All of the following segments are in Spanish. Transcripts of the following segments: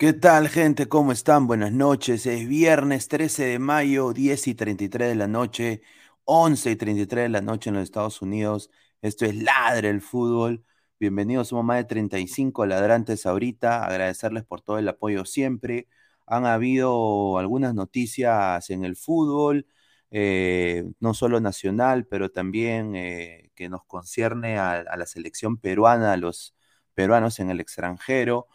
¿Qué tal, gente? ¿Cómo están? Buenas noches. Es viernes 13 de mayo, 10 y 33 de la noche, 11 y 33 de la noche en los Estados Unidos. Esto es Ladre el Fútbol. Bienvenidos, somos más de 35 ladrantes ahorita. Agradecerles por todo el apoyo siempre. Han habido algunas noticias en el fútbol, eh, no solo nacional, pero también eh, que nos concierne a, a la selección peruana, a los peruanos en el extranjero.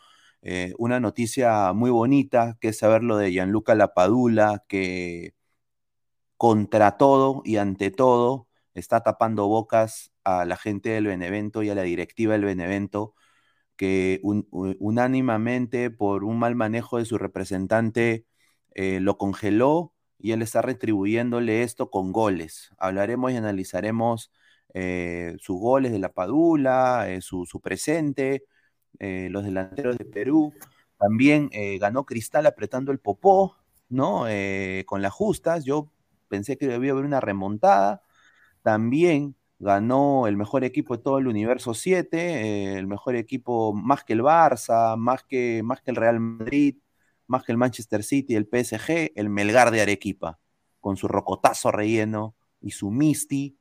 Eh, una noticia muy bonita, que es saber lo de Gianluca Lapadula, que contra todo y ante todo está tapando bocas a la gente del Benevento y a la directiva del Benevento, que unánimamente por un mal manejo de su representante eh, lo congeló y él está retribuyéndole esto con goles. Hablaremos y analizaremos eh, sus goles de la Padula, su, su presente, eh, los delanteros de Perú. También eh, ganó Cristal apretando el popó, ¿no? Eh, con las justas. Yo pensé que debía haber una remontada. También ganó el mejor equipo de todo el universo 7, el mejor equipo más que el Barça, más que, más que el Real Madrid, más que el Manchester City, el PSG, el Melgar de Arequipa, con su rocotazo relleno y su Misty,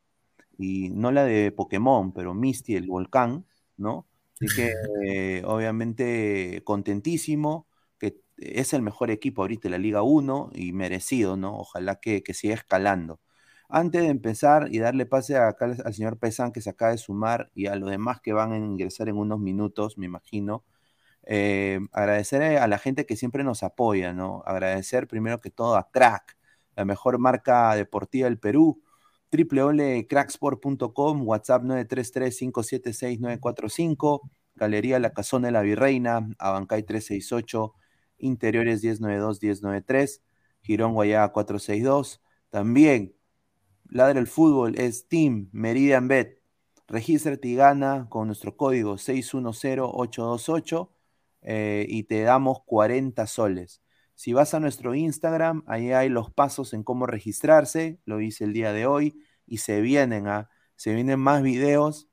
y no la de Pokémon, pero Misty, el volcán, ¿no? Así que obviamente contentísimo, que es el mejor equipo ahorita de la Liga 1 y merecido, ¿no? Ojalá que, siga escalando. Antes de empezar y darle pase acá al, señor Pesan que se acaba de sumar y a los demás que van a ingresar en unos minutos, me imagino, eh, agradecer a la gente que siempre nos apoya, ¿no? Agradecer primero que todo a Crack, la mejor marca deportiva del Perú, www.cracksport.com, WhatsApp 933-576-945, Galería La Casona de la Virreina, Abancay 368, Interiores 1092-1093, Girón Guayá 462. También, Ladra el Fútbol es Team Meridian Bet. Regístrate y gana con nuestro código 610828 eh, y te damos 40 soles. Si vas a nuestro Instagram, ahí hay los pasos en cómo registrarse, lo hice el día de hoy, y se vienen, a, se vienen más videos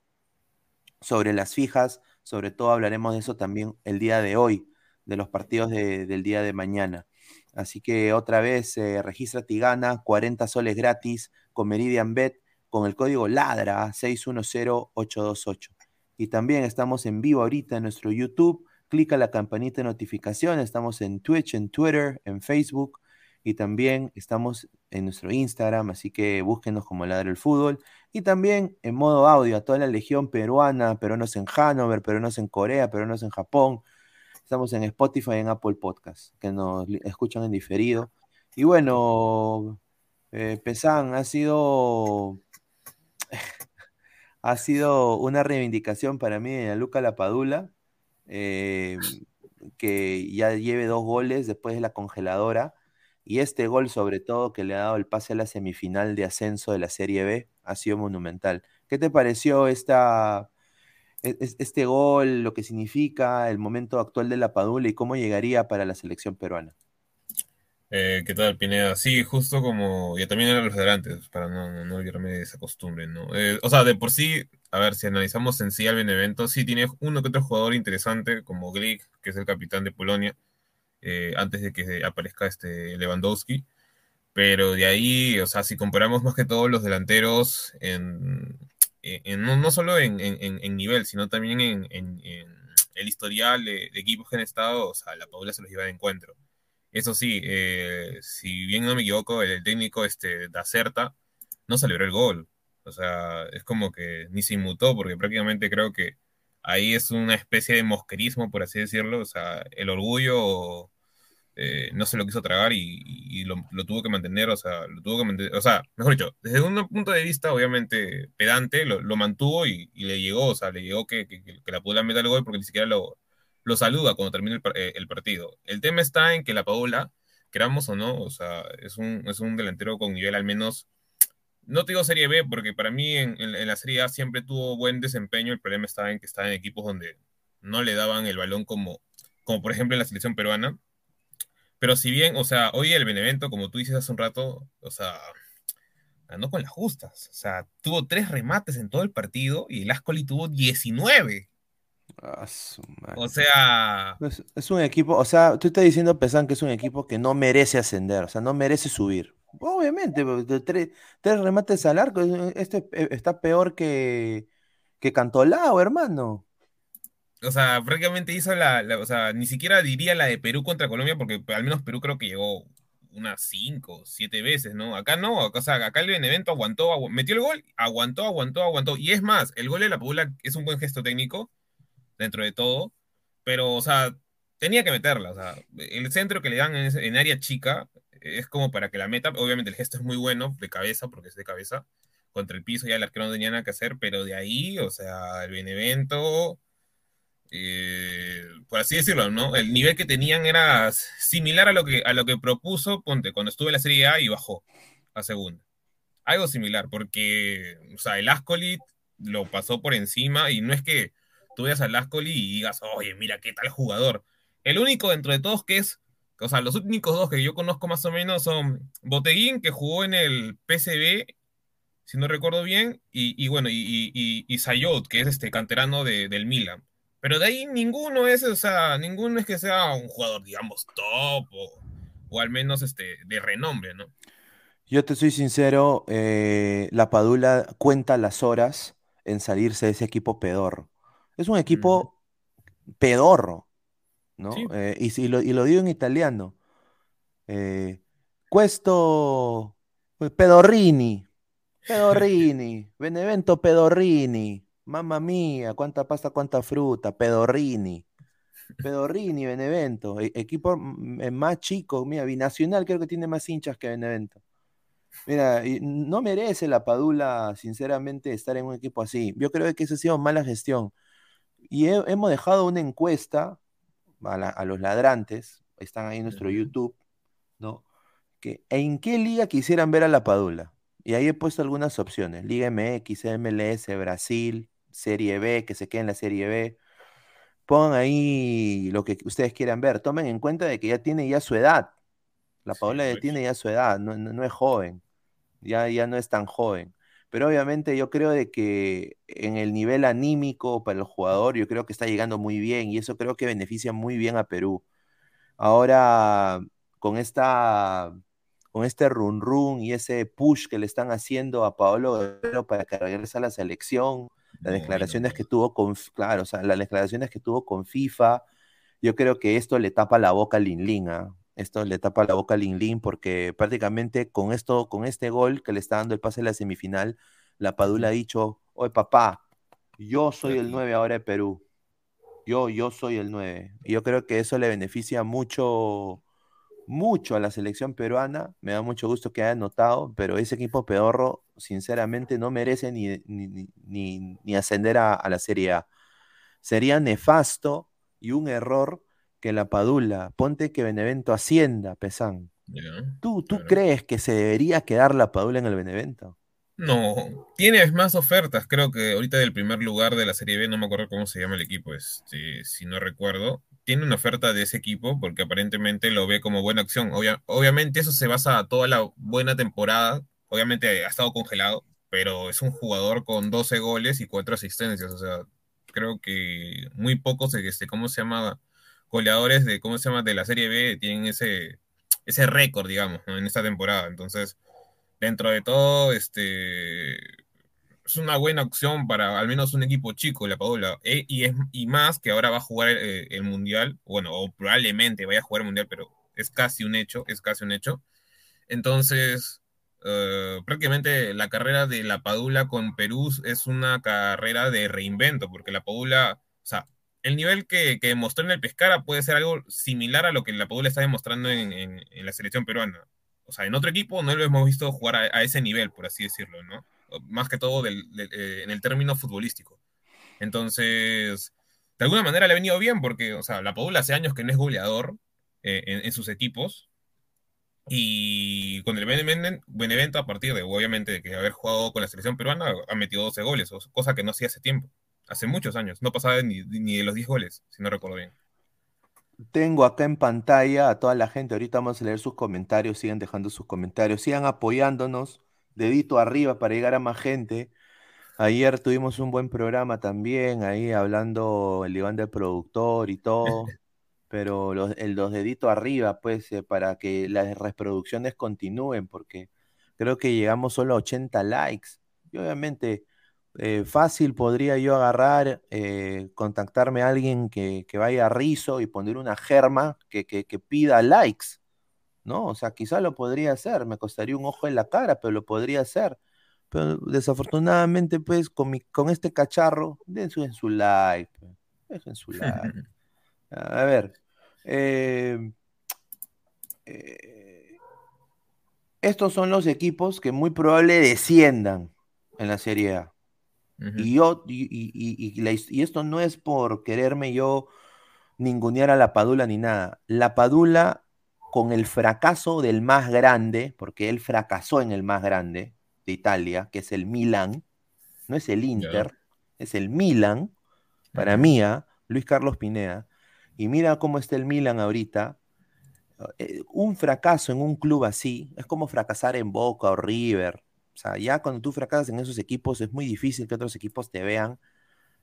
sobre las fijas, sobre todo hablaremos de eso también el día de hoy, de los partidos del día de mañana. Así que otra vez, eh, registra Tigana, 40 soles gratis con Meridian Bet, con el código LADRA 610828. Y también estamos en vivo ahorita en nuestro YouTube clica la campanita de notificación. Estamos en Twitch, en Twitter, en Facebook y también estamos en nuestro Instagram, así que búsquenos como Ladre el Fútbol. Y también en modo audio a toda la legión peruana, peruanos en Hanover, peruanos en Corea, peruanos en Japón. Estamos en Spotify en Apple Podcast, que nos escuchan en diferido. Y bueno, eh, Pesan, ha sido ha sido una reivindicación para mí de Luca Lapadula eh, que ya lleve dos goles después de la congeladora. Y este gol, sobre todo, que le ha dado el pase a la semifinal de ascenso de la Serie B, ha sido monumental. ¿Qué te pareció esta, e, este gol, lo que significa el momento actual de la Padula y cómo llegaría para la selección peruana? Eh, ¿Qué tal, Pineda? Sí, justo como ya también eran los adelantes, para no, no, olvidarme de esa costumbre, ¿no? Eh, o sea, de por sí, a ver, si analizamos en sí al Benevento, sí tiene uno que otro jugador interesante, como Glick, que es el capitán de Polonia, eh, antes de que aparezca este Lewandowski. Pero de ahí, o sea, si comparamos más que todos los delanteros, en, no, solo en, nivel, sino también en, el historial de, equipos que han estado, o sea, la Paula se los lleva de encuentro Eso sí, eh, si bien no me equivoco, el técnico este, da Certa no celebró el gol. O sea, es como que ni se inmutó, porque prácticamente creo que ahí es una especie de mosquerismo, por así decirlo. O sea, el orgullo eh, no se lo quiso tragar y, lo, tuvo que mantener, o sea, lo tuvo que mantener, o sea, mejor dicho, desde un punto de vista, obviamente, pedante, lo, mantuvo y, le llegó, o sea, le llegó que, la Padula meta el gol porque ni siquiera lo, lo saluda cuando termina el, eh, partido. El tema está en que la Paula, queramos o no, o sea, es un, es un delantero con nivel al menos no te digo Serie B, porque para mí en, la Serie A siempre tuvo buen desempeño. El problema estaba en que estaba en equipos donde no le daban el balón como, como por ejemplo en la selección peruana. Pero si bien, o sea, hoy el Benevento, como tú dices hace un rato, o sea, ganó con las justas. O sea, tuvo tres remates en todo el partido y el Ascoli tuvo 19. Ah, o sea. Es, un equipo, o sea, tú estás diciendo, Pesan, que es un equipo que no merece ascender, o sea, no merece subir. Obviamente, tres, tres remates al arco, este eh, está peor que, que Cantolao, hermano. O sea, prácticamente hizo la, O sea, ni siquiera diría la de Perú contra Colombia, porque al menos Perú creo que llegó unas cinco, siete veces, ¿no? Acá no, o sea, acá el Benevento aguantó, metió el gol, aguantó, aguantó, aguantó. Y es más, el gol de la Padula es un buen gesto técnico, dentro de todo, pero, o sea, tenía que meterla. O sea, el centro que le dan en área chica es como para que la meta, obviamente el gesto es muy bueno de cabeza, porque es de cabeza, contra el piso ya el arquero no tenía nada que hacer, pero de ahí, o sea, el Benevento, eh, por así decirlo, ¿no? El nivel que tenían era similar a lo que, a lo que propuso, ponte, cuando estuve en la Serie A y bajó a segunda. Algo similar, porque, o sea, el Ascoli lo pasó por encima y no es que tú veas al Ascoli y digas, oye, mira qué tal jugador. El único dentro de todos que es o sea, los únicos dos que yo conozco más o menos son Boteguín, que jugó en el PCB, si no recuerdo bien, y, bueno, y, y, Sayot, que es este canterano del Milan. Pero de ahí ninguno es, o sea, ninguno es que sea un jugador, digamos, top o, al menos este, de renombre, ¿no? Yo te soy sincero, eh, la Padula cuenta las horas en salirse de ese equipo pedorro. Es un equipo pedorro. ¿No? Eh, y, lo, y, lo, digo en italiano. Eh, questo Pedorrini, Pedorrini, Benevento Pedorrini, mamma mía, cuánta pasta, cuánta fruta, Pedorrini. Pedorrini, Benevento, e, equipo más chico, mira, binacional creo que tiene más hinchas que Benevento. Mira, no merece la Padula, sinceramente, estar en un equipo así. Yo creo que eso ha sido mala gestión. Y hemos dejado una encuesta a, los ladrantes, están ahí en nuestro YouTube, ¿no? Que, ¿En qué liga quisieran ver a la Padula? Y ahí he puesto algunas opciones. Liga MX, MLS, Brasil, Serie B, que se quede en la Serie B. Pongan ahí lo que ustedes quieran ver. Tomen en cuenta de que ya tiene ya su edad. La Padula ya pues. tiene ya su edad, no, no, es joven. Ya, ya no es tan joven. Pero obviamente yo creo de que en el nivel anímico para el jugador, yo creo que está llegando muy bien y eso creo que beneficia muy bien a Perú. Ahora, con esta con este run run y ese push que le están haciendo a Paolo para que regrese a la selección, las declaraciones que tuvo con, claro, o sea, las declaraciones que tuvo con FIFA, yo creo que esto le tapa la boca a Lin Lin, ¿ah? Esto le tapa la boca a Lin Lin porque prácticamente con esto, con este gol que le está dando el pase a la semifinal, la Padula ha dicho, oye papá, yo soy el 9 ahora de Perú. Yo, yo soy el 9. Y yo creo que eso le beneficia mucho, mucho a la selección peruana. Me da mucho gusto que haya notado, pero ese equipo pedorro, sinceramente, no merece ni, ni, ascender a, a la Serie A. Sería nefasto y un error que la Padula, ponte que Benevento ascienda, Pesán. ¿Tú, tú crees que se debería quedar la Padula en el Benevento? No, tienes más ofertas, creo que ahorita del primer lugar de la Serie B, no me acuerdo cómo se llama el equipo, este, si no recuerdo, tiene una oferta de ese equipo porque aparentemente lo ve como buena acción. obviamente eso se basa a toda la buena temporada, obviamente ha estado congelado, pero es un jugador con 12 goles y 4 asistencias, o sea, creo que muy pocos, este, ¿cómo se llama? Goleadores de, ¿cómo se llama?, de la Serie B tienen ese, ese récord, digamos, en esta temporada. Entonces, dentro de todo, este es una buena opción para al menos un equipo chico, la Padula. E, y, es, y más que ahora va a jugar eh, el, Mundial, bueno, o probablemente vaya a jugar el Mundial, pero es casi un hecho, es casi un hecho. Entonces, eh, prácticamente la carrera de la Padula con Perú es una carrera de reinvento, porque la Padula, o sea, el nivel que, que demostró en el Pescara puede ser algo similar a lo que la Padula está demostrando en, la selección peruana. O sea, en otro equipo no lo hemos visto jugar a, ese nivel, por así decirlo, ¿no? Más que todo eh, en el término futbolístico. Entonces, de alguna manera le ha venido bien, porque, o sea, la Padula hace años que no es goleador eh, en, sus equipos, y con el Benevento, a partir de, obviamente, de que haber jugado con la selección peruana, ha metido 12 goles, cosa que no hacía hace tiempo, hace muchos años. No pasaba ni, de los 10 goles, si no recuerdo bien. Tengo acá en pantalla a toda la gente. Ahorita vamos a leer sus comentarios. Sigan dejando sus comentarios. Sigan apoyándonos. Dedito arriba para llegar a más gente. Ayer tuvimos un buen programa también, ahí hablando el Iván del productor y todo. pero los, el dos deditos arriba, pues, eh, para que las reproducciones continúen, porque creo que llegamos solo a 80 likes. Y obviamente, eh, fácil podría yo agarrar, eh, contactarme a alguien que, vaya a Rizo y poner una germa que, pida likes, ¿no? O sea, quizá lo podría hacer, me costaría un ojo en la cara, pero lo podría hacer. Pero desafortunadamente, pues, con, con este cacharro, den su, en su like, pues, dejen su like. A ver, eh, eh, estos son los equipos que muy probable desciendan en la Serie A. y, yo, y, esto no es por quererme yo ningunear a la Padula ni nada. La Padula, con el fracaso del más grande, porque él fracasó en el más grande de Italia, que es el Milan, no es el Inter, es el Milan, para mí, ¿ah? Luis Carlos Pineda, y mira cómo está el Milan ahorita. Eh, un fracaso en un club así es como fracasar en Boca o River. O sea, ya cuando tú fracasas en esos equipos es muy difícil que otros equipos te vean,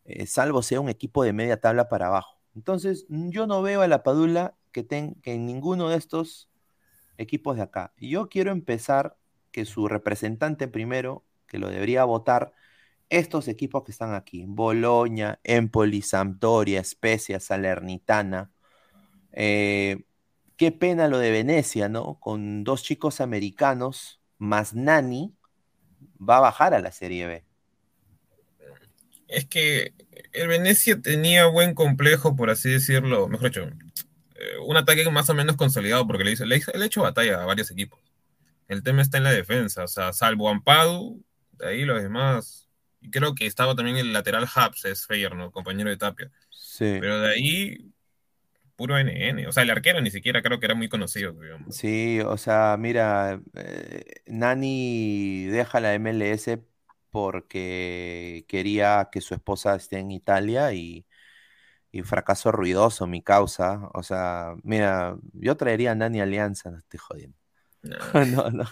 eh, salvo sea un equipo de media tabla para abajo. Entonces, yo no veo a la Padula que, ten, que en ninguno de estos equipos de acá. Yo quiero empezar que su representante primero, que lo debería votar, estos equipos que están aquí, Boloña, Empoli, Sampdoria, Spezia, Salernitana. Eh, qué pena lo de Venecia, ¿no? Con dos chicos americanos, más Nani, va a bajar a la Serie B. Es que el Venecia tenía buen complejo, por así decirlo, mejor dicho, eh, un ataque más o menos consolidado, porque le, hizo, le, le ha hecho batalla a varios equipos. El tema está en la defensa, o sea, salvo Ampadu, de ahí los demás y creo que estaba también el lateral Hubs, es Feyerno, compañero de Tapia. Sí. Pero de ahí, puro NN. O sea, el arquero ni siquiera creo que era muy conocido. Sí, o sea, mira, eh, Nani deja la MLS porque quería que su esposa esté en Italia y, y fracaso ruidoso, mi causa. O sea, mira, yo traería a Nani Alianza, no estoy jodiendo. No, no.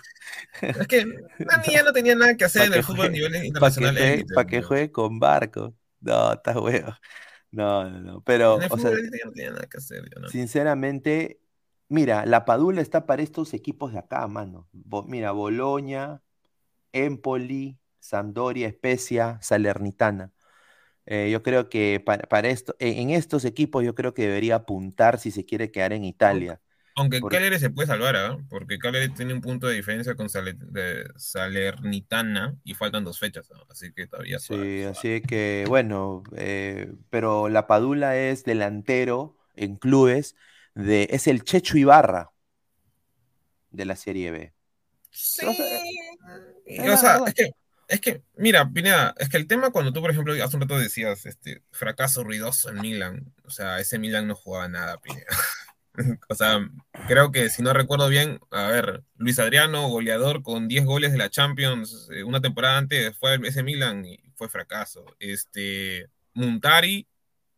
Es que Nani ya no tenía nada que hacer en el fútbol a nivel internacional. Para que, juegue con barco. No, está huevo. No, no, no. Pero, o sea, no tenía nada que hacer. Sinceramente, mira, la Padula está para estos equipos de acá, mano. mira, Boloña, Empoli, Sampdoria, Especia, Salernitana. Eh, yo creo que para, esto, en estos equipos yo creo que debería apuntar si se quiere quedar en Italia. Aunque Cagliari se puede salvar, ¿ah? Porque Cagliari tiene un punto de diferencia con Salernitana y faltan dos fechas, así que todavía. Sí, así que bueno, eh, pero la Padula es delantero en clubes, de, es el Checho Ibarra de la Serie B. Sí. O sea, es que, es que, mira, Pineda, es que el tema cuando tú, por ejemplo, hace un rato decías, este, fracaso ruidoso en Milan, o sea, ese Milan no jugaba nada, Pineda. o sea, creo que si no recuerdo bien, a ver, Luis Adriano, goleador con 10 goles de la Champions, eh, una temporada antes fue ese Milan y fue fracaso. Este, Montari,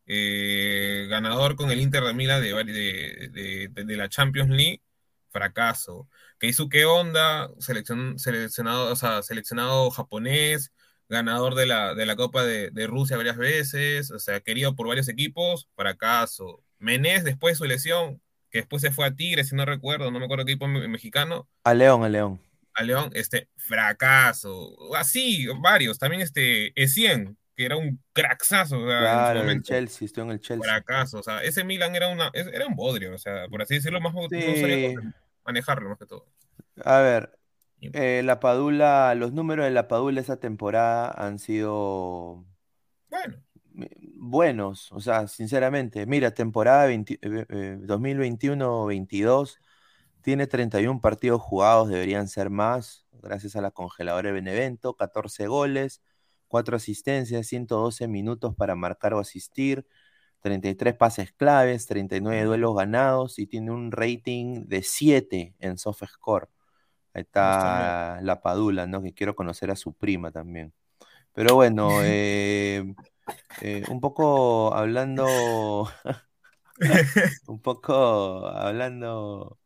eh, ganador con el Inter de Milan de, de, la Champions League, fracaso. Keisuke Honda, seleccionado, o sea, seleccionado japonés, ganador de la, de la Copa de, Rusia varias veces, o sea, querido por varios equipos, fracaso. Menés, después de su lesión, que después se fue a Tigres, si no recuerdo, no me acuerdo qué equipo mexicano. A León, a León. A León, este, fracaso. Así, varios. También este, Essien, que era un cracksazo. O sea, Claro, en el. Chelsea, estuvo en el Chelsea. Fracaso. O sea, ese Milan era, una, era un bodrio, o sea, por así decirlo, más no Sí. sabía cómo manejarlo más que todo. A ver, eh, la Padula, los números de la Padula esa temporada han sido Bueno, buenos, o sea, sinceramente. Mira, temporada 20 eh, eh, 2021-22 tiene 31 partidos jugados, deberían ser más, gracias a la congeladora de Benevento, 14 goles, 4 asistencias, 112 minutos para marcar o asistir, 33 pases claves, 39 duelos ganados y tiene un rating de 7 en SoftScore. Ahí está la Padula, ¿no? Que quiero conocer a su prima también. Pero bueno, eh, eh, un poco hablando, un poco hablando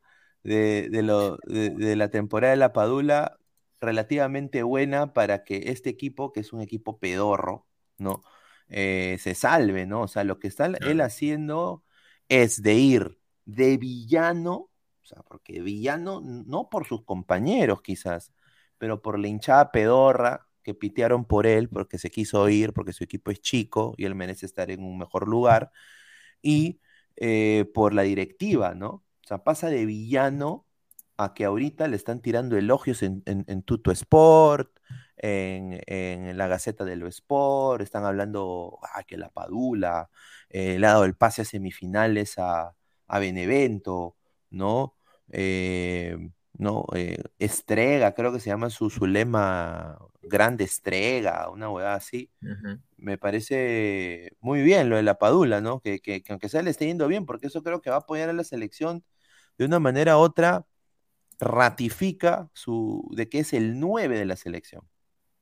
de, de lo, de, de la temporada de la Padula, relativamente buena para que este equipo, que es un equipo pedorro, ¿no? Eh, se salve, ¿no? O sea, lo que está él haciendo es de ir de villano, o sea, porque villano, no por sus compañeros quizás, pero por la hinchada pedorra que pitearon por él, porque se quiso ir, porque su equipo es chico y él merece estar en un mejor lugar, y eh, por la directiva, ¿no? O sea, pasa de villano a que ahorita le están tirando elogios en, en, en Tuto Sport, en, en, la Gaceta del Sport, están hablando ah, que la Padula eh, le ha dado el pase a semifinales a, a Benevento, ¿no? Eh, no, eh, Estrega, creo que se llama su, su lema, Grande Estrega, una hueá así. uh -huh. Me parece muy bien lo de la Padula, ¿no? Que, que, que, aunque sea le esté yendo bien, porque eso creo que va a apoyar a la selección de una manera u otra, ratifica su, de que es el 9 de la selección,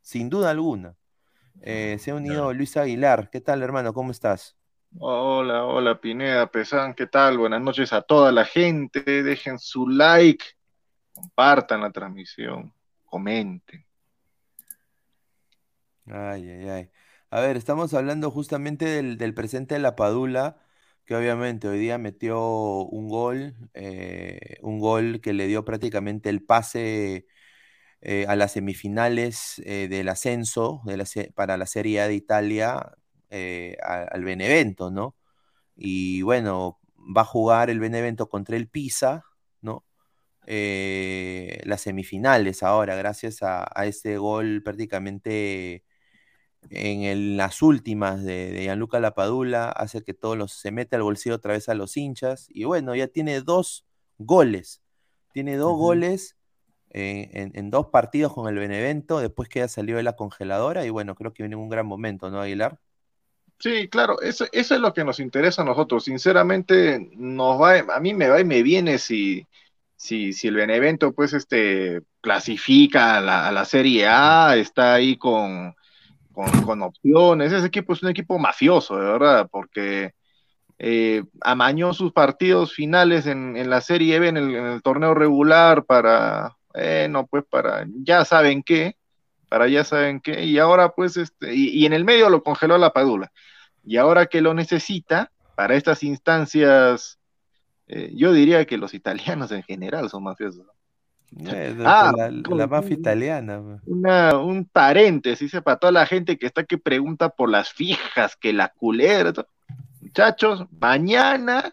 sin duda alguna. Eh, se ha unido claro. Luis Aguilar. ¿Qué tal, hermano? ¿Cómo estás? Hola, hola, Pineda, Pesán, ¿qué tal? Buenas noches a toda la gente. Dejen su like, compartan la transmisión, comenten. Ay, ay, ay. A ver, estamos hablando justamente del, del presente de la Padula, que obviamente hoy día metió un gol, eh, un gol que le dio prácticamente el pase eh, a las semifinales eh, del ascenso de la, para la Serie A de Italia al Benevento, ¿no? Y bueno, va a jugar el Benevento contra el Pisa. Eh, las semifinales ahora, gracias a, a este gol prácticamente en el, las últimas de, de, Gianluca Lapadula, hace que todos los se mete al bolsillo otra vez a los hinchas, y bueno, ya tiene dos goles, tiene dos uh -huh. goles eh, en, en, dos partidos con el Benevento, después que ya salió de la congeladora, y bueno, creo que viene en un gran momento, ¿no, Aguilar? Sí, claro, eso, eso es lo que nos interesa a nosotros, sinceramente, nos va, a mí me va y me viene si, si, si el Benevento, pues, este, clasifica a la, a la Serie A, está ahí con con, con, opciones. Ese equipo es un equipo mafioso, de verdad, porque eh, amañó sus partidos finales en, en la Serie B, en el, torneo regular, para, eh, no, pues para, ya saben qué, para ya saben qué, y ahora pues, este, y, y en el medio lo congeló la Padula. Y ahora que lo necesita, para estas instancias, eh, yo diría que los italianos en general son mafiosos. Eh, ah, la, la, mafia italiana. Una, un paréntesis para toda la gente que está que pregunta por las fijas, que la culera. Muchachos, mañana,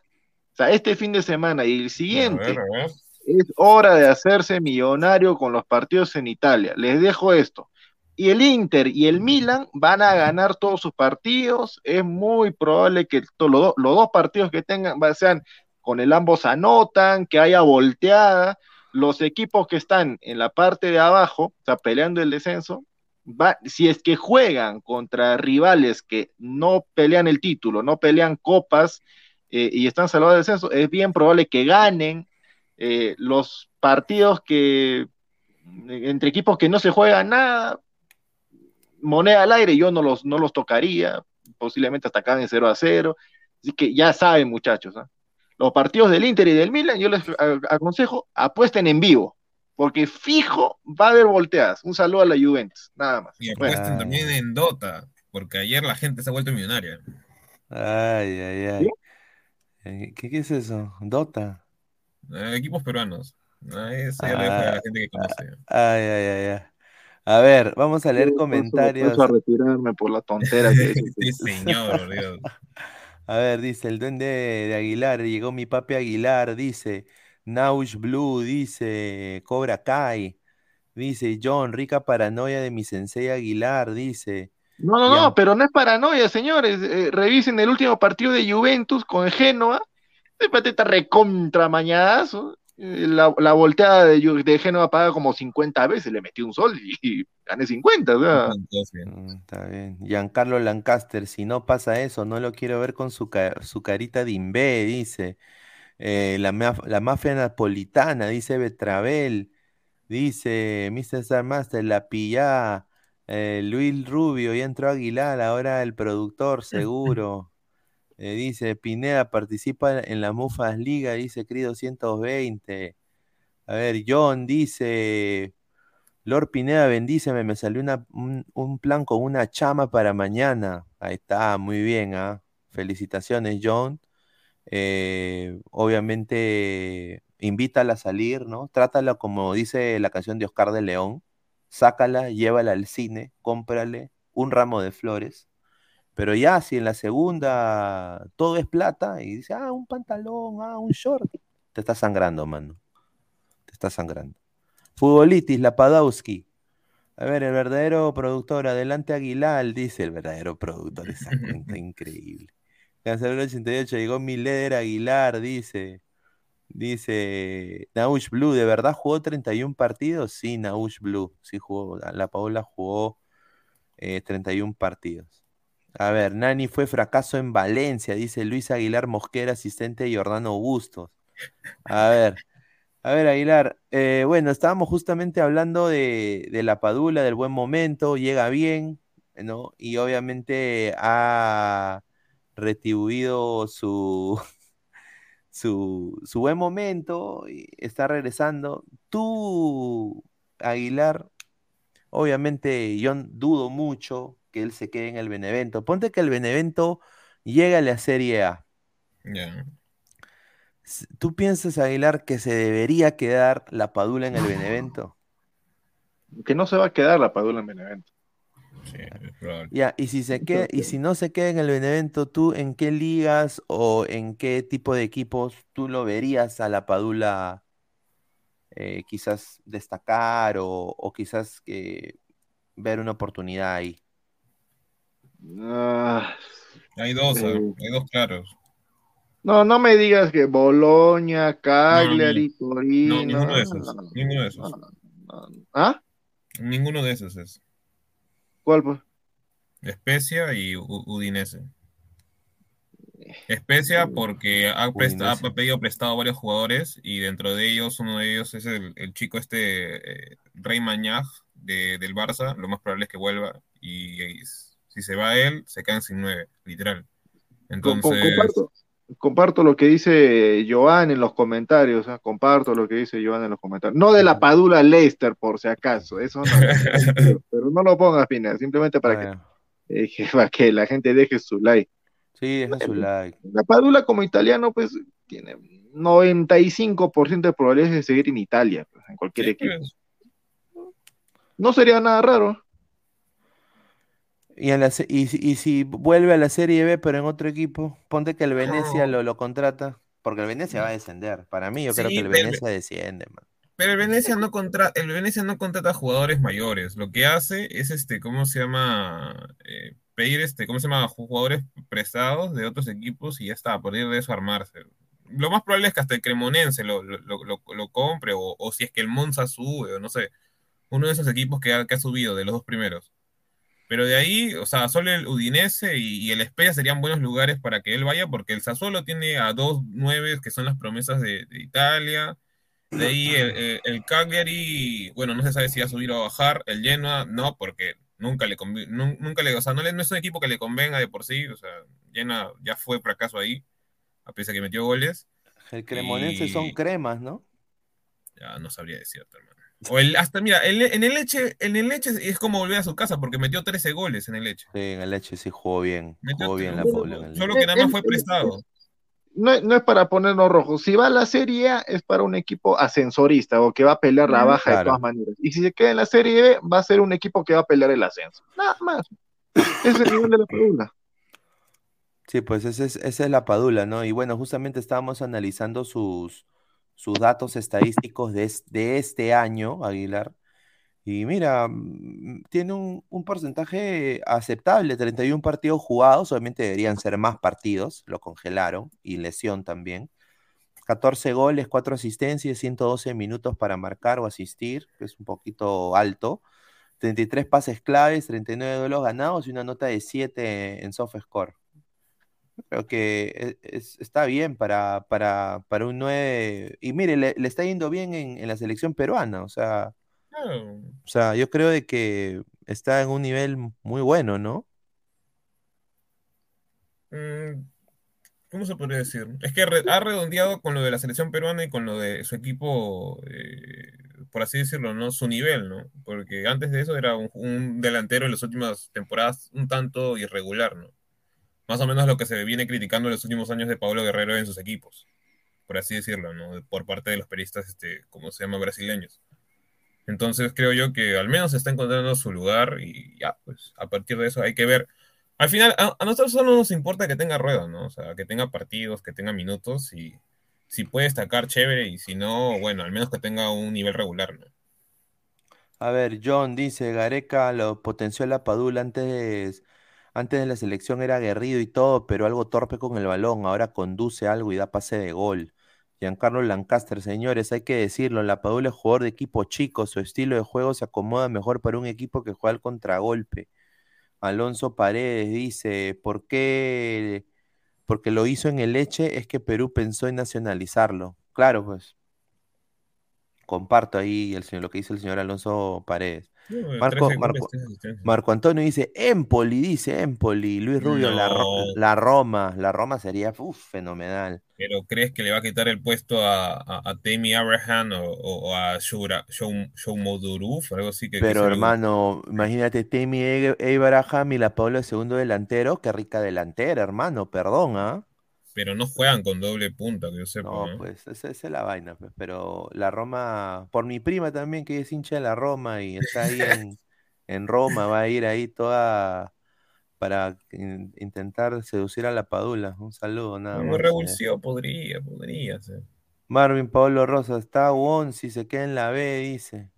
o sea, este fin de semana y el siguiente, A ver, a ver. es hora de hacerse millonario con los partidos en Italia. Les dejo esto. Y el Inter y el Milan van a ganar todos sus partidos. Es muy probable que to- lo do- los dos partidos que tengan sean con el ambos anotan, que haya volteada. Los equipos que están en la parte de abajo, o sea, peleando el descenso, si es que juegan contra rivales que no pelean el título, no pelean copas eh, y están salvados del descenso, es bien probable que ganen eh, los partidos que entre equipos que no se juega nada, moneda al aire, yo no los, no los tocaría, posiblemente hasta acaben 0 a 0. Así que ya saben, muchachos, ¿ah? Los partidos del Inter y del Milan, yo les aconsejo, apuesten en vivo, porque fijo va a haber volteadas. Un saludo a la Juventus, nada más. Y Bueno, apuesten también en Dota, porque ayer la gente se ha vuelto millonaria. Ay, ay, ay. Eh, ¿Qué, qué es eso? Dota. Eh, equipos peruanos. Ah, Eso ya lo dejo a la Ah, gente que conoce. Ay, ay, ay, ay. A ver, vamos a leer comentarios. a retirarme por la tontera que Sí, señor, Dios. A ver, dice el duende de Aguilar, llegó mi papi Aguilar, dice Naush Blue, dice Cobra Kai, dice John, rica paranoia de mi sensei Aguilar, dice. No, no, no, pero no es paranoia, señores. Eh, revisen el último partido de Juventus con Genoa. De pateta recontra mañazo. Eh, la, la, volteada de, de Génova paga como 50 veces, le metí un sol y, gané 50. O sea. Mm, está bien. Giancarlo Lancaster, si no pasa eso, no lo quiero ver con su, su carita de imbé, dice. Eh, la, la, mafia napolitana, dice Betravel. Dice Mr. Star Master, la pilla. Eh, Luis Rubio, ya entró Aguilar, ahora el productor, seguro. Eh, dice, Pineda participa en la Mufas Liga, dice CRI 220. A ver, John dice, Lord Pineda, bendíceme, me salió un, plan con una chama para mañana. Ahí está, muy bien, ¿ah? Felicitaciones, John. Eh, obviamente, invítala a salir, ¿no? Trátala como dice la canción de Oscar de León. Sácala, llévala al cine, cómprale un ramo de flores pero ya si en la segunda todo es plata y dice, ah, un pantalón, ah, un short, te está sangrando, mano. Te está sangrando. Futbolitis, Lapadowski. A ver, el verdadero productor, adelante Aguilar, dice el verdadero productor, esa cuenta increíble. Cancelero 88, llegó Mileder Aguilar, dice. Dice Naush Blue, ¿de verdad jugó 31 partidos? Sí, Naush Blue, sí jugó. La Paola jugó 31 eh, partidos. A ver, Nani fue fracaso en Valencia, dice Luis Aguilar Mosquera, asistente de Jordano Bustos. A ver, a ver, Aguilar. Eh, bueno, estábamos justamente hablando de, la Padula, del buen momento, llega bien, ¿no? Y obviamente ha retribuido su, su, su buen momento, y está regresando. Tú, Aguilar, obviamente yo dudo mucho él se quede en el Benevento. Ponte que el Benevento llega a la Serie A. ¿Tú piensas, Aguilar, que se debería quedar la Padula en el Benevento? Que no se va a quedar la Padula en Benevento. ya, y si se queda, y si no se queda en el Benevento, ¿tú en qué ligas o en qué tipo de equipos tú lo verías a la Padula eh, quizás destacar o, o quizás que ver una oportunidad ahí? Ah, hay dos, eh, hay dos claros. No, no me digas que Boloña, Cagliari, Torino. No, ninguno de esos. ninguno de esos. ¿Ah? Ninguno de esos es. ¿Cuál pues? Especia y Udinese. Especia porque ha, pedido prestado varios jugadores y dentro de ellos, uno de ellos es el, chico este, eh, Rey Mañaj del Barça. Lo más probable es que vuelva y, y si se va él, se quedan sin nueve, literal. Entonces... Comparto, lo que dice Joan en los comentarios, ¿ah? comparto lo que dice Joan en los comentarios. No de la Padula Leicester, por si acaso, eso no. pero no lo pongas, Pina, simplemente para que, eh, para que la gente deje su like. Sí, deja su like. La Padula como italiano, pues, tiene 95% de probabilidades de seguir en Italia, pues, en cualquier equipo. Pues. No sería nada raro. Y, en la, y, si vuelve a la Serie B, pero en otro equipo, ponte que el Venecia lo, lo contrata, porque el Venecia va a descender. Para mí, yo creo que el Venecia desciende, man. Pero el Venecia no contrata, el Venecia no contrata jugadores mayores. Lo que hace es este, ¿cómo se llama? Eh, pedir este, ¿cómo se llama? Jugadores prestados de otros equipos y ya está, a partir de eso armarse. Lo más probable es que hasta el Cremonense lo, lo, compre, o, si es que el Monza sube, o no sé, uno de esos equipos que que ha subido, de los dos primeros. Pero de ahí, o sea, solo el Udinese y, el Spezia serían buenos lugares para que él vaya, porque el Sassuolo tiene a dos nueve que son las promesas de, Italia. De ahí el, el, Cagliari, bueno, no se sabe si va a subir o bajar. El Genoa, no, porque nunca le nunca le, o sea, no, no, es un equipo que le convenga de por sí. O sea, Genoa ya fue fracaso ahí, a pesar de que metió goles. El Cremonense son cremas, ¿no? Ya no sabría decirte, hermano. O el, hasta, mira, en el Leche, en el Leche es como volver a su casa porque metió 13 goles en el Leche. Sí, en el Leche sí jugó bien. jugó bien la Solo que nada más fue prestado. no, es para ponernos rojos. Si va a la Serie A, es para un equipo ascensorista o que va a pelear la baja de todas maneras. Y si se queda en la Serie B, va a ser un equipo que va a pelear el ascenso. Nada más. Ese es el nivel de la Padula. Sí, pues esa es, esa es la Padula, ¿no? Y bueno, justamente estábamos analizando sus, sus datos estadísticos de, este año, Aguilar. Y mira, mm, tiene un, porcentaje aceptable, 31 partidos jugados, obviamente deberían ser más partidos, lo congelaron, y lesión también. 14 goles, 4 asistencias, 112 minutos para marcar o asistir, que es un poquito alto. 33 pases claves, 39 duelos ganados y una nota de 7 en soft score. Creo que e, está bien para, para, un 9. Y mire, le, está yendo bien en, en la selección peruana, o sea o sea, yo creo de que está en un nivel muy bueno, ¿no? Mm, ¿Cómo se podría decir? Es que ha redondeado con lo de la selección peruana y con lo de su equipo, eh, por así decirlo, ¿no? Su nivel, ¿no? Porque antes de eso era un, delantero en las últimas temporadas un tanto irregular, ¿no? Más o menos lo que se viene criticando en los últimos años de Pablo Guerrero en sus equipos, por así decirlo, ¿no? Por parte de los periodistas, este, ¿cómo se llama? Brasileños. Entonces creo yo que al menos está encontrando su lugar y ya, pues a partir de eso hay que ver. Al final, a, nosotros solo nos importa que tenga ruedas, ¿no? O sea, que tenga partidos, que tenga minutos y si puede destacar, chévere, y si no, bueno, al menos que tenga un nivel regular, ¿no? A ver, John dice, Gareca lo potenció la Padula antes, antes de la selección era aguerrido y todo, pero algo torpe con el balón, ahora conduce algo y da pase de gol. Giancarlo Lancaster, señores, hay que decirlo, la Padula es jugador de equipo chico, su estilo de juego se acomoda mejor para un equipo que juega al contragolpe. Alonso Paredes dice, ¿por qué? Porque lo hizo en el Leche, es que Perú pensó en nacionalizarlo. Claro, pues. Comparto ahí el señor, lo que dice el señor Alonso Paredes. Marco, Marco, Antonio dice Empoli, dice Empoli. Luis Rubio, la, la, Roma. La Roma sería fenomenal. Pero ¿crees que le va a quitar el puesto a, a, Temi Abraham o, a Showmoduruf? Algo así que. Pero hermano, imagínate Temi Abraham y la Paula segundo delantero. Qué rica delantera, hermano. Perdón, ¿ah? Pero no juegan con doble punta, que yo sepa. No, pues esa, es la vaina. Pues, pero la Roma, por mi prima también, que es hincha de la Roma y está ahí en, Roma, va a ir ahí toda para intentar seducir a la Padula. Un saludo, nada más. revulsivo podría, podría ser. Marvin Pablo Rosa, está Won si se queda en la B, dice.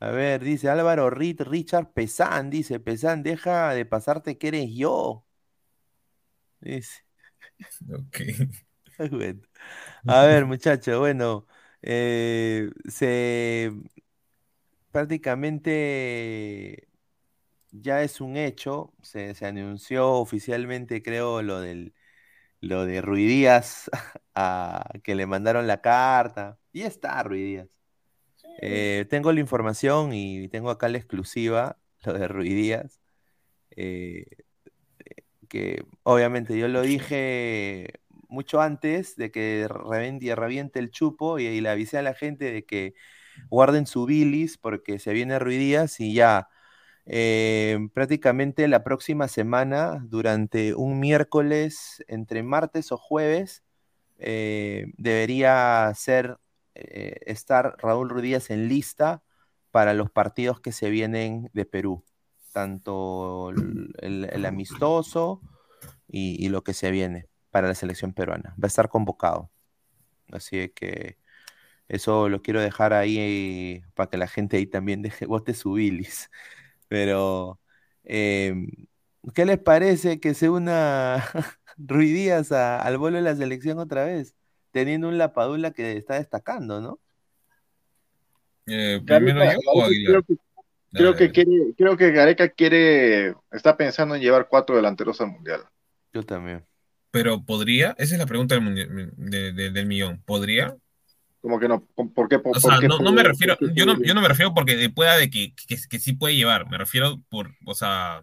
A ver, dice Álvaro Richard Pesán, dice, Pesán, deja de pasarte que eres yo. Dice. Ok. A ver, muchachos, bueno, eh, se prácticamente ya es un hecho, se, anunció oficialmente, creo, lo del lo de Ruidías a, que le mandaron la carta. Y está Ruidías. Eh, tengo la información y tengo acá la exclusiva, lo de Ruidías. Eh, que obviamente yo lo dije mucho antes de que reviente el chupo y, le avisé a la gente de que guarden su bilis porque se viene Ruidías y ya eh, prácticamente la próxima semana, durante un miércoles, entre martes o jueves, eh, debería ser eh, estar Raúl Ruidías en lista para los partidos que se vienen de Perú tanto el, amistoso y, lo que se viene para la selección peruana. Va a estar convocado. Así que eso lo quiero dejar ahí para que la gente ahí también deje, vote su bilis. Pero, em, ¿qué les parece que se una Ruidías al vuelo de la selección otra vez? Teniendo un Lapadula que está destacando, ¿no? Eh, primero yo Creo que quiere, creo que Gareca quiere, está pensando en llevar cuatro delanteros al mundial. Yo también. Pero podría, esa es la pregunta del, del millón. ¿Podría? Como que no, ¿por qué? o sea, no, me refiero, yo no, yo no me refiero porque pueda de que, que, sí puede llevar, me refiero por, o sea,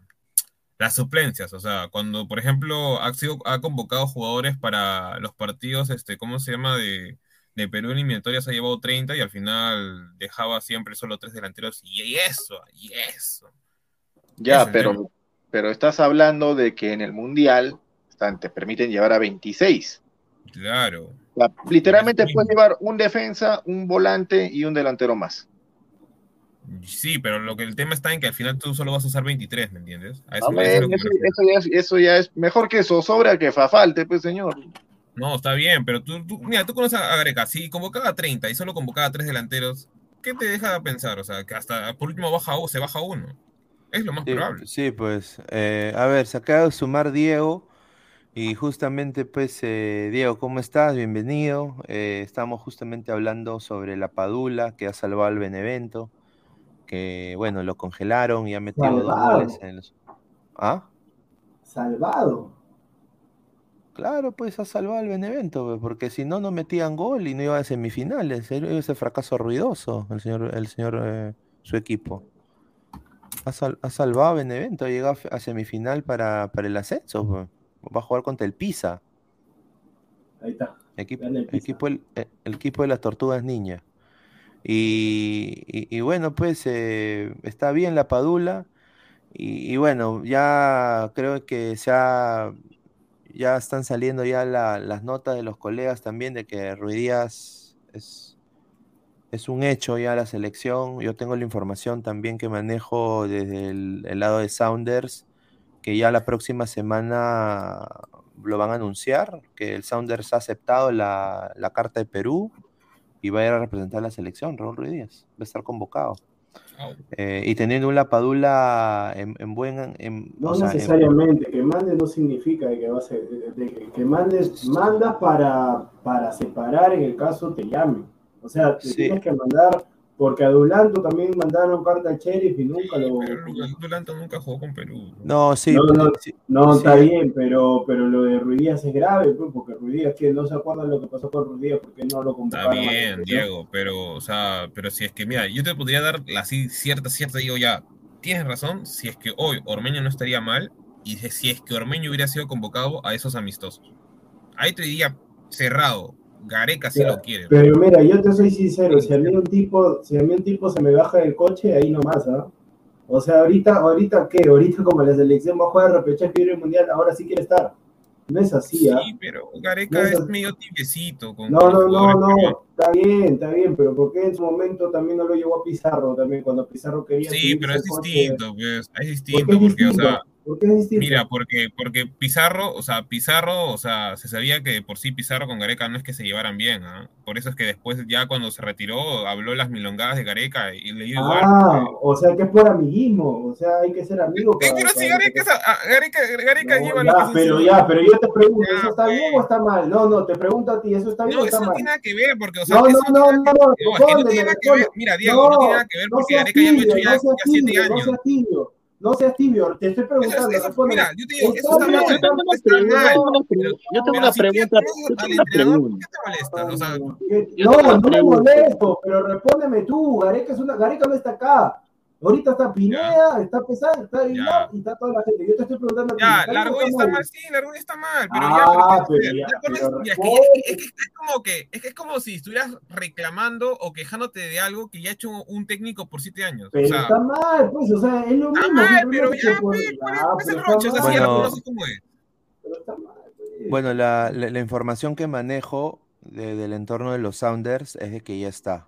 las suplencias, o sea, cuando, por ejemplo, ha, sido, ha convocado jugadores para los partidos, este, ¿cómo se llama? De, de Perú en eliminatorias ha llevado 30 y al final dejaba siempre solo tres delanteros y eso, y eso. Ya, pero, pero estás hablando de que en el Mundial te permiten llevar a 26. Claro. literalmente puedes llevar un defensa, un volante y un delantero más. Sí, pero lo que el tema está en que al final tú solo vas a usar 23, ¿me entiendes? eso, ya es, eso, ya es, mejor que eso, sobra que fa falte, pues señor. No, está bien, pero tú, mira, tú conoces a Gareca, si convocaba 30 y solo convocaba tres delanteros, ¿qué te deja pensar? O sea, que hasta por último baja, se baja uno. Es lo más probable. Sí, pues, eh, a ver, se acaba de sumar Diego. Y justamente, pues, eh, Diego, ¿cómo estás? Bienvenido. Eh, estamos justamente hablando sobre la Padula que ha salvado al Benevento que, bueno, lo congelaron y ha metido dos goles en los... ¿Ah? Salvado. Claro, pues ha salvado al Benevento, pues, porque si no, no metían gol y no iba a semifinales. Ese fracaso ruidoso, el señor, el señor eh, su equipo. Ha, salvado a Benevento, ha llegado a semifinal para, el ascenso. Pues. Va a jugar contra el Pisa. Ahí está. Equipo, equipo el, equipo de las tortugas niñas. Y, bueno, pues eh, está bien la Padula. Y, bueno, ya creo que se ya están saliendo ya las notas de los colegas también de que Ruidías es, es un hecho ya la selección. Yo tengo la información también que manejo desde el, lado de Sounders, que ya la próxima semana lo van a anunciar, que el Sounders ha aceptado la, la carta de Perú y va a ir a representar la selección, Raúl Ruiz Díaz, va a estar convocado. Eh, y teniendo un Lapadula en, en buen... no necesariamente, que mande no significa que va a ser, que mandes, mandas para, para separar en el caso te llame. O sea, te tienes que mandar porque a Dulanto también mandaron carta al sheriff y nunca lo. Pero Dulanto nunca jugó con Perú. No, sí. No, está bien, pero, pero lo de Ruidías es grave, pues, porque Ruidías que no se acuerda de lo que pasó con Ruidías, porque no lo convocaron. Está bien, Diego, pero, o sea, pero si es que, mira, yo te podría dar así cierta, cierta, digo ya, tienes razón, si es que hoy Ormeño no estaría mal y si es que Ormeño hubiera sido convocado a esos amistosos. Ahí te diría cerrado, Gareca si lo quiere. Pero mira, yo te soy sincero, si a mí un tipo, si a mí un tipo se me baja del coche, ahí nomás, ¿ah? O sea, ahorita, ahorita qué, ahorita como la selección va a jugar repechaje el mundial, ahora sí quiere estar. No es así, ¿ah? Sí, pero Gareca es, medio tibiecito. Con no, no, no, no, está bien, está bien, pero porque en su momento también no lo llevó a Pizarro también, cuando Pizarro quería... Sí, pero es distinto, pues, es distinto, porque, o sea Mira, porque, porque Pizarro, o sea, Pizarro, o sea, se sabía que por sí Pizarro con Gareca no es que se llevaran bien, ¿ah? Por eso es que después, ya cuando se retiró, habló las milongadas de Gareca y le dio igual. Ah, o sea, que es por amiguismo, o sea, hay que ser amigos. pero si Gareca, Gareca, Gareca lleva ya, Pero ya, pero yo te pregunto, ¿eso está bien o está mal? No, no, te pregunto a ti, ¿eso está bien o está mal? No, eso no tiene nada que ver, porque, o sea, no, no, no, no, no, no no, ya, ya siete años. No seas tibio. No seas tibio, te estoy preguntando. mira, yo te digo, eso está mal. Yo tengo una pregunta. Yo tengo una pregunta. ¿Qué te molesta? O sea, no, no me molesto, pero respóndeme tú. Gareca, es una, Gareca no está acá. Ahorita está Pineda, está Pesán, está Aguilar y está toda la gente. Yo te estoy preguntando. Ya, Largoy está, mal, sí, Largoy está mal, pero ah, ya, pero, ya, es, que, es, como que, es que es como si estuvieras reclamando o quejándote de algo que ya ha hecho un técnico por siete años. Pero o sea, está mal, pues, o sea, es lo está mismo. Está mal, pero ya, pues, es el roche, o sea, sí, no sé cómo es. Pero está mal. Pues. Bueno, la, la, la información que manejo de, del entorno de los Sounders es de que ya está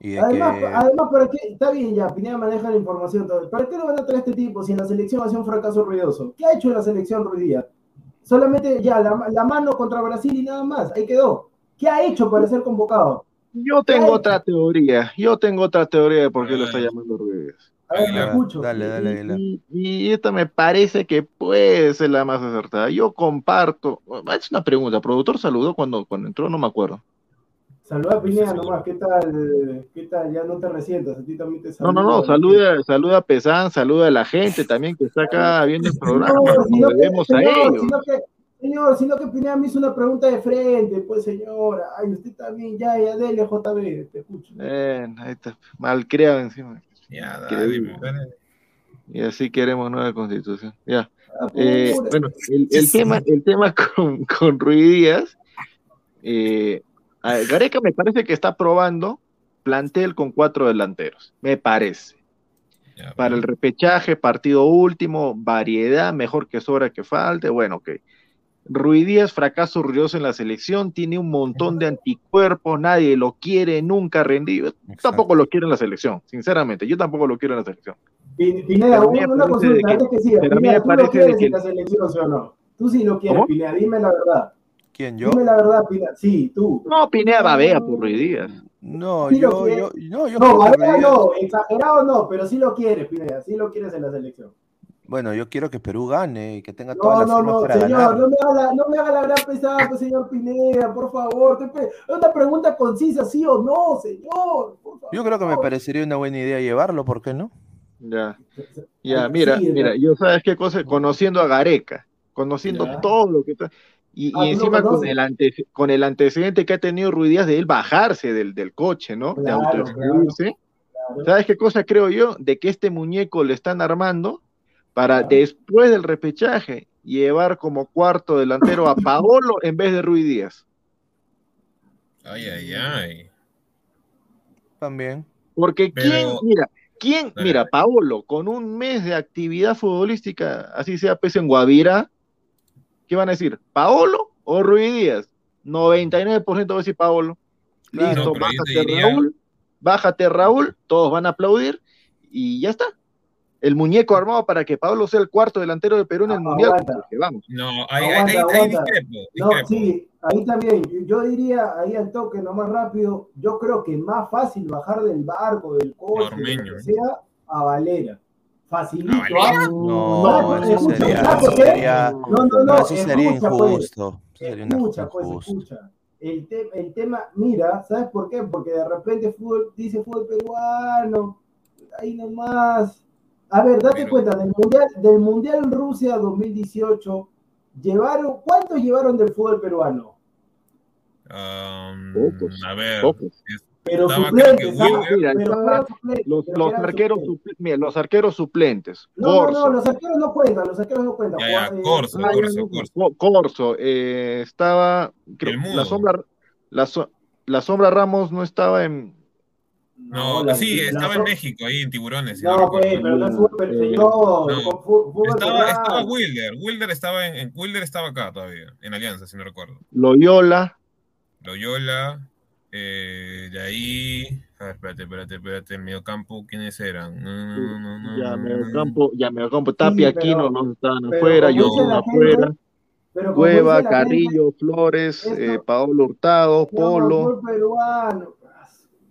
además, además, ¿para qué? Está bien ya, Pineda maneja la información. Todo. ¿Para qué lo van a traer este tipo si en la selección hace un fracaso ruidoso? ¿Qué ha hecho en la selección Ruidía? Solamente ya la, la, mano contra Brasil y nada más. Ahí quedó. ¿Qué ha hecho para ser convocado? Yo tengo otra teoría. Yo tengo otra teoría de por qué lo está llamando Ruidías. A ver, me escucho. Dale, dale, dale. Y, y, esta me parece que puede ser la más acertada. Yo comparto. Es una pregunta. ¿Productor saludó cuando, cuando entró? No me acuerdo. Saluda a Pineda nomás, ¿qué tal? ¿Qué tal? Ya no te resientas, a ti también te saluda. No, no, no, saluda, saluda a Pesán, saluda a la gente también que está acá viendo el programa. Señor, sino que, señor, sino que, señor, sino que Pineda me hizo una pregunta de frente, pues señora. Ay, usted también, ya, ya, dele JB, te escucho. Eh, ahí está, mal creado encima. Ya, dale, Y así queremos nueva constitución. Ya. Ah, eh, bueno, el, el, tema, el tema con, con Ruidías, eh, Gareca me parece que está probando plantel con cuatro delanteros, me parece. Para el repechaje, partido último, variedad, mejor que sobra que falte, bueno, ok. Ruiz Díaz, fracaso ruidoso en la selección, tiene un montón de anticuerpos, nadie lo quiere, nunca ha rendido. Tampoco lo quiero en la selección, sinceramente, yo tampoco lo quiero en la selección. Pineda, una, consulta, antes que siga, Pineda, ¿tú lo quieres en la selección, sí o no? Tú sí lo quieres, Pineda, dime la verdad. ¿Quién, yo? Dime la verdad, Pineda. Sí, tú. No, Pineda babea por Ruiz Díaz. No, yo, yo, no, yo, no, babea no, exagerado no, pero sí lo quieres, Pineda, sí lo quieres en la selección. Bueno, yo quiero que Perú gane y que tenga todas las formas no, para señor, ganar. No me, haga la, no me haga la gran pesada, pues, señor Pineda, por favor. Es una pregunta concisa, sí o no, señor. Yo creo que me parecería una buena idea llevarlo, ¿por qué no? Ya, ya, mira, mira, yo sabes qué cosa, conociendo a Gareca, conociendo todo lo que está, y, Ah, y encima con el, ante, con el antecedente que ha tenido Ruiz Díaz de él bajarse del, del coche, ¿no? de Claro, autoexcluirse. ¿Sabes qué cosa creo yo? De que este muñeco le están armando para después del repechaje llevar como cuarto delantero a Paolo en vez de Ruiz Díaz. Ay, ay, ay. También. Porque Pero- quién, mira, quién, mira, Paolo, con un mes de actividad futbolística, así sea pese en Guavira, ¿qué van a decir? ¿Paolo o Ruiz Díaz? 99% va a decir Paolo. Claro, Listo, bájate diría- Raúl, bájate Raúl, todos van a aplaudir y ya está. El muñeco armado para que Pablo sea el cuarto delantero de Perú en el Ah, Mundial. aguanta. porque vamos. No, ahí, Aguanta, ahí, ahí aguanta. discrepo, No, sí, ahí también. Yo diría, ahí al toque, no más rápido, yo creo que es más fácil bajar del barco, del coche, de Ormeño. lo que sea, a Valera. Facilito. ¿A Valera? ¿ah? No, ¿Sabes? eso Escucha, sería, No, no, no, no, eso sería escucha, pues. injusto. Eso sería Escucha, pues, injusta. escucha. El, te- el tema, mira, ¿sabes por qué? Porque de repente fútbol, dice fútbol peruano, ahí nomás. A ver, date Pero- cuenta, del mundial, del mundial Rusia 2018, llevaron, ¿cuántos llevaron del fútbol peruano? Um, Pocos, a ver, pocos. Pero Estaba suplentes, creo que ¿sabes? Wilder. Mira, Pero estaba- fueron suplentes, Los, arqueros suplentes. los arqueros suplentes. No, no, Corso. no, los arqueros no cuentan, los arqueros no cuentan. Ya, ya, eh, Corso, Ah, Corso, no, Corso. Co- Corso, eh, estaba creo, la sombra la, so- la sombra Ramos no estaba en No, la- sí, la estaba so- en México, ahí en Tiburones. si No, no pues, pero no pero Eh, no, no. Estaba, estaba Wilder, Wilder estaba en, en- Wilder estaba acá todavía, en Alianza, si no recuerdo. Loyola, Loyola, eh, de ahí, a ver, espérate, espérate, espérate, en mediocampo, ¿quiénes eran? No, no, no, no, ya no, mediocampo, ya mediocampo, Tapia, pero- Aquino, no estaban afuera, yo afuera, Cueva, gente, Carrillo, Flores, esto- eh, Paolo Hurtado, no, Polo. peruano.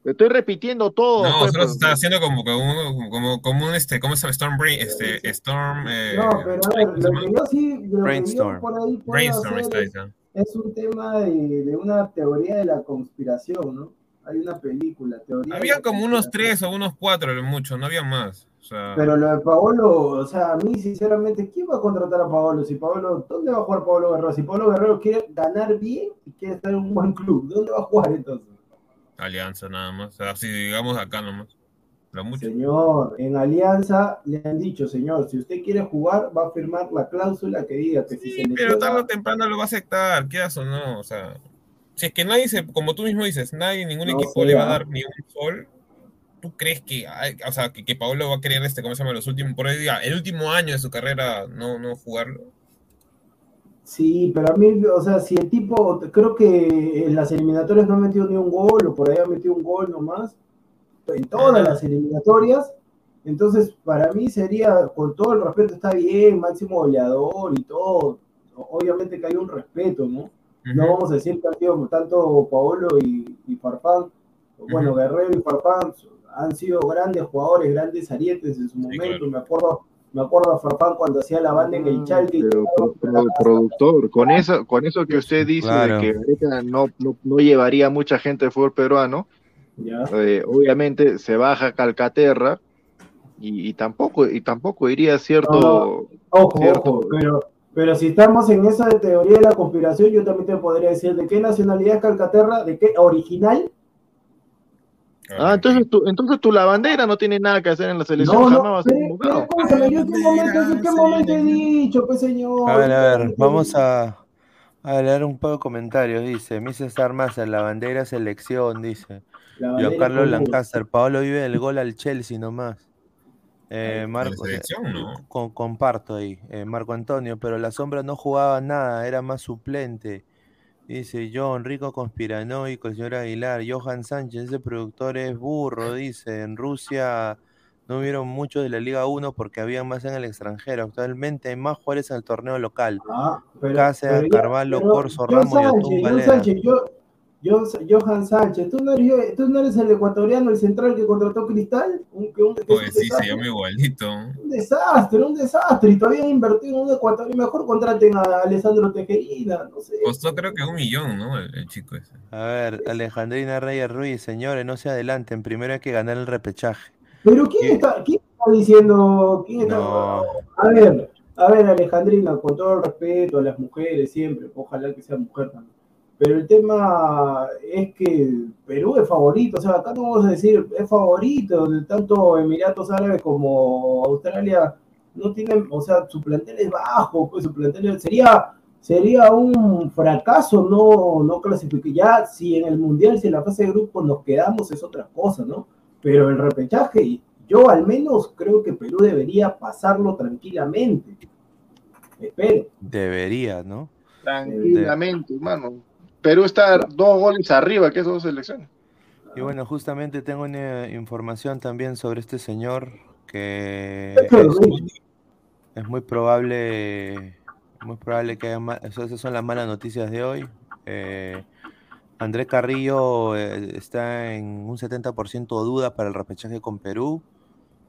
Te estoy repitiendo todo. No, pues, solo pues. se está haciendo como, como, como, como un, este, ¿cómo se llama? Storm, Brain, este, Storm, eh, No, pero a ver, ¿cómo se lo llama? que yo sí, lo que yo Brainstorm. por ahí puedo Brainstorm hacer está ahí, está. Es un tema de, de una teoría de la conspiración, ¿no? Hay una película, teoría Había como unos tres o unos cuatro, lo mucho, no había más. O sea, Pero lo de Paolo, o sea, a mí sinceramente, ¿quién va a contratar a Paolo? Si Paolo, ¿dónde va a jugar Paolo Guerrero? Si Paolo Guerrero quiere ganar bien y quiere estar en un buen club, ¿dónde va a jugar entonces? Alianza nada más. O sea, si digamos acá nomás. Lo mucho. Señor, en Alianza le han dicho, señor, si usted quiere jugar, va a firmar la cláusula que diga que si se pero tarde o temprano lo va a aceptar, quieras o no. O sea, si es que nadie se, como tú mismo dices, nadie, ningún No equipo le va a dar ni un sol. ¿Tú crees que, o sea, que, que Pablo va a querer este, ¿cómo se llama? Los últimos, por ahí el último año de su carrera no, no jugarlo? Sí, pero a mí, o sea, si el tipo, creo que en las eliminatorias no ha metido ni un gol, o por ahí ha metido un gol nomás, en todas las eliminatorias, entonces para mí sería, con todo el respeto, está bien, máximo goleador y todo, obviamente que hay un respeto, ¿no? No vamos a decir que han sido tanto Paolo y, y Farfán, bueno. Guerrero y Farfán han sido grandes jugadores, grandes arietes en su momento, claro. me acuerdo, me acuerdo a Farfán cuando hacía la banda en el Chalke. y Pero, el productor, con eso, con eso que usted dice Claro. de que no, no, no llevaría mucha gente de fútbol peruano, Ya. eh, obviamente se baja Calcaterra y, y tampoco y tampoco iría cierto Ojo, cierto- ojo, pero, pero si estamos en esa de teoría de la conspiración, yo también te podría decir de qué nacionalidad es Calcaterra, de qué original. ah entonces tu entonces tu lavandera no tiene nada que hacer en la selección No, jamás no, va a ser pero, convocado. pero escúchame, yo en qué momento, en qué momento he dicho, pues señor. A ver, a ¿En ver, vamos a, a leer un poco de comentarios. Dice, Misa Armas en la bandera selección, dice. Giancarlo común. Lancaster, Paolo vive del gol al Chelsea nomás. Eh, Marco, con- comparto ahí, eh, Marco Antonio, pero la sombra no jugaba nada, era más suplente. Dice John, rico conspiranoico, el señor Aguilar. Johan Sánchez, ese productor es burro, dice. En Rusia no hubieron muchos de la Liga 1 porque había más en el extranjero. Actualmente hay más jugadores en el torneo local. Ah, pero- Cáceres, pero ya- Carvalho, pero Corso, Ramos, Sánchez, John Valera. Sánchez, yo, yo- Johan Sánchez, ¿tú no, eres, tú no eres el ecuatoriano, el central que contrató Cristal? Un, un- Pues sí, se llama igualito. Un desastre, un desastre. Y todavía han invertido en un ecuatoriano. Mejor contraten a Alessandro Tejerina, no sé. Costó creo que un millón, ¿no? El, el chico ese. A ver, Alejandrina Reyes Ruiz, señores, no se adelanten. Primero hay que ganar el repechaje. Pero ¿quién está, quién está diciendo? ¿Quién está- No. A ver, a ver, Alejandrina, con todo el respeto a las mujeres siempre, ojalá que sea mujer también. Pero el tema es que Perú es favorito, o sea, acá no vamos a decir es favorito, tanto Emiratos Árabes como Australia no tienen, o sea, su plantel es bajo, pues su plantel sería sería un fracaso no no clasificar ya si en el mundial si en la fase de grupos nos quedamos es otra cosa, ¿no? Pero el repechaje yo al menos creo que Perú debería pasarlo tranquilamente. Espero. Debería, ¿no? Tranquilamente, hermano. Perú está dos goles arriba que esas dos selecciones. Y bueno, justamente tengo una información también sobre este señor que es, es muy probable, muy probable que haya ma- eso- esas son las malas noticias de hoy. Eh, André Carrillo eh, está en un 70% duda para el repechaje con Perú.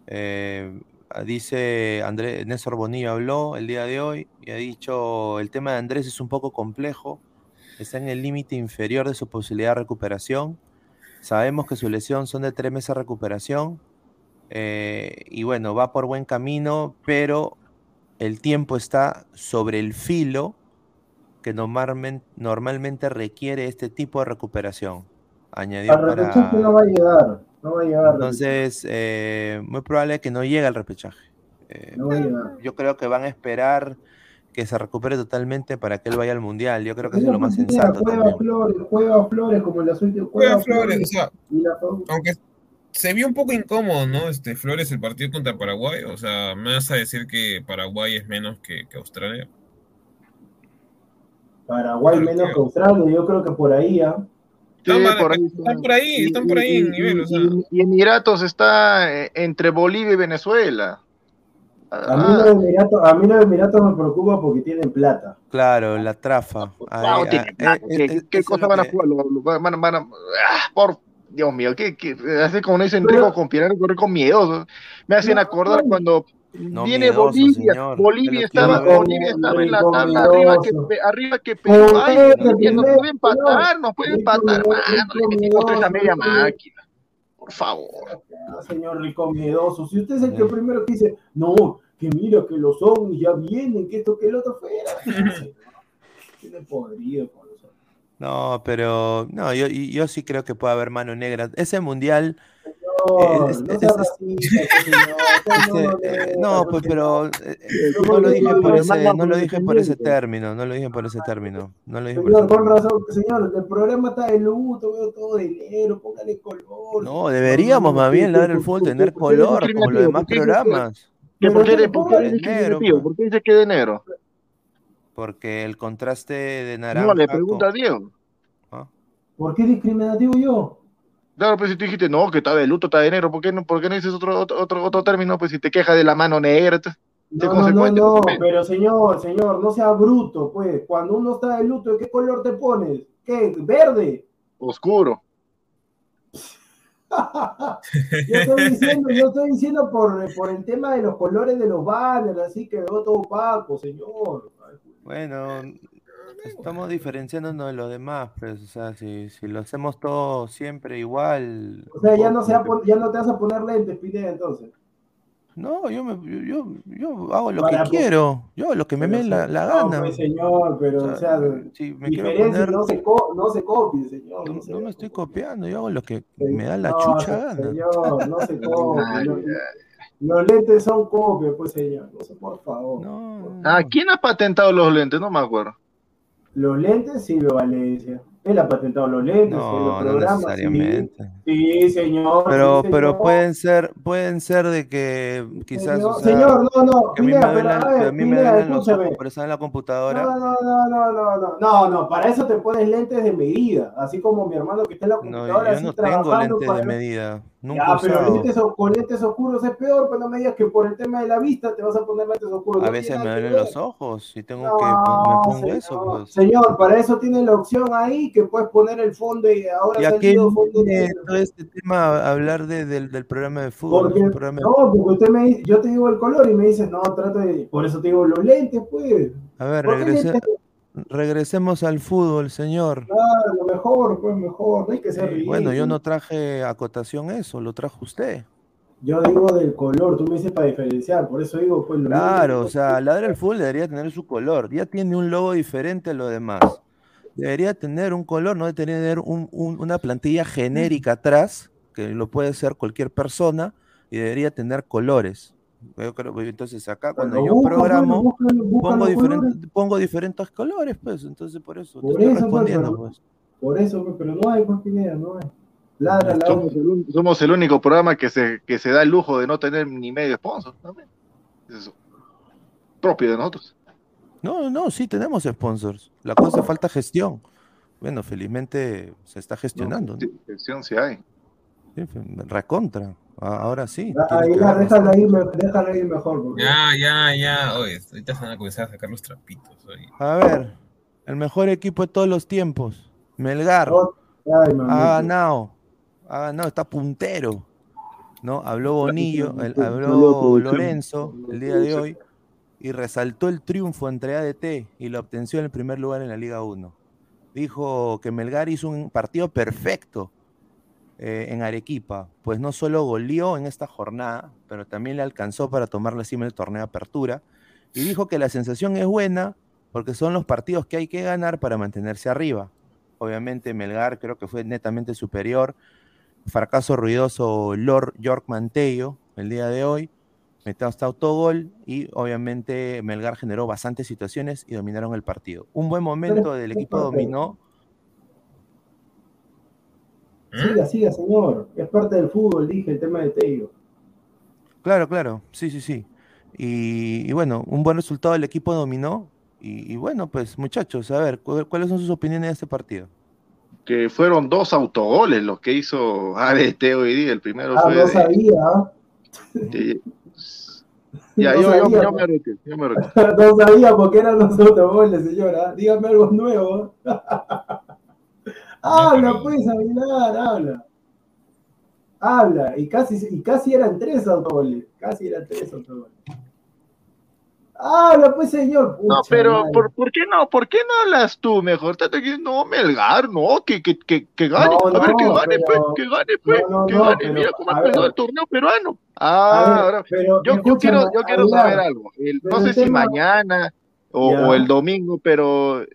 Eh, dice André, Néstor Bonillo habló el día de hoy y ha dicho el tema de Andrés es un poco complejo, está en el límite inferior de su posibilidad de recuperación. Sabemos que su lesión son de tres meses de recuperación. eh, y bueno, va por buen camino, pero el tiempo está sobre el filo que normalmente, normalmente requiere este tipo de recuperación. Añadió Al repechaje para... no va a llegar. No va a llegar. Entonces, eh, muy probable que no llegue al repechaje. Eh, No va a llegar. yo creo que van a esperar que se recupere totalmente para que él vaya al mundial. Yo creo que eso es lo más sensato juega también. Flores, juega Flores como en las últimas. Juega Flores, o sea, y la aunque se vio un poco incómodo, ¿no? Este Flores el partido contra Paraguay, o sea, me vas a decir que Paraguay es menos que, que Australia. Paraguay menos que Australia, yo creo que por ahí, ¿ah? Sí, Están por ahí están por ahí, están por ahí en nivel, o sea. Y, y Emiratos está eh, entre Bolivia y Venezuela. A mí, los Emiratos, a mí los Emiratos me preocupa porque tienen plata. Claro, la trafa. Ah, tiene eh, eh, ¿Qué, eh, qué es cosa lo van a que- jugar? Van van a- ah, por Dios mío, ¿qué, qué, así como dicen Pero- rico conspiranoico, rico miedoso. Me hacen No, acordar no. cuando No viene miedoso, Bolivia. señor. Bolivia que estaba, a Bolivia ver. estaba en la tabla arriba que, arriba que Perú. Ay, nos puede empatar, nos puede empatar, miedoso, mano. rico Le metimos tres a miedoso, media máquina. Por favor. Ah, señor rico miedoso. Si usted es el que primero que dice, no, que mira que los ovnis ya vienen, que esto, que el otro fuera. Tiene podrido con los ovnis. No, pero no, yo, y- yo sí creo que puede haber mano negra. Ese mundial, No, es- no es- racista, No, no, eh, no, no, no, pues, no. pero eh, eh, no lo dije no, por no, ese, no, no lo dije por ese término, no lo dije por ese término, no lo dije por razón, señor, el programa está de luto, veo todo de negro, póngale color. No, deberíamos más bien ladrar el fútbol tener color como los demás programas, ¿Que ¿Por qué por negro, negro? ¿Por qué dice que de negro? porque el contraste de naranja. No, le pregunta a Diego. ¿Ah? ¿Por qué discriminativo yo? Claro, pues si tú dijiste, no, que está de luto, está de negro, ¿por qué no, por qué no dices otro, otro, otro, otro término? Pues si te quejas de la mano negra, te- No, no, no, pues. pero señor, señor, no sea bruto, pues. Cuando uno está de luto, ¿de qué color te pones? ¿Qué? ¿Verde? oscuro. yo estoy diciendo, yo estoy diciendo por, por el tema de los colores de los banners, así que veo todo opaco, señor. Bueno, estamos diferenciándonos de los demás, pues, o sea, si, si lo hacemos todo siempre igual. O sea, ya no, se a pon- ya no te vas a poner lentes, Pineda, entonces. No, yo, me, yo, yo, hago lo Para, que pues, quiero, yo hago lo que me Pero dé la, sí. la No, gana. pues, señor, pero, o sea, si me quiero diferencia poner, no se, co- no se copie, señor. no, No, se- no me estoy copiando, yo hago lo que me da la no, chucha gana. Señor, no se copie. Los, lentes son copias, pues, señor. No sé, por favor. No, Ah, ¿quién ha patentado los lentes? No me acuerdo. Los lentes, Silvio Valencia. Él ha patentado los lentes, No, los no programas. necesariamente. Sí, sí, señor. Pero, sí, pero señor. pueden ser, pueden ser de que quizás, Señor, o sea, señor, no, no, que a mí me pero duelen, ver, a mí me Pineda, duelen los ojos por estar en la computadora. No, no, no, no, no, no, no, no, para eso te pones lentes de medida, así como mi hermano que está en la No, computadora yo así no tengo lentes para- de medida. Nunca Ya, he pero usado. lentes con lentes oscuros es peor, pues no me digas que por el tema de la vista te vas a poner lentes oscuros. A no veces me duelen los ojos y tengo No, que me pongo señor, eso, pues. Señor, para eso tiene la opción ahí que puedes poner el fondo y ahora ¿Y ha salido fondo todo este tema hablar de- del, del programa de fútbol? Porque, Es un programa de- no, porque usted me dice, yo te digo el color y me dice, no, trata de, por eso te digo los lentes, pues. A ver, regresemos al fútbol, señor. Claro, lo mejor, pues mejor, no hay que ser Eh. Bueno, yo no traje acotación eso, lo trajo usted. Yo digo del color, tú me dices para diferenciar, por eso digo, pues lo Claro, mismo. o sea, Ladra el Fútbol debería tener su color. Ya tiene un logo diferente a lo demás. Debería tener un color, no debería tener un- un- una plantilla genérica atrás, que lo puede ser cualquier persona, y debería tener colores. Yo creo que entonces acá cuando Pero yo busca, programo, busca, busca pongo, diferentes, colores. pongo diferentes colores, pues, entonces por eso te Por estoy eso, pues, respondiendo, pero- pues. Por eso, pues, pero no hay, pues, Pineda, no hay. Ladra, ladra. Somos el, un- somos el único programa que se, que se da el lujo de no tener ni medio sponsor. también. Es eso. Propio de nosotros. No, no, sí tenemos sponsors. La cosa falta gestión. Bueno, felizmente se está gestionando. ¿no? Sí, gestión sí hay. Sí, recontra. Ahora sí. Ah, Ahí la déjala ir mejor. porque- Ya, ya, ya. Oye, ahorita se van a comenzar a sacar los trapitos. oye. A ver, el mejor equipo de todos los tiempos. Melgar. Oh, Ay, Ha ganado. Ha ganado, está puntero. ¿No? Habló Bonillo, el- habló. Lorenzo el día de hoy y resaltó el triunfo entre ADT y la obtención en el primer lugar en la Liga 1. Dijo que Melgar hizo un partido perfecto eh, en Arequipa, pues no solo goleó en esta jornada, pero también le alcanzó para tomar la cima del torneo apertura. Y dijo que la sensación es buena porque son los partidos que hay que ganar para mantenerse arriba. Obviamente Melgar creo que fue netamente superior. Fracaso ruidoso Lord York Mantello el día de hoy. Metió hasta autogol y obviamente Melgar generó bastantes situaciones y dominaron el partido. Un buen momento del equipo dominó. Siga, siga, señor. Es parte del fútbol, dije, el tema de Tello. Claro, claro, sí, sí, sí. Y, y bueno, un buen resultado del equipo dominó. Y, y bueno, pues muchachos, a ver, ¿cu- ¿cuáles son sus opiniones de este partido? Que fueron dos autogoles los que hizo ADT hoy día. El primero Ah, fue no de- sabía. ¿ah? Ya, No yo, yo, sabía, yo me yo me retiro. No sabía porque eran los autogoles, señora. Dígame algo nuevo. habla, pues, Aguilar, habla. Habla. Y casi, y casi eran tres autogoles. Casi eran tres autogoles. Habla, pues, señor. No, Pucha pero madre. ¿por, por qué no? ¿Por qué no hablas tú mejor? Tanto que no, Melgar, no, que, que, que, que gane, No, a ver, que no, gane, pero- pues, que gane, pues, no, no, que no, gane, pero, mira cómo ha empezado el torneo peruano. Ah, ver, ahora, pero, yo, quiero, yo quiero saber algo. El- pero no sé el si tema- mañana o, el domingo, pero eh,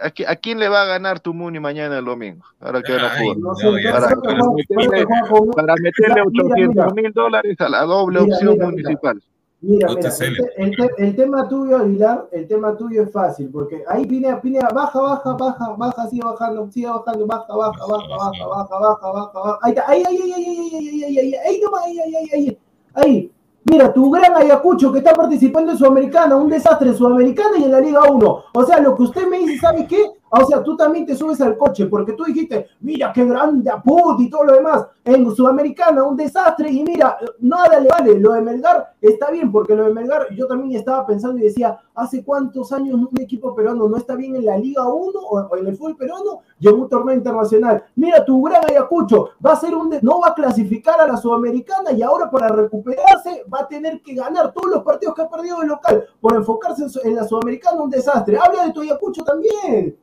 ¿a, qui- a quién le va a ganar tu Muni mañana el domingo? Ahora que van a jugar. No No, pero para- meterle- creo que Juan con- Para meterle Ya, mira, 800 mira. mil dólares a la doble Mira, opción mira. municipal. Mira, Te mira, el, el te- el tema tuyo, Aguilar, el tema tuyo es fácil, porque ahí Pinea, Pinea, baja, baja, baja, baja, sigue bajando, sigue bajando, baja, baja, baja, baja, baja, baja, baja, baja. Ahí está, ahí, ahí, ahí, ahí, ahí, ahí, ahí, ahí, ahí, nomás, ahí, ahí, ahí, ahí, ahí. Mira, tu gran Ayacucho que está participando en Sudamericana, un desastre en Sudamericana y en la Liga 1. O sea, lo que usted me dice, ¿sabe qué? O sea, tú también te subes al coche porque tú dijiste, mira qué grande Aput y todo lo demás. En Sudamericana, un desastre y mira, nada le vale. Lo de Melgar está bien porque lo de Melgar, yo también estaba pensando y decía, ¿hace cuántos años un equipo peruano no está bien en la Liga 1 o, en el fútbol peruano y en un torneo internacional? Mira, tu gran Ayacucho va a ser un, de- no va a clasificar a la Sudamericana y ahora para recuperarse va a tener que ganar todos los partidos que ha perdido de local por enfocarse en, la Sudamericana, un desastre. Habla de tu Ayacucho también.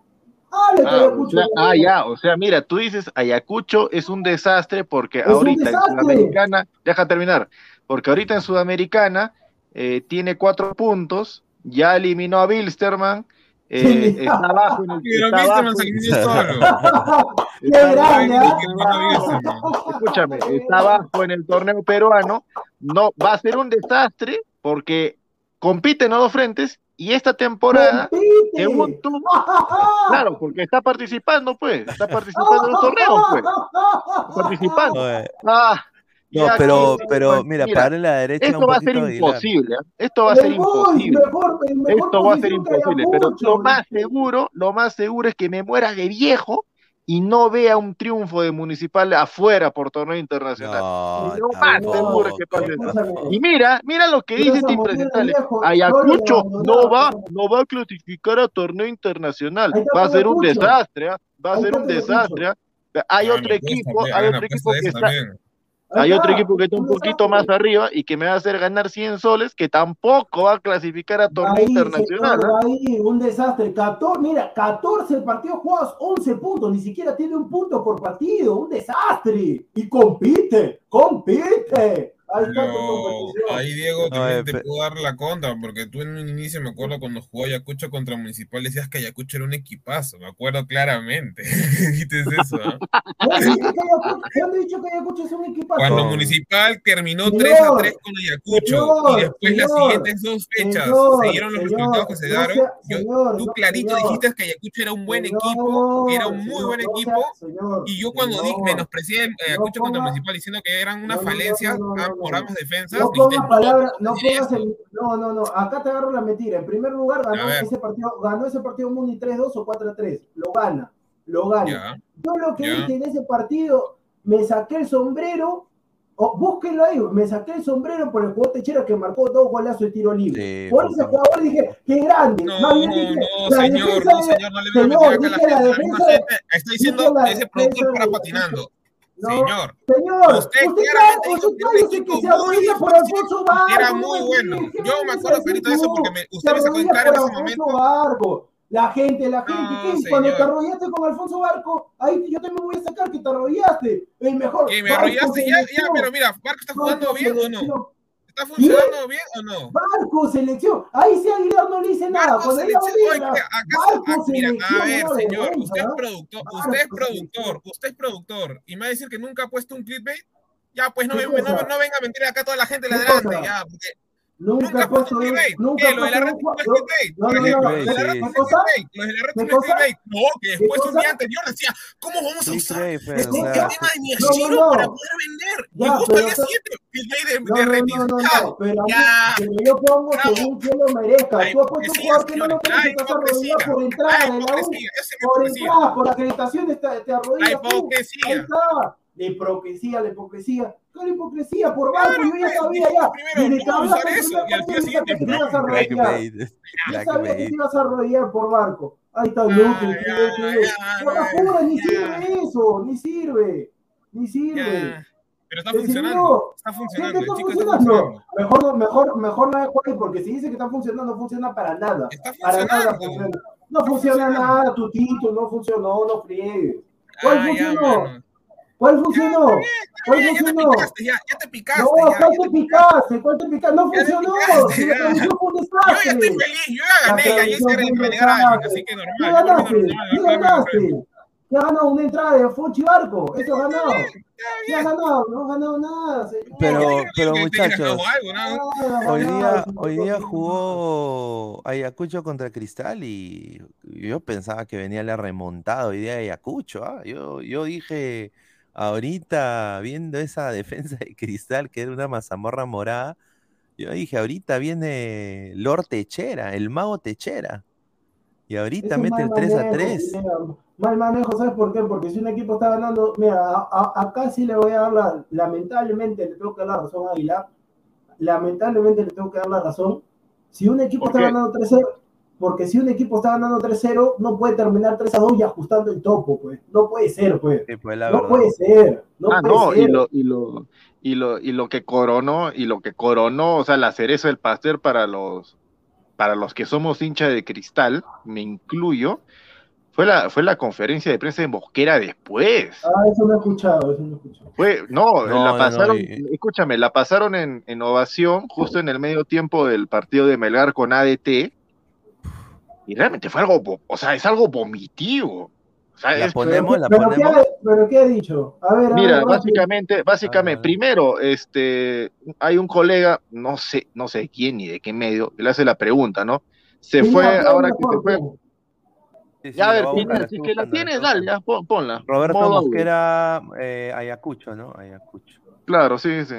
Habla de tu Ah, Ayacucho. ah, también. ya, o sea, mira, tú dices Ayacucho es un desastre porque Es ahorita desastre. en Sudamericana, deja terminar, porque ahorita en Sudamericana eh, tiene cuatro puntos, ya eliminó a Bilsterman, eh, Sí. está abajo en el Pero está viste, abajo- man, se eliminó solo. Qué grande, ¿ah? escúchame, está abajo en el torneo peruano, no va a ser un desastre porque compite en los dos frentes y esta temporada según tú, claro, porque está participando, pues, está participando en los torneos, pues, participando. Ah, no, pero, pero mira, para la derecha. Esto va a ser imposible. ¿eh? Esto va a ser imposible. esto va a ser imposible. Pero lo más seguro, lo más seguro es que me muera de viejo y no vea un triunfo de Municipal afuera por torneo internacional. No, más seguro que pase Y mira, mira lo que dice este impresentable. Ayacucho no va, no va a clasificar a torneo internacional. Va a ser un desastre, ¿ah? va a ser un desastre. ¿ah? Hay otro equipo, hay otro equipo que está. Hay otro equipo que está un poquito más arriba y que me va a hacer ganar 100 soles, que tampoco va a clasificar a torneo internacional. ¿eh? Ahí, un desastre. 14, mira, 14 partidos jugados, 11 puntos, ni siquiera tiene un punto por partido, un desastre. Y compite, compite. Ahí, Diego, también te puedo dar la contra, porque tú en un inicio me acuerdo cuando jugó Ayacucho contra Municipal, decías que Ayacucho era un equipazo, me acuerdo claramente. Dijiste eso, ¿no? he dicho que Ayacucho es un equipazo? Cuando Municipal terminó 3 a 3 con Ayacucho y después las siguientes dos fechas se dieron los resultados que se dieron, tú clarito dijiste que Ayacucho era un buen equipo, era un muy buen equipo, y yo cuando dije, menosprecié Ayacucho contra Municipal diciendo que eran una falencia, por ambas defensas. No pongas palabras, no pongas el, no, no, no, acá te agarro la mentira. En primer lugar, ganó ese partido, ganó ese partido Muni 3-2 o 4-3. Lo gana, lo gana. Yo lo que dije en ese partido, me saqué el sombrero, o búsquenlo ahí, me saqué el sombrero por el jugador Techera que marcó dos golazos de tiro libre. por ese jugador dije, qué grande. No, no, señor, no, señor, no le voy a meter acá a la gente. Está diciendo ese productor para patinando. Señor, señor, usted, usted claramente usted que se arrodilla por Alfonso Barco. Era muy bueno. Yo me acuerdo clarito de eso porque me, usted me sacó en cara en ese momento. Barco. La gente, la gente, no, ¿qué? Cuando te arrollaste con Alfonso Barco, ahí yo también voy a sacar que te arrollaste. El mejor. Que me arrollaste ya, ya, pero mira, Barco está jugando bien o no. ¿Está funcionando bien o no? Barco, selección. Ahí sí Aguilar no le dice nada. Barco, selección. Oye, acá, Barco, mira, a ver, señor, usted es productor, usted es productor, usted es productor, y me va a decir que nunca ha puesto un clickbait. Ya, pues no, no, no, venga a mentir acá toda la gente adelante, ya, porque Nunca, nunca puesto clickbait. Nunca lo de la red no clickbait. No, no, no. Lo de la red no. Lo la no clickbait. No, que después un día anterior decía, ¿cómo vamos a usar este tema de Miyashiro para poder vender? Me gusta el día siguiente clickbait de red. Pero yo pongo según quien lo merezca. Tú has puesto un jugador que no lo merece, te arrodillas por entrada en la U. Por entrada, por acreditación te arrodillas. Ahí está. La hipocresía, la hipocresía la hipocresía por barco, yo ya sabía ya. Que hablaste eso y al día siguiente te ibas a arrodillar. Ya sabía que te ibas a arrodillar por barco. Ahí está, no, Por la pura, ni sirve eso, ni sirve, ni sirve. Pero está funcionando, está funcionando, está funcionando. Mejor, mejor, mejor no es juegue porque si dice que está funcionando, no funciona para nada. Para nada funciona. No funciona nada, tu título no funcionó, no friegues. ¿Cuál funcionó? ¿Cuál funcionó? ¿Cuál ya, funcionó? Ya te picaste, ya, ya te picaste. No, ¿cuál te picaste? ¿Cuál te picaste? No funcionó. Si la transmisión fue un desastre. Yo ya estoy feliz, yo ya gané, ya hice relegar a alguien, así que normal. ¿Qué ganaste? ¿Qué ganaste? ¿Qué ha ganado una entrada de Fuchi Barco? Eso ha ganado. ¿Qué ha ganado? No ha ganado nada. Pero, pero muchachos, hoy día, hoy día jugó Ayacucho contra Cristal y yo pensaba que venía la remontada hoy día de Ayacucho. ¿ah? Yo, yo dije ahorita viendo esa defensa de cristal que era una mazamorra morada, yo dije, ahorita viene Lord Techera, el mago Techera. Y ahorita mete el 3 a 3. mal manejo, ¿sabes por qué? Porque si un equipo está ganando, mira, acá sí le voy a dar la, lamentablemente le tengo que dar la razón a Aguilar, lamentablemente le tengo que dar la razón. Si un equipo está ganando 3-0, porque si un equipo está ganando 3-0, no puede terminar 3-2 y ajustando el topo, pues. No puede ser, pues. pues no puede ser. No ah, no, Y, lo, y, lo, y, lo, y lo que coronó, y lo que coronó, o sea, la cereza del pastel para los, para los que somos hincha de cristal, me incluyo, fue la, fue la conferencia de prensa de Mosquera después. Ah, eso no he escuchado, eso no he escuchado. Fue, no, la pasaron, escúchame, la pasaron en, en ovación justo en el medio tiempo del partido de Melgar con ADT y realmente fue algo, o sea, es algo vomitivo. O sea, la ponemos, la pero, ponemos. ¿qué, pero ¿qué ha dicho? A ver, Mira, básicamente, básicamente, primero, este, hay un colega, no sé, no sé quién ni de qué medio, le hace la pregunta, ¿no? Se fue, ahora que se fue, ya, a ver, si que la tienes, dale, ya, ponla. Roberto Mosquera, eh, Ayacucho, ¿no? Ayacucho. Claro, sí, sí.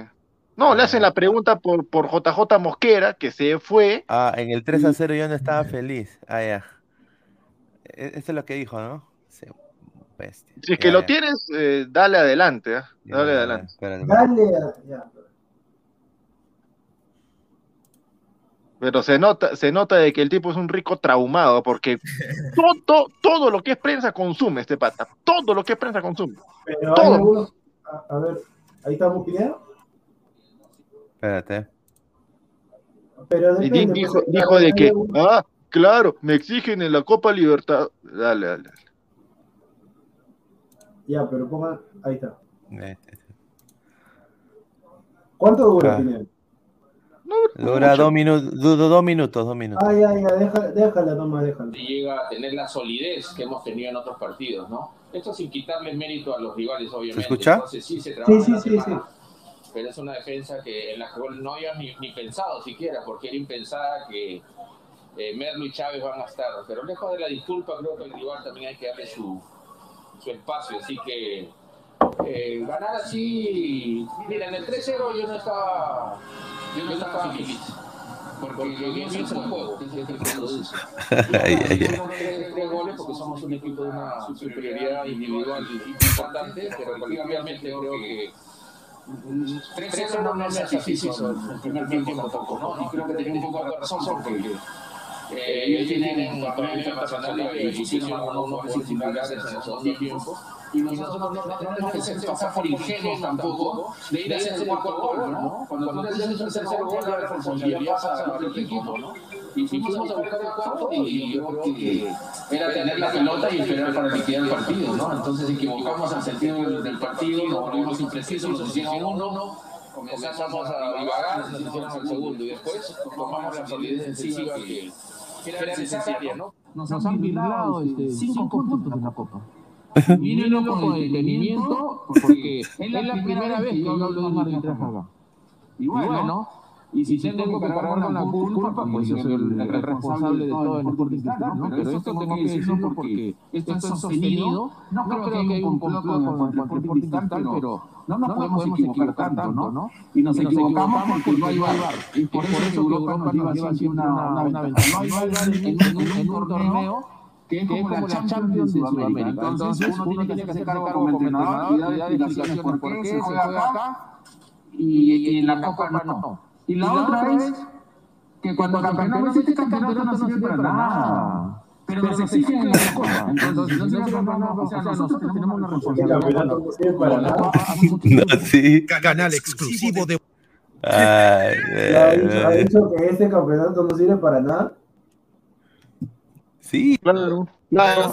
No, le hacen la pregunta por, por JJ Mosquera, que se fue. Ah, en el 3 a 0 yo no estaba feliz. Ah, ya. E, eso es lo que dijo, ¿no? Sí, si es que lo tienes, eh, dale adelante, ¿eh? Dale adelante. Dale, ya. Pero se nota, se nota de que el tipo es un rico traumado, porque todo, todo lo que es prensa consume este pata. Todo lo que es prensa consume. todo. a, ver, ahí estamos pidiendo. Espérate. Pero dijo, dijo de que, ah, claro, me exigen en la Copa Libertad. Dale, dale. Ya, pero ponga, ahí está. Este, ¿Cuánto dura, ah. Pineda? Dura dos minutos, dos minutos, dos minutos. Ay, ay, ay, déjala, déjala nomás, déjala. Llega a tener la solidez que hemos tenido en otros partidos, ¿no? Esto sin quitarle mérito a los rivales, obviamente. ¿Se escucha? sí, sí, sí, sí, sí, Pero es una defensa que en la que no había ni, ni pensado siquiera, porque era impensada que eh, Merlo y Chávez van a estar. Pero lejos de la disculpa, creo que el rival también hay que darle su, su espacio. Así que eh, ganar así. Mira, en el 3-0 yo no estaba yo no estaba feliz. Porque bien es el juego, es el que produce. ay, ay. Tres goles porque somos un equipo de una superioridad individual importante, pero colectivamente creo que 3-0 no, no es satisfizo el primer tiempo tampoco, ¿no? Y creo que tenía un poco de razón porque eh, ellos tienen un papel internacional y hicieron unos similares en el segundo tiempo y nosotros no, tenemos que pasar por ingenuos tampoco de ir a hacer el cuarto gol, ¿no? Cuando tú haces el tercer gol, la responsabilidad pasa al otro equipo, ¿no? Y fuimos a buscar el cuarto y yo creo que era tener la pelota y esperar para liquidar el partido, ¿no? Entonces equivocamos al sentido del partido, nos volvimos imprecisos, nos hicieron uno, comenzamos a divagar, nos hicieron el segundo y después tomamos la solidez defensiva que era necesaria, ¿no? Nos han brindado este, cinco puntos en la Copa. Mírenlo con detenimiento, porque es la primera vez que yo hablo de un arbitraje acá. Y bueno, y si, tengo que cargar con la culpa, pues yo soy el, responsable de todo el deporte ¿no? Pero esto tengo que decirlo porque esto es sostenido. No creo que haya un complot con el deporte digital, pero no nos podemos equivocar tanto, ¿no? Y nos equivocamos porque no hay bar. Y por eso Europa nos lleva así una ventaja. No hay bar en un torneo que es como, la Champions de Sudamérica. Entonces, uno tiene que hacer cargo como entrenador y dar explicaciones por qué se juega acá y, en la Copa no. Y la otra es que cuando campeonato, este campeonato no sirve para nada. Pero nos exigen en la Copa. Entonces, o sea, nosotros tenemos una responsabilidad. El campeonato no sirve para nada. Sí. Canal exclusivo de... ¿Ha dicho que este campeonato no sirve para nada? Sí. Claro, claro.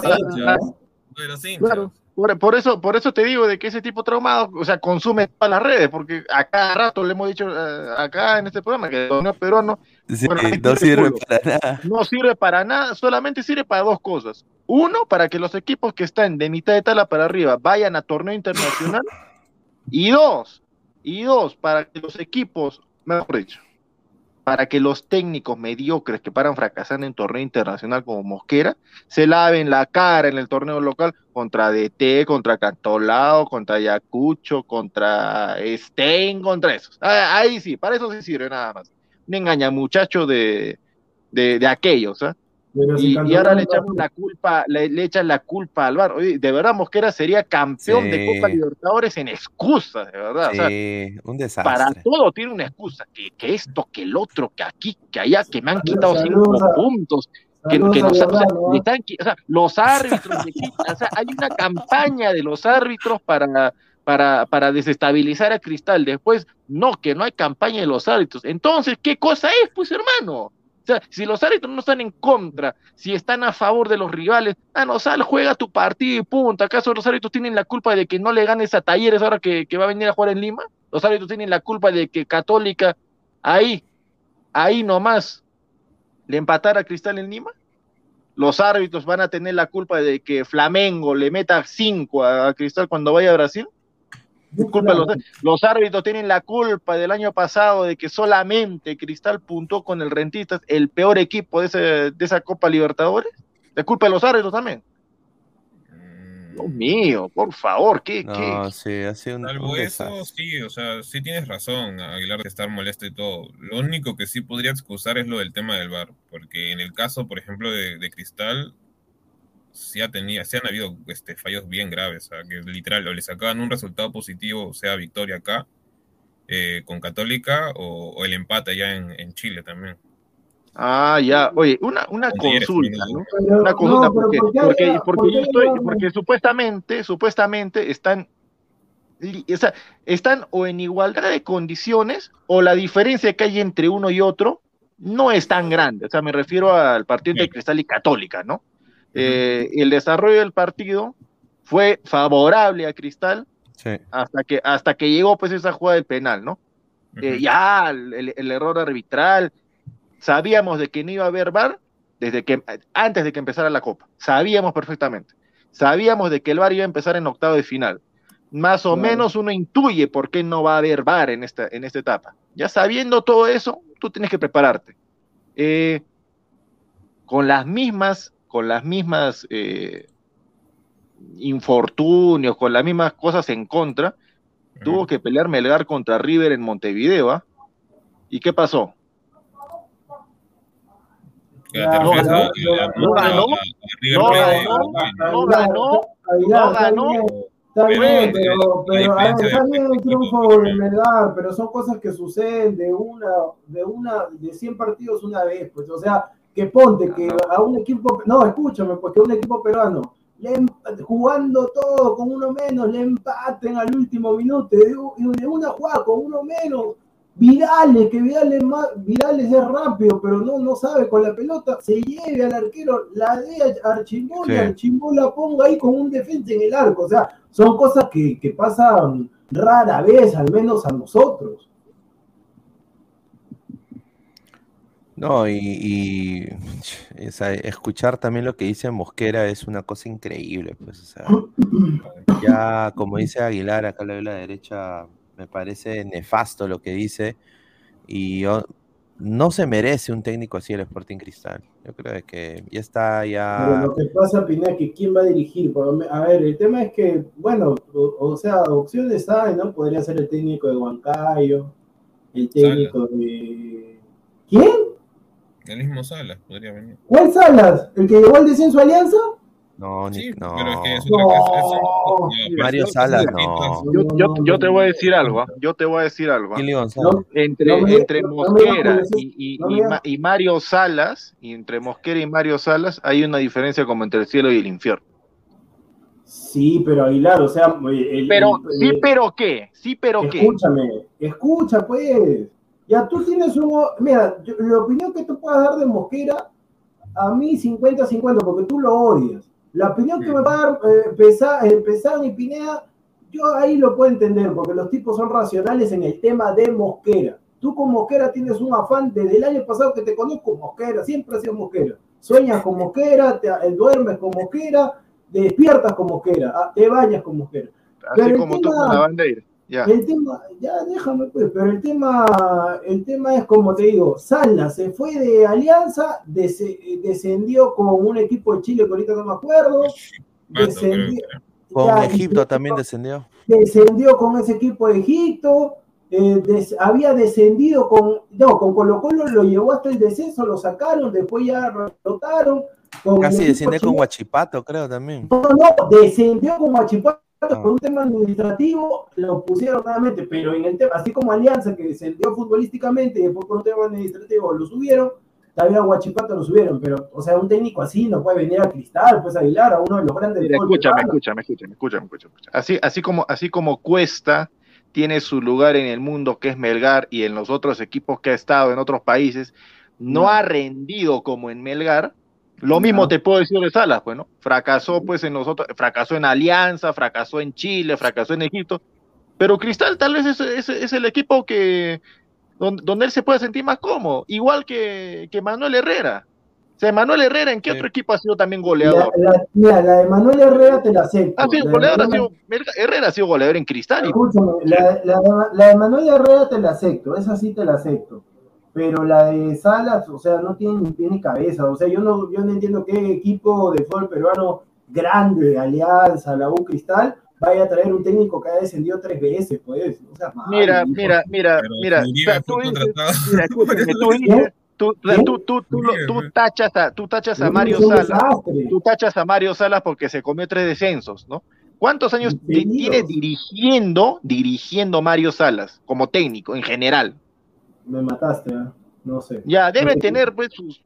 claro. Por, eso, por eso te digo de que ese tipo traumado, o sea, consume todas las redes, porque a cada rato le hemos dicho eh, acá en este programa que el torneo peruano no sirve para nada. No sirve para nada, solamente sirve para dos cosas. Uno, para que los equipos que están de mitad de tala para arriba vayan a torneo internacional. y dos, y dos, para que los equipos, mejor dicho, para que los técnicos mediocres que paran fracasando en torneo internacional como Mosquera se laven la cara en el torneo local contra DT, contra Cantolao, contra Ayacucho, contra Stein, contra esos. Ah, ahí sí, para eso sí sirve nada más. Un engaña muchacho de, de, de aquellos, ¿eh? Y, ahora le echamos la culpa, le, le, echan la culpa al bar. Oye, de verdad, Mosquera sería campeón de Copa Libertadores en excusas, de verdad. Sí, un desastre. Para todo tiene una excusa, que, que, esto, que el otro, que aquí, que allá, que me han quitado cinco puntos. Que, que nos, o sea, los árbitros, o sea, hay una campaña de los árbitros para, para, para desestabilizar a Cristal. Después, no, que no hay campaña de los árbitros. Entonces, ¿qué cosa es, pues, hermano? Sea, si los árbitros no están en contra, si están a favor de los rivales, ah, no, sal, juega tu partido y punto. ¿Acaso los árbitros tienen la culpa de que no le ganes a Talleres ahora que, va a venir a jugar en Lima? Los árbitros tienen la culpa de que Católica, ahí, ahí nomás, le empatara a Cristal en Lima. Los árbitros van a tener la culpa de que Flamengo le meta cinco a Cristal cuando vaya a Brasil. Disculpa, los, árbitros tienen la culpa del año pasado de que solamente Cristal puntó con el Rentistas, el peor equipo de, ese, de esa Copa Libertadores. ¿Es culpa de los árbitros también? Dios mío, por favor, ¿qué? No, qué? sí, ha sido un, Salvo un eso, sí, o sea, sí tienes razón, Aguilar, de estar molesto y todo. Lo único que sí podría excusar es lo del tema del VAR, porque en el caso, por ejemplo, de, de Cristal, sí, ha tenido, sí han habido este, fallos bien graves, o sea, que literal, o le sacaban un resultado positivo, sea victoria acá, eh, con Católica, o, o el empate allá en, en Chile también. Ah, ya. Oye, una, una consulta, ¿no? Una consulta, no, porque, ¿por qué porque, porque yo estoy, porque supuestamente, supuestamente están, o sea, están o en igualdad de condiciones, o la diferencia que hay entre uno y otro no es tan grande. O sea, me refiero al partido entre Cristal y Católica, ¿no? Eh, el desarrollo del partido fue favorable a Cristal Sí. hasta que, hasta que llegó pues esa jugada del penal, ¿no? Eh, ya, el, error arbitral, sabíamos de que no iba a haber VAR desde que, antes de que empezara la Copa, sabíamos perfectamente, sabíamos de que el VAR iba a empezar en octavo de final, más o Claro. menos uno intuye por qué no va a haber VAR en esta, en esta etapa, ya sabiendo todo eso, tú tienes que prepararte. Eh, con las mismas, con las mismas eh, infortunios, con las mismas cosas en contra, tuvo que pelear Melgar contra River en Montevideo, ¿ah? ¿Y qué pasó? No ganó, no ganó, ¿no? ganó, no está ganó. bien, Está Pero, bien, eh, pero, a ver, está bien el triunfo de Melgar, pero son cosas que suceden de una, de una, de 100 partidos una vez, pues, o sea, que ponte que a un equipo, no, escúchame, pues que a un equipo peruano, le em- jugando todo con uno menos, le empaten al último minuto, y de, de una jugada con uno menos, Vidales, que Vidales, más, Vidales es rápido, pero no, no sabe con la pelota, se lleve al arquero, la de Archimbola, Sí. Archimbola ponga ahí con un defensa en el arco, o sea, son cosas que, que pasan rara vez, al menos a nosotros. No, y, y, o sea, escuchar también lo que dice Mosquera es una cosa increíble, pues, o sea, ya como dice Aguilar, acá le doy la derecha, me parece nefasto lo que dice, y yo- no se merece un técnico así el Sporting Cristal. Yo creo que ya está, Pero ya... lo que pasa, Pineda, que quién va a dirigir. A ver, el tema es que, bueno, o, o sea, opciones hay, ¿no? Podría ser el técnico de Huancayo, el técnico de. ¿Quién? El mismo Salas podría venir. ¿Cuál Salas? ¿El que llevó al descenso a Alianza? No, ni, Sí, no. pero es que es otra cosa. es- No. es- Mario Salas, distintas. no. Yo, yo, yo te voy a decir algo, ¿ah? yo te voy a decir algo. ¿ah? González. No, Entre, No me- entre Mosquera y, y- y Mario Salas, y entre Mosquera y Mario Salas, hay una diferencia como entre el cielo y el infierno. Sí, pero Aguilar, o sea. el- Pero, el- sí, el- pero qué, sí, pero qué. Escúchame, escucha pues. Ya tú tienes un... Mira, yo- la opinión que tú puedas dar de Mosquera, a mí 50-50, porque tú lo odias. La opinión que me va a dar eh, eh, Pesán y Pineda, yo ahí lo puedo entender, porque los tipos son racionales en el tema de Mosquera. Tú con Mosquera tienes un afán desde el año pasado que te conozco, Mosquera, siempre has sido Mosquera. Sueñas con Mosquera, te, eh, duermes con Mosquera, despiertas con Mosquera, ah, te bañas con Mosquera. Así Pero como tú con la bandera. El tema, ya déjame pues, pero el tema, el tema es como te digo, Salas se fue de Alianza, des- descendió con un equipo de Chile que ahorita no me acuerdo, descendió, Con ya, Egipto también descendió. descendió con ese equipo de Egipto, eh, des- había descendido con, no, con Colo Colo lo llevó hasta el descenso, lo sacaron, después ya rotaron. Con Casi descendió con chileno. Guachipato, creo también. No, no, descendió con Guachipato Ah. por un tema administrativo, lo pusieron nuevamente, pero en el tema, así como Alianza que descendió futbolísticamente y después por un tema administrativo lo subieron, también a Guachipato lo subieron, pero, o sea, un técnico así no puede venir a Cristal, pues a Aguilar, a uno de los grandes Mira, escúchame, escúchame, escúchame, escúchame, escúchame, escúchame. Así, así como, así como Cuesta tiene su lugar en el mundo que es Melgar y en los otros equipos que ha estado en otros países, no No. ha rendido como en Melgar. Lo mismo No. te puedo decir de Salas, pues, ¿no? Fracasó, pues, en los otros, fracasó en Alianza, fracasó en Chile, fracasó en Egipto. Pero Cristal tal vez es, es- es el equipo que donde, donde él se puede sentir más cómodo, igual que, que Manuel Herrera. O sea, Manuel Herrera, ¿en qué Sí. otro equipo ha sido también goleador? la- mira, la de Manuel Herrera te la acepto. La de goleador, ha sido, Herrera ha sido goleador en Cristal. y- Escúchame, la, la, la de Manuel Herrera te la acepto, esa sí te la acepto. Pero la de Salas, o sea, no tiene ni pie ni cabeza. O sea, yo no, yo no entiendo qué equipo de fútbol peruano grande, Alianza, la U Cristal, vaya a traer un técnico que ha descendido tres veces, pues. O sea, mira, mira, mira, mira, mira, tú dices, mira, escúchame, tú dices, Tú, tú, tú, tú, tachas a, tú tachas a Mario Salas, tú tachas a Mario Salas porque se comió tres descensos, ¿no? ¿Cuántos años tiene dirigiendo, dirigiendo Mario Salas como técnico en general? Me mataste, ¿eh? no sé. Ya, debe tener pues sus,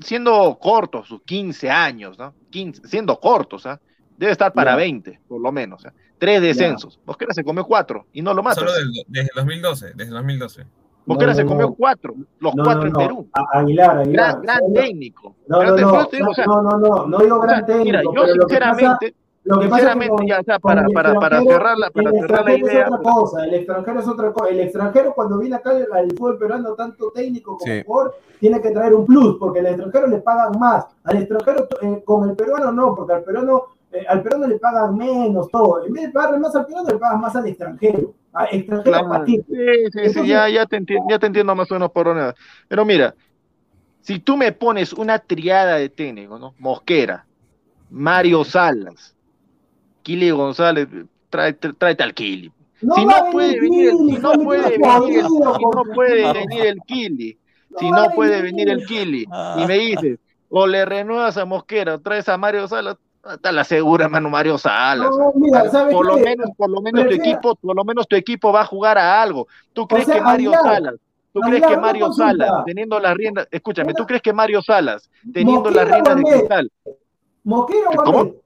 siendo cortos, sus 15 años, ¿no? 15, siendo cortos, ¿ah? Debe estar para 20, por lo menos. ¿eh? Tres descensos. Mosquera se comió cuatro y no lo mata. Solo desde, el 2012, desde el 2012. Mosquera se comió cuatro, los cuatro en Perú. Aguilar, Aguilar. Gran, gran técnico. No, no, no, no, no, no, digo gran técnico. Mira, yo sinceramente, lo que Sinceramente, ya, o sea, para, para, para cerrar la, para cerrar la idea. Es otra cosa, el extranjero es otra cosa. El extranjero, cuando viene acá al fútbol peruano, tanto técnico como sí. jugador, tiene que traer un plus, porque al extranjero le pagan más. Al extranjero, eh, con el peruano no, porque al peruano, eh, al peruano le pagan menos todo. En vez de pagarle más al peruano, le pagan más al extranjero. Al extranjero claro. Sí, sí, sí, ya, ya, te entiendo, ya te entiendo más o menos por dónde. Pero mira, si tú me pones una triada de técnicos, ¿no? Mosquera, Mario Salas, Kili González, tráete, tráete al Kili. No si, no puede venir, el, si no puede venir, el, si no puede venir el Kili, si no puede venir el Kili, y me dices, o le renuevas a Mosquera, o traes a Mario Salas, te la segura, mano, Mario Salas. No, mira, ¿sabes por lo qué? menos, por lo menos tu equipo, por lo menos tu equipo va a jugar a algo. ¿Tú crees sea, que Mario Aguilar, Salas ¿Tú Aguilar, crees que Mario consulta. Salas, teniendo las riendas, escúchame, ¿tú crees que Mario Salas, teniendo las riendas de o cristal, Mosquera o ¿Cómo?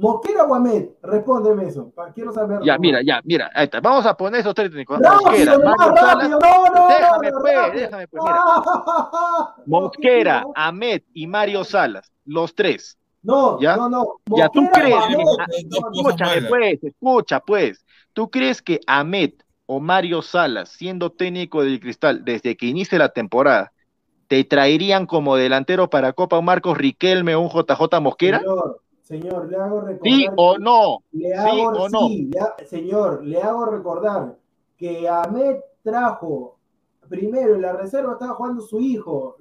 Mosquera o Ahmed. Respóndeme eso. Quiero saber. ya, mira, ya, mira, ahí está, vamos a poner esos tres técnicos. Rápido, Mosquera, Salas, rápido, no, no, déjame no, pues, rápido. déjame pues, mira, Mosquera, Ahmed y Mario Salas, los tres. No, ¿Ya? no, no. Ya tú crees, ah, escúchame pues, escucha pues, ¿tú crees que Ahmed o Mario Salas, siendo técnico del Cristal desde que inicie la temporada, te traerían como delantero para Copa un Marcos Riquelme o un JJ Mosquera? Señor, señor, le hago recordar. ¿Sí o que- no? Le ¿Sí o no? sí, le- señor, le hago recordar que Ahmed trajo primero en la reserva estaba jugando su hijo,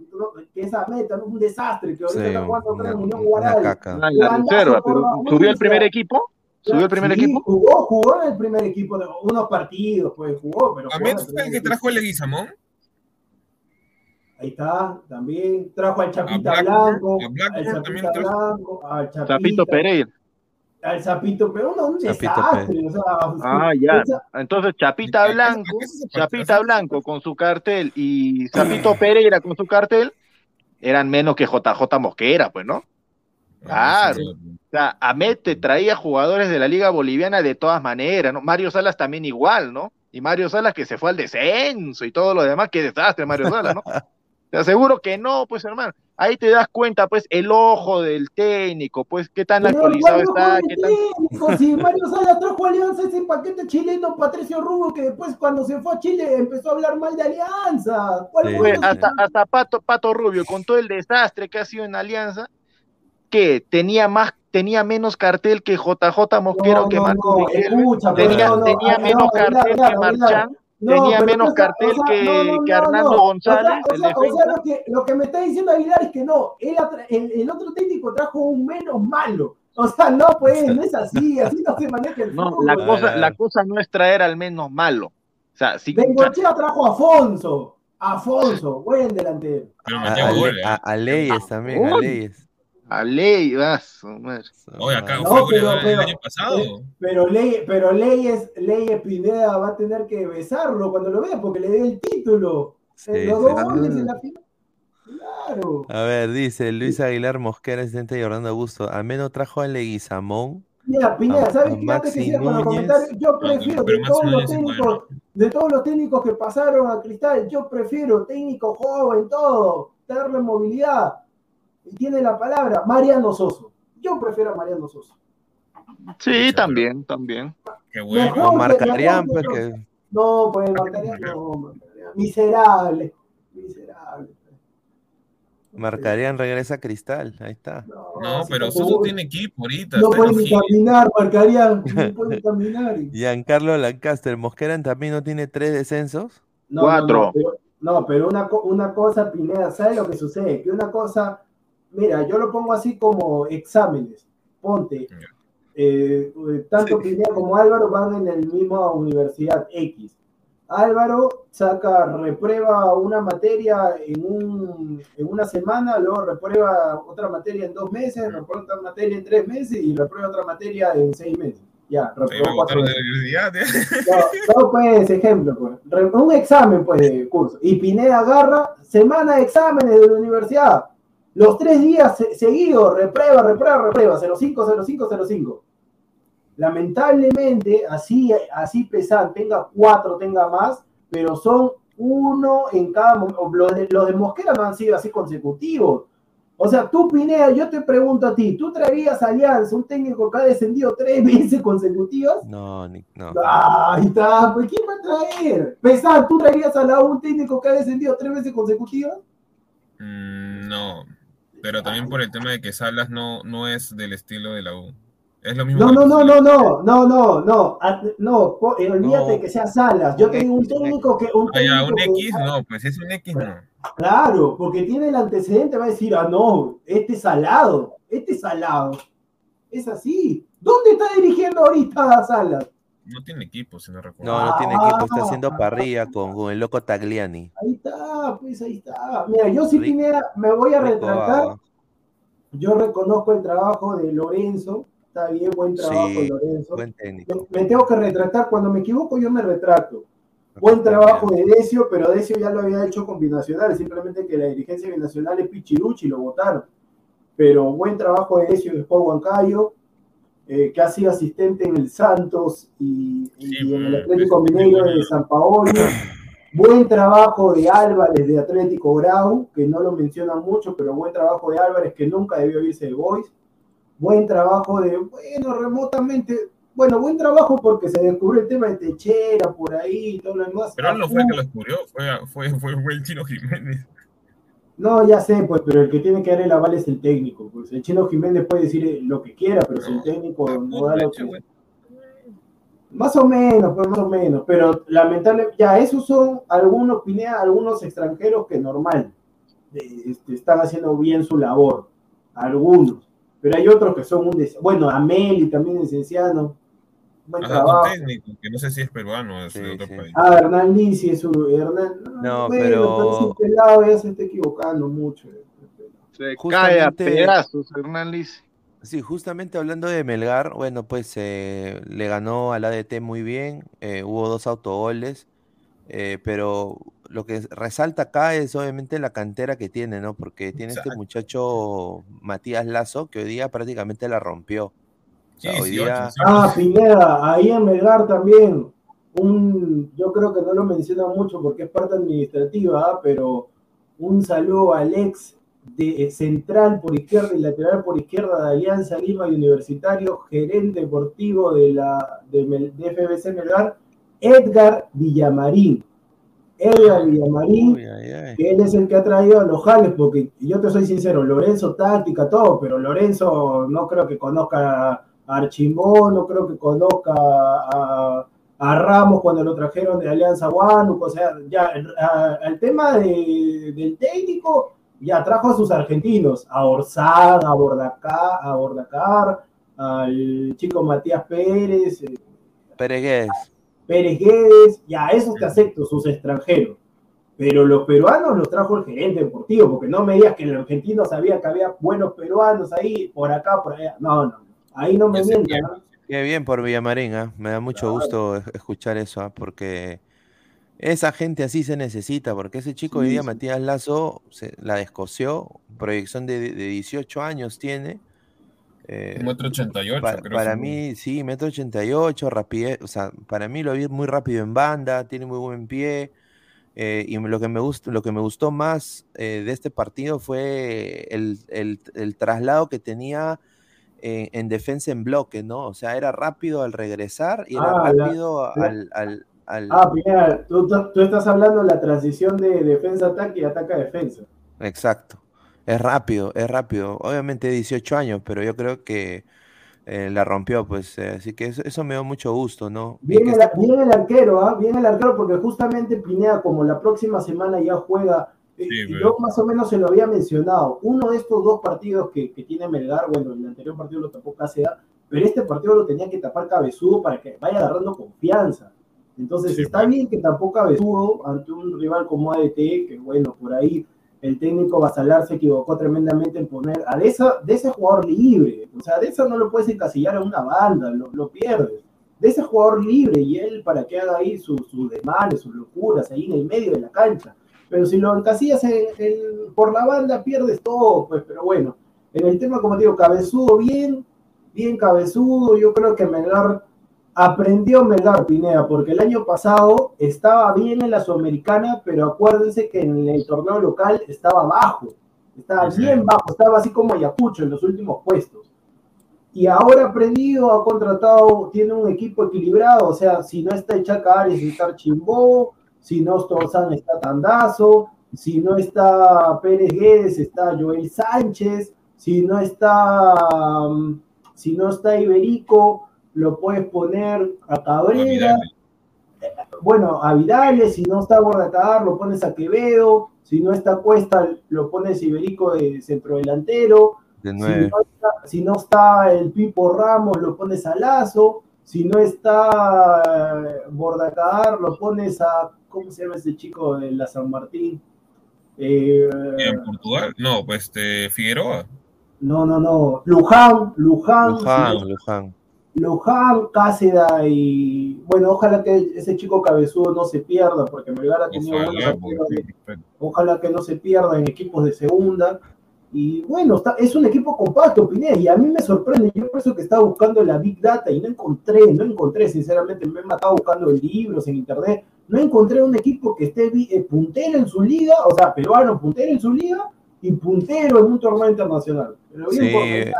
que es Ahmed, también un desastre, que ahorita Sí, está jugando en Unión Guaral. Ah, en la reserva, pero la ¿subió el primer equipo? ¿Subió el primer Sí, equipo? Jugó, jugó en el primer equipo, de unos partidos, pues jugó, pero. ¿Ahmed fue el que trajo el Leguizamón? Ahí está, también trajo al Chapita A Blanco, al Chapita trajo. Blanco, al Chapita, Zapito Pereira. al Zapito, pero no, un Chapito desastre. O sea, Ah, ya. esa- Entonces Chapita ¿Qué- qué- Blanco? Chapita Blanco con su cartel y Zapito Pereira con su cartel eran menos que JJ Mosquera, pues, ¿no? Claro. O sea, Ahmed te traía jugadores de la Liga Boliviana de todas maneras, ¿no? Mario Salas también igual, ¿no? Y Mario Salas que se fue al descenso y todo lo demás, qué desastre Mario Salas, ¿no? Te aseguro que no, pues hermano. Ahí te das cuenta, pues, el ojo del técnico, pues, qué tan actualizado ¿cuál está, qué tan... técnico? Si Mario Sala trajo a Alianza ese paquete chileno, Patricio Rubo, que después cuando se fue a Chile empezó a hablar mal de Alianza. ¿Cuál Sí. fue Pues, eso? hasta, hasta Pato, Pato Rubio, con todo el desastre que ha sido en Alianza, que tenía más, tenía menos cartel que JJ Mosquero, No, que no, Marco no, Riquelme, escucha, pero tenía, tenía no, menos cartel que. Marchán, No, tenía menos o sea, cartel o sea, que, no, no, que no, Hernando no. González, O sea, el o sea, o defensa. sea, lo, que, lo que me está diciendo Aguilar es que no, él el, el otro técnico trajo un menos malo. O sea, no, pues, no es así, así no se maneja el No, fútbol. la cosa, la cosa no es traer al menos malo. O sea, si, Bengochea trajo a Afonso. Afonso, buen delantero. Pero A, a, Leyes también, a. Leyes. A ley, vas, madre. Oye, acá No, fue pero- goleador el pero- año pasado. Pero, Ley, pero Leyes, Leyes Pineda va a tener que besarlo cuando lo vea porque le dé el título. Sí, Eh, Los dos goles en la final. Claro. A ver, dice Luis Aguilar Mosquera, asistente y Orlando Augusto. Al menos trajo a Leguizamón. Mira, Pineda, ¿sabes qué? Antes que con los Núñez. comentarios, yo prefiero pero de todos los técnicos, de todos los técnicos que pasaron a Cristal, yo prefiero técnico joven, todo, darle movilidad. Y tiene la palabra, Mariano Soso. Yo prefiero a Mariano Soso. Sí, también, también. Qué bueno. Mejor marcarían, mejor pues que- que. No, pues marcarían, no, marcarían. Miserable. Miserable. Marcarían regresa a Cristal. Ahí está. No, pero Soso tiene equipo ahorita. No puede ni caminar, marcarían. No puede caminar. Giancarlo Lancaster. Mosquera también no tiene tres descensos. No, Cuatro. no, no, pero, No, pero una, una cosa, Pineda, ¿sabes lo que sucede? Que una cosa, mira, yo lo pongo así como exámenes. Ponte, eh, tanto Pineda como Álvaro van en la misma universidad X. Álvaro saca, reprueba una materia en, un, en una semana, luego reprueba otra materia en dos meses, reprueba otra materia en tres meses y reprueba otra materia en seis meses. Ya, reprobó cuatro meses. No, no, pues, ejemplo, pues. Un examen, pues, de curso. Y Pineda agarra semana de exámenes de la universidad. Los tres días seguidos, reprueba, reprueba, reprueba, 05, 05, 05 lamentablemente, así, así pesan, tenga cuatro, tenga más, pero son uno en cada momento. Los de, los de Mosquera no han sido así consecutivos. O sea, tú, Pineda, yo te pregunto a ti, ¿tú traerías Alianza, un técnico que ha descendido tres veces consecutivas? No, ni, no. Ahí está, pues ¿quién va a traer? Pesán, ¿tú traerías a la un técnico que ha descendido tres veces consecutivas? Mm, no, pero también por el tema de que Salas no, no es del estilo de la U. Es lo mismo. No, no, no, no, no, no, no, no, no, eh, olvídate que sea Salas. Yo tengo un técnico que. Un, técnico un X, no, pues es un X, no. Claro, porque tiene el antecedente, va a decir, ah, no, este es salado, este es salado. Es así. ¿Dónde está dirigiendo ahorita Salas? No tiene equipo, si no recuerdo. No, no tiene equipo, está haciendo parrilla con, con, el loco Tagliani. Ahí está, pues ahí está. Mira, yo sí Pineda, me voy a retratar. Yo reconozco el trabajo de Lorenzo, Está bien, buen trabajo, Lorenzo. Buen técnico. Me, tengo que retratar. Cuando me equivoco, yo me retrato. Buen trabajo de Decio, pero Decio ya lo había hecho con Binacional, simplemente que la dirigencia binacional es Pichiruchi y lo votaron. Pero buen trabajo de Decio de Sport Huancayo, eh, que ha sido asistente en el Santos y, en el Atlético Mineiro de San Paolo. Buen trabajo de Álvarez de Atlético Grau, que no lo mencionan mucho, pero buen trabajo de Álvarez que nunca debió irse de Boys buen trabajo de, bueno, remotamente, bueno, buen trabajo porque se descubrió el tema de Techera por ahí y todo lo demás. Pero él no fue el que lo descubrió, fue, fue, fue, el Chino Jiménez. No, ya sé, pues, pero el que tiene que dar el aval es el técnico. Pues el Chino Jiménez puede decir lo que quiera, pero si el técnico no, da lo que. Más o menos, pues más o menos, pero lamentable, ya esos son algunos, Pinea, algunos extranjeros que normal este, están haciendo bien su labor, algunos pero hay otros que son un des... bueno, Ameli también es esenciano. Buen trabajo. técnico, que no sé si es peruano, es de otro país. Ah, Hernán Lisi es un Hernán. No, pero. Este lado ya se está equivocando mucho. Se cae a pedazos, Hernán Lisi. Sí, justamente hablando de Melgar, bueno, pues eh, le ganó al ADT muy bien, eh, hubo dos autogoles, eh, pero lo que resalta acá es obviamente la cantera que tiene, ¿no? Porque tiene este muchacho Matías Lazo que hoy día prácticamente la rompió. Ah, Pineda, ahí en Melgar también. Un, yo creo que no lo menciona mucho porque es parte administrativa, ¿ah? pero un saludo al ex de eh, central por izquierda y lateral por izquierda de Alianza Lima y Universitario, gerente deportivo de la de, de FBC Melgar, Edgar Villamarín Edgar Villamarín, que él es el que ha traído a los jales, porque yo te soy sincero, Lorenzo táctica, todo, pero Lorenzo no creo que conozca Archimbó, no creo que conozca a, Ramos cuando lo trajeron de Alianza Huánuco, o sea, ya el tema del técnico, ya trajo a sus argentinos, a Orsán, a Bordacar, a Bordacar al chico Matías Pérez. Eh, Pérez Pérez Guedes, ya esos te acepto, sus extranjeros. Pero los peruanos los trajo el gerente deportivo, porque no me digas que el argentino sabía que había buenos peruanos ahí, por acá, por allá. No, no, ahí no me mientan. Qué bien por Villamarín, ¿eh? me da mucho gusto escuchar eso, ¿eh? porque esa gente así se necesita, porque ese chico hoy día, Matías Lazo, se, la descoció, proyección de, de 18 años tiene, eh, metro 88, para, creo para mí, sí, metro 88, rapidez, o sea, para mí lo vi muy rápido en banda, tiene muy buen pie. Eh, y lo que me gustó, lo que me gustó más eh, de este partido fue el, el, traslado que tenía en, defensa en bloque, ¿no? O sea, era rápido al regresar y era ah, rápido al, al, Ah, mira, tú, tú, estás hablando de la transición de defensa-ataque y ataque-defensa. Exacto. Es rápido, es rápido. Obviamente 18 años, pero yo creo que eh, la rompió, pues, eh, así que eso, eso, me dio mucho gusto, ¿no? Bien, el, el, arquero, ¿ah? Bien el arquero, porque justamente Pineda, como la próxima semana ya juega, eh, yo más o menos se lo había mencionado, uno de estos dos partidos que, que tiene Melgar, bueno, el anterior partido lo tapó Cáceres, pero este partido lo tenía que tapar Cabezudo para que vaya agarrando confianza. Entonces está bien que tapó Cabezudo ante un rival como ADT, que bueno, por ahí el técnico Basalar se equivocó tremendamente en poner a de, esa, de ese jugador libre. O sea, de eso no lo puedes encasillar a una banda, lo, lo pierdes. De ese jugador libre y él para que haga ahí sus su desmanes, sus locuras, ahí en el medio de la cancha. Pero si lo encasillas por la banda, pierdes todo, pues, pero bueno. En el tema, como digo, cabezudo bien, bien cabezudo. Yo creo que Melgar aprendió Melgar Pineda, porque el año pasado estaba bien en la Sudamericana, pero acuérdense que en el torneo local estaba bajo, estaba bien bajo, estaba así como Ayacucho en los últimos puestos. Y ahora aprendido, ha contratado, tiene un equipo equilibrado, o sea, si no está Chaca Ares, está Chimbó, si no Storzán está Tandazo, si no está Pérez Guedes, está Joel Sánchez, si no está, mm, si no está Iberico, lo puedes poner a Cabrera, bueno, a Vidales, si no está Bordacar, lo pones a Quevedo, si no está Cuesta, lo pones Iberico de centrodelantero, de si, no está, el Pipo Ramos, lo pones a Lazo, si no está eh, Bordacar, lo pones a, ¿cómo se llama ese chico de la San Martín? Eh, ¿En Portugal? No, pues este, Figueroa. No, no, no. Luján, Luján. Luján, Luján. Luján, Cáceda y bueno, ojalá que ese chico cabezudo no se pierda, porque Melgar ha tenido buenos Ojalá que no se pierda en equipos de segunda. Y bueno, está, es un equipo compacto, Pineda, y a mí me sorprende. Yo por eso que estaba buscando la Big Data y no encontré, no encontré, sinceramente, me he matado buscando libros en internet. No encontré un equipo que esté eh, puntero en su liga, o sea, peruano puntero en su liga y puntero en un torneo internacional. Pero bien sí,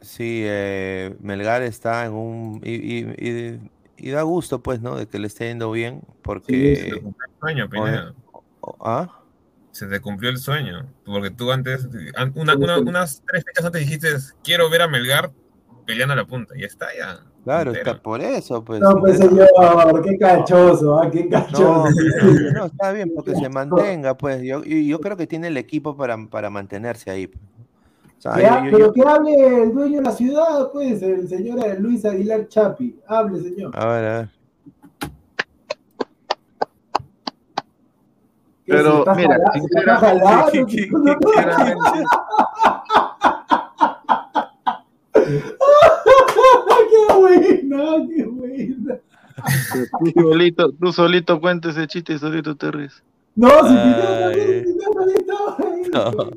Sí, eh, Melgar está en un... Y, da gusto, pues, ¿no? De que le esté yendo bien, porque... se te cumplió el sueño, Pineda. ¿Ah? Se te cumplió el sueño, porque tú antes, unas tres fechas antes dijiste, quiero ver a Melgar peleando a la punta, y está ya. Claro, está por eso, pues. No, pues señor, qué cachoso, ¿ah? qué cachoso. No, está bien, porque se mantenga, pues. Yo, yo creo que tiene el equipo para, para mantenerse ahí. Pues pero que hable el dueño de la ciudad, pues, el señor Luis Aguilar Chapi. Hable, señor. A ver, a ver. Pero, mira, sinceramente, qué buena, qué buena. Tú solito, tú solito cuentes ese chiste y solito te ríes. No, si Ay... no.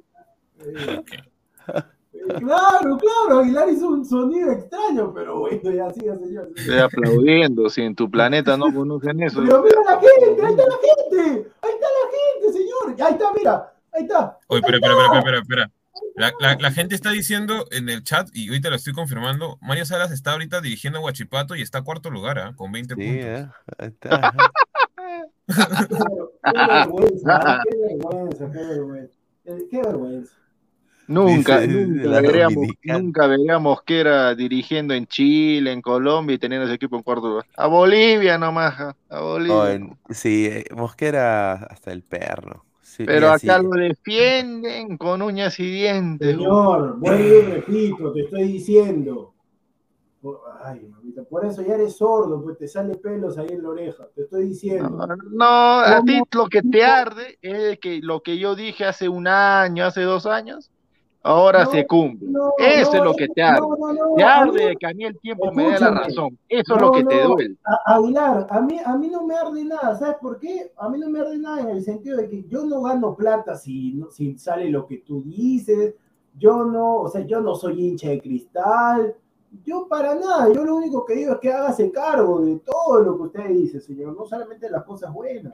Claro, claro, Aguilar hizo un sonido extraño, pero bueno, ya sigue, señor. Estoy aplaudiendo, si en tu planeta no conocen eso. Pero mira la gente, ahí está la gente, ahí está la gente, señor. Ahí está, mira, ahí está. Oye, espera, espera, espera, espera, La, la, la, gente está diciendo en el chat, y ahorita lo estoy confirmando, Mario Salas está ahorita dirigiendo a Huachipato y está a cuarto lugar, ¿eh? con 20 sí, puntos. Eh, está. qué vergüenza, qué vergüenza, qué vergüenza. Qué vergüenza. Nunca, nunca, veríamos, nunca veríamos que era dirigiendo en Chile, en Colombia y teniendo ese equipo en cuarto lugar. A Bolivia nomás, a Bolivia. sí, eh, Mosquera hasta el perro. Pero acá lo defienden con uñas y dientes. Señor, vuelvo y repito, te estoy diciendo. Ay, mamita, por eso ya eres sordo, pues te sale pelos ahí en la oreja, te estoy diciendo. No, a ti lo que te arde es que lo que yo dije hace un año, hace dos años, Ahora se cumple. Eso es lo que te arde. te arde que a mí el tiempo me dé la razón. Eso es lo que te duele. Aguilar, a mí, a mí no me arde nada. ¿Sabes por qué? A mí no me arde nada en el sentido de que yo no gano plata si, si sale lo que tú dices. Yo no, o sea, yo no soy hincha de cristal. Yo para nada. Yo lo único que digo es que hágase cargo de todo lo que usted dice, señor. No solamente las cosas buenas.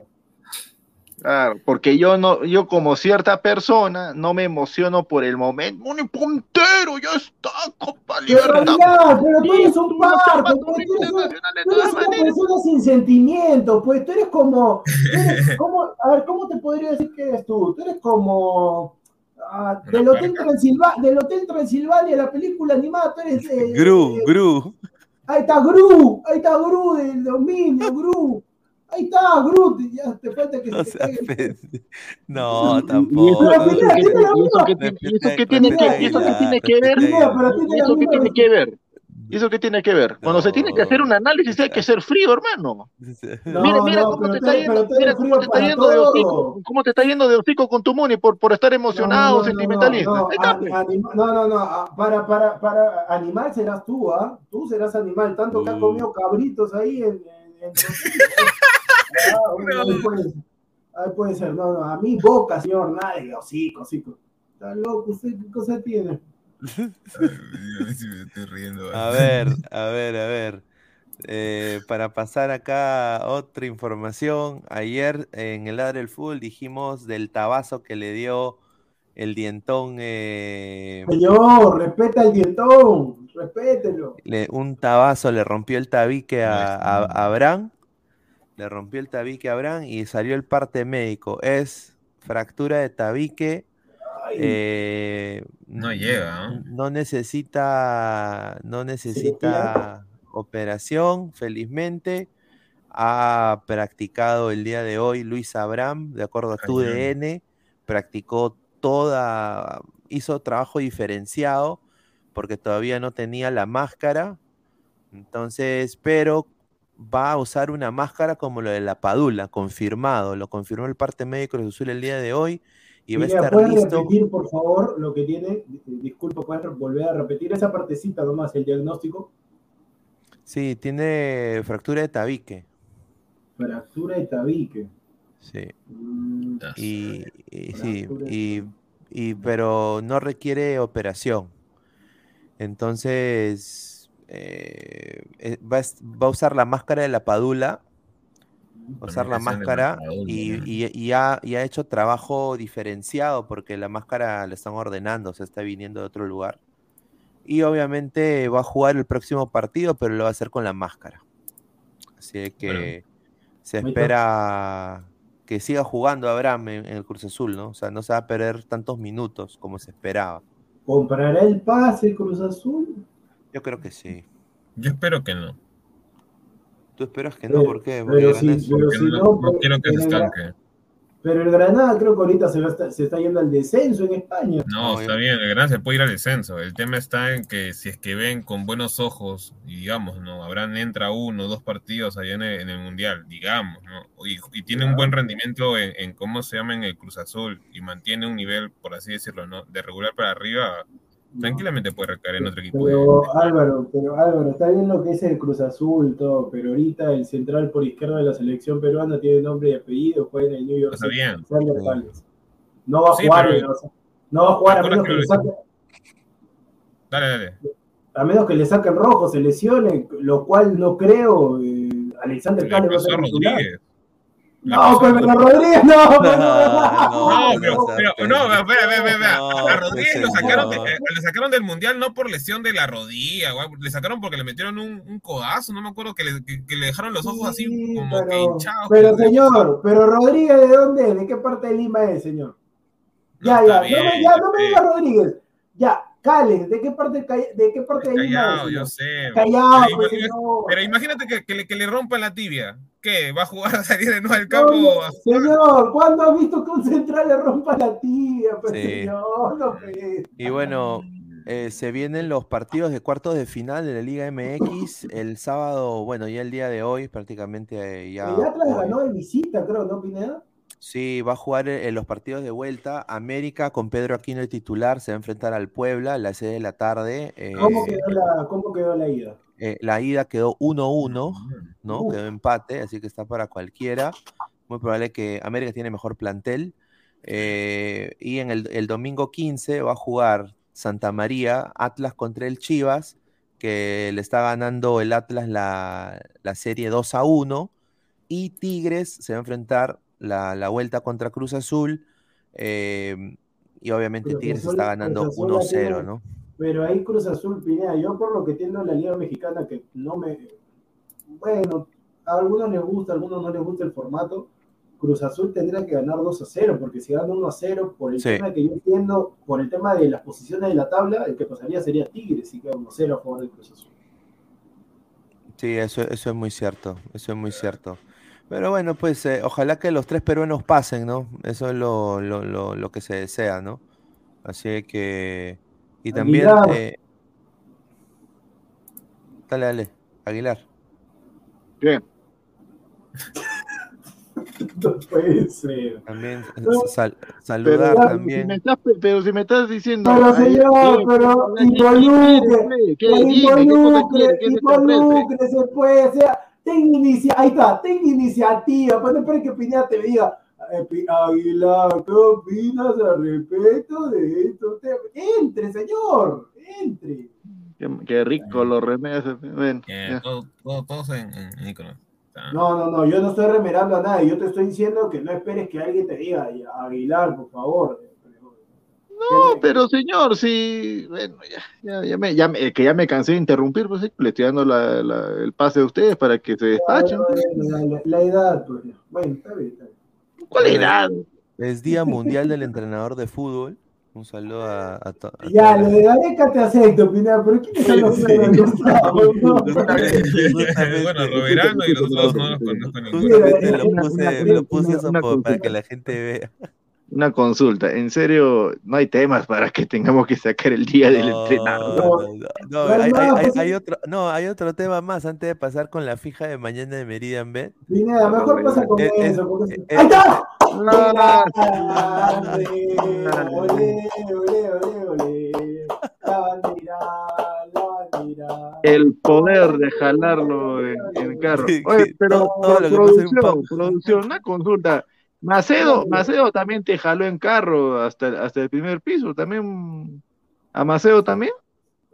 Claro, porque yo no, yo como cierta persona no me emociono por el momento. Un puntero, ya está, Copa Libertad. Pero, pero tú eres un parco, tú eres, una persona sin sentimientos, pues tú eres como, tú eres como, a ver, ¿cómo te podría decir que eres tú? Tú eres como, Ah, del, Hotel Transilvania, del Hotel Transilvania, la película animada, tú eres. Eh, Gru, eh, Gru. Ahí está Gru, ahí está Gru del dominio, Gru. Ahí está, Groot, ya te falta que No, se pende- no, ¿Y tampoco. ¿Y eso qué- tiene que- y eso qué tiene que ver? ¿Y eso qué tiene que ver? ¿Y eso qué tiene que ver? Cuando se tiene que hacer un análisis hay que ser frío, hermano. No, mira, mira no, cómo te está yendo, mira cómo te está yendo de hocico, cómo te está yendo de hocico con tu Muni por, por estar emocionado, No, no, no, sentimentalista. No, no, pues. no, no, no, para, para, para animal serás tú, ¿ah? Tú serás animal, tanto que has comido cabritos ahí en... en- en- Ah, bueno, ahí puede ser. Ahí puede ser, no, no, a mí boca, señor, nadie, hocico, hocico. Está loco, ¿usted qué cosa tiene? A ver, a ver, a ver. Eh, para pasar acá otra información, ayer en el Ladre del Fútbol dijimos del tabazo que le dio el dientón, eh, Señor, respeta el dientón, respételo. le- un tabazo le rompió el tabique a, a- a Abraham, le rompió el tabique a Abraham y salió el parte médico. Es fractura de tabique. eh, No llega, ¿no? no necesita, no necesita operación, felizmente. Ha practicado el día de hoy Luis Abraham, de acuerdo a tu DN, practicó toda, hizo trabajo diferenciado porque todavía no tenía la máscara. Entonces, pero va a usar una máscara como lo de la Padula, confirmado, lo confirmó el parte médico de Cruz Azul el día de hoy y va a estar ¿puedes listo. repetir, por favor, lo que tiene? Disculpa, ¿puedes volver a repetir esa partecita nomás, el diagnóstico? Sí, tiene fractura de tabique. Fractura de tabique. Sí. Mm, Y, y sí, y- pero no requiere operación. Entonces, eh, eh, va, va a usar la máscara de la padula, va a usar la máscara y, y- y ha, y ha hecho trabajo diferenciado porque la máscara la están ordenando, se está viniendo de otro lugar. Y obviamente va a jugar el próximo partido, pero lo va a hacer con la máscara. Así que se Ahí está. espera que siga jugando Abraham en, en el Cruz Azul, ¿no? O sea, no se va a perder tantos minutos como se esperaba. ¿Comprará el pase Cruz Azul? Yo creo que sí. Yo espero que no. ¿Tú esperas que no? ¿Por qué? Porque pero si- pero si no, no, quiero que se estanque. Pero el Granada creo que ahorita se, va a estar- se está yendo al descenso en España. No, está bien, el Gran se puede ir al descenso. El tema está en que si es que ven con buenos ojos, y digamos, ¿no? Abraham entra uno o dos partidos allá en el, en el Mundial, digamos, ¿no? Y, y tiene un buen rendimiento en, en cómo se llama en el Cruz Azul y mantiene un nivel, por así decirlo, ¿no? De regular para arriba, tranquilamente puede recaer en otro equipo. de- Pero Álvaro, pero Álvaro, está bien lo que es el Cruz Azul y todo, pero ahorita el central por izquierda de la selección peruana tiene nombre y apellido, juega en el New York Está City, bien. No va a Sí, jugar, pero- no va a jugar a menos que que le lo- saquen, Dale, dale. a menos que le saquen rojo, se lesione, lo cual no creo. eh, Alexander va a ser a titular. Rodríguez. Le No, pasó a pero Rodríguez no, pero No, no, pero, no, pero- no, no, espera, espera, espera, no, A Rodríguez lo sacaron, de- no. eh, le sacaron del mundial no por lesión de la rodilla, güey. le sacaron porque le metieron un, un codazo, no me acuerdo, que le, que, que le dejaron los ojos así Sí, como que pero, hinchados. pero señor, pero Rodríguez, ¿de dónde? ¿De qué parte de Lima es, señor? Ya, ya, no me, bien, ya, no me sé. diga Rodríguez. Ya, Cales, ¿de qué parte, de qué parte de Lima es, yo sé. Callado, pero, pues, ima- señor. pero imagínate que, que le, que le rompan la tibia. ¿Qué? ¿Va a jugar a salir de nuevo al campo? No, a- señor, ¿cuándo ha visto que un central le rompa la tía? Pues, Sí. señor, no. Y bueno, eh, se vienen los partidos de cuartos de final de la Liga MX. El sábado, bueno, ya el día de hoy, prácticamente eh, ya. El Atlas ganó de visita, creo, ¿no, Pineda? Sí, va a jugar en los partidos de vuelta. América con Pedro Aquino el titular se va a enfrentar al Puebla a las 6 de la tarde. ¿Cómo, eh, quedó la, ¿Cómo quedó la ida? Eh, la ida quedó 1-1, ¿no? Uf. Quedó empate, así que está para cualquiera. Muy probable que América tiene mejor plantel. Eh, y en el, el domingo 15 va a jugar Santa María, Atlas contra el Chivas, que le está ganando el Atlas la, la serie 2 a 1. Y Tigres se va a enfrentar la, la vuelta contra Cruz Azul. eh, y obviamente Cruz Tigres está ganando Cruz Azul la 1-0, tiene- ¿no? Pero ahí Cruz Azul, Pineda, yo por lo que entiendo en la Liga Mexicana, que no me. Bueno, a algunos les gusta, a algunos no les gusta el formato, Cruz Azul tendría que ganar 2 a 0, porque si gana 1 a 0, por el tema que yo entiendo, por el tema de las posiciones de la tabla, el que pasaría sería Tigres, si queda 1 a 0 a favor de Cruz Azul. Sí, eso, eso es muy cierto, eso es muy cierto. Pero bueno, pues eh, ojalá que los tres peruanos pasen, ¿no? Eso es lo, lo, lo, lo que se desea, ¿no? Así que... Y también... Eh... Dale, dale, Aguilar. Bien. No puede ser. También sal, saludar pero, también. Si me estás, pero si me estás diciendo. Pero señor, pero involucre, involucre, involúcrese pues, o sea, ten inicia, ahí está, ten iniciativa, pues no esperes que Pineda te diga, Aguilar, ¿qué opinas al respecto de esto? Entre, señor, entre. Qué, qué rico los Eh, todo- todo- todos en, en Mykonos. Ah, No, no, no, yo no estoy remerando a nadie, yo te estoy diciendo que no esperes que alguien te diga, Aguilar, por favor. No, pero señor, sí, bueno, ya, ya, ya me, ya me- que ya me cansé de interrumpir, pues sí, le estoy dando la- la- el pase a ustedes para que se despachen. La, la- la edad, pues. Bueno, está bien, está bien. ¿Cuál edad? Es Día Mundial del Entrenador de Fútbol. Un saludo a, a to- a Ya, lo de Gareca te acepto, Pineda, pero ¿quiénes son los del Gustavo? No. bueno, Roberano y los otros no los conozco lo puse, lo puse eso para que la gente vea. Una consulta, en serio, no hay temas para que tengamos que sacar el día del No, entrenador. no, no, hay hay, hay- pues, hay otro, no, hay otro tema más antes de pasar con la fija de mañana de Meridian Bet. Pineda, mejor pasa con Eh, eh, eso. eh, ¡Ahí está! Ah, Grande, Olé, olé, olé, olé. La bandera, la bandera. el poder de jalarlo en, en carro. Oye, pero producción, producción, una consulta. Macedo, Macedo también te jaló en carro hasta, hasta el primer piso, también a Macedo también.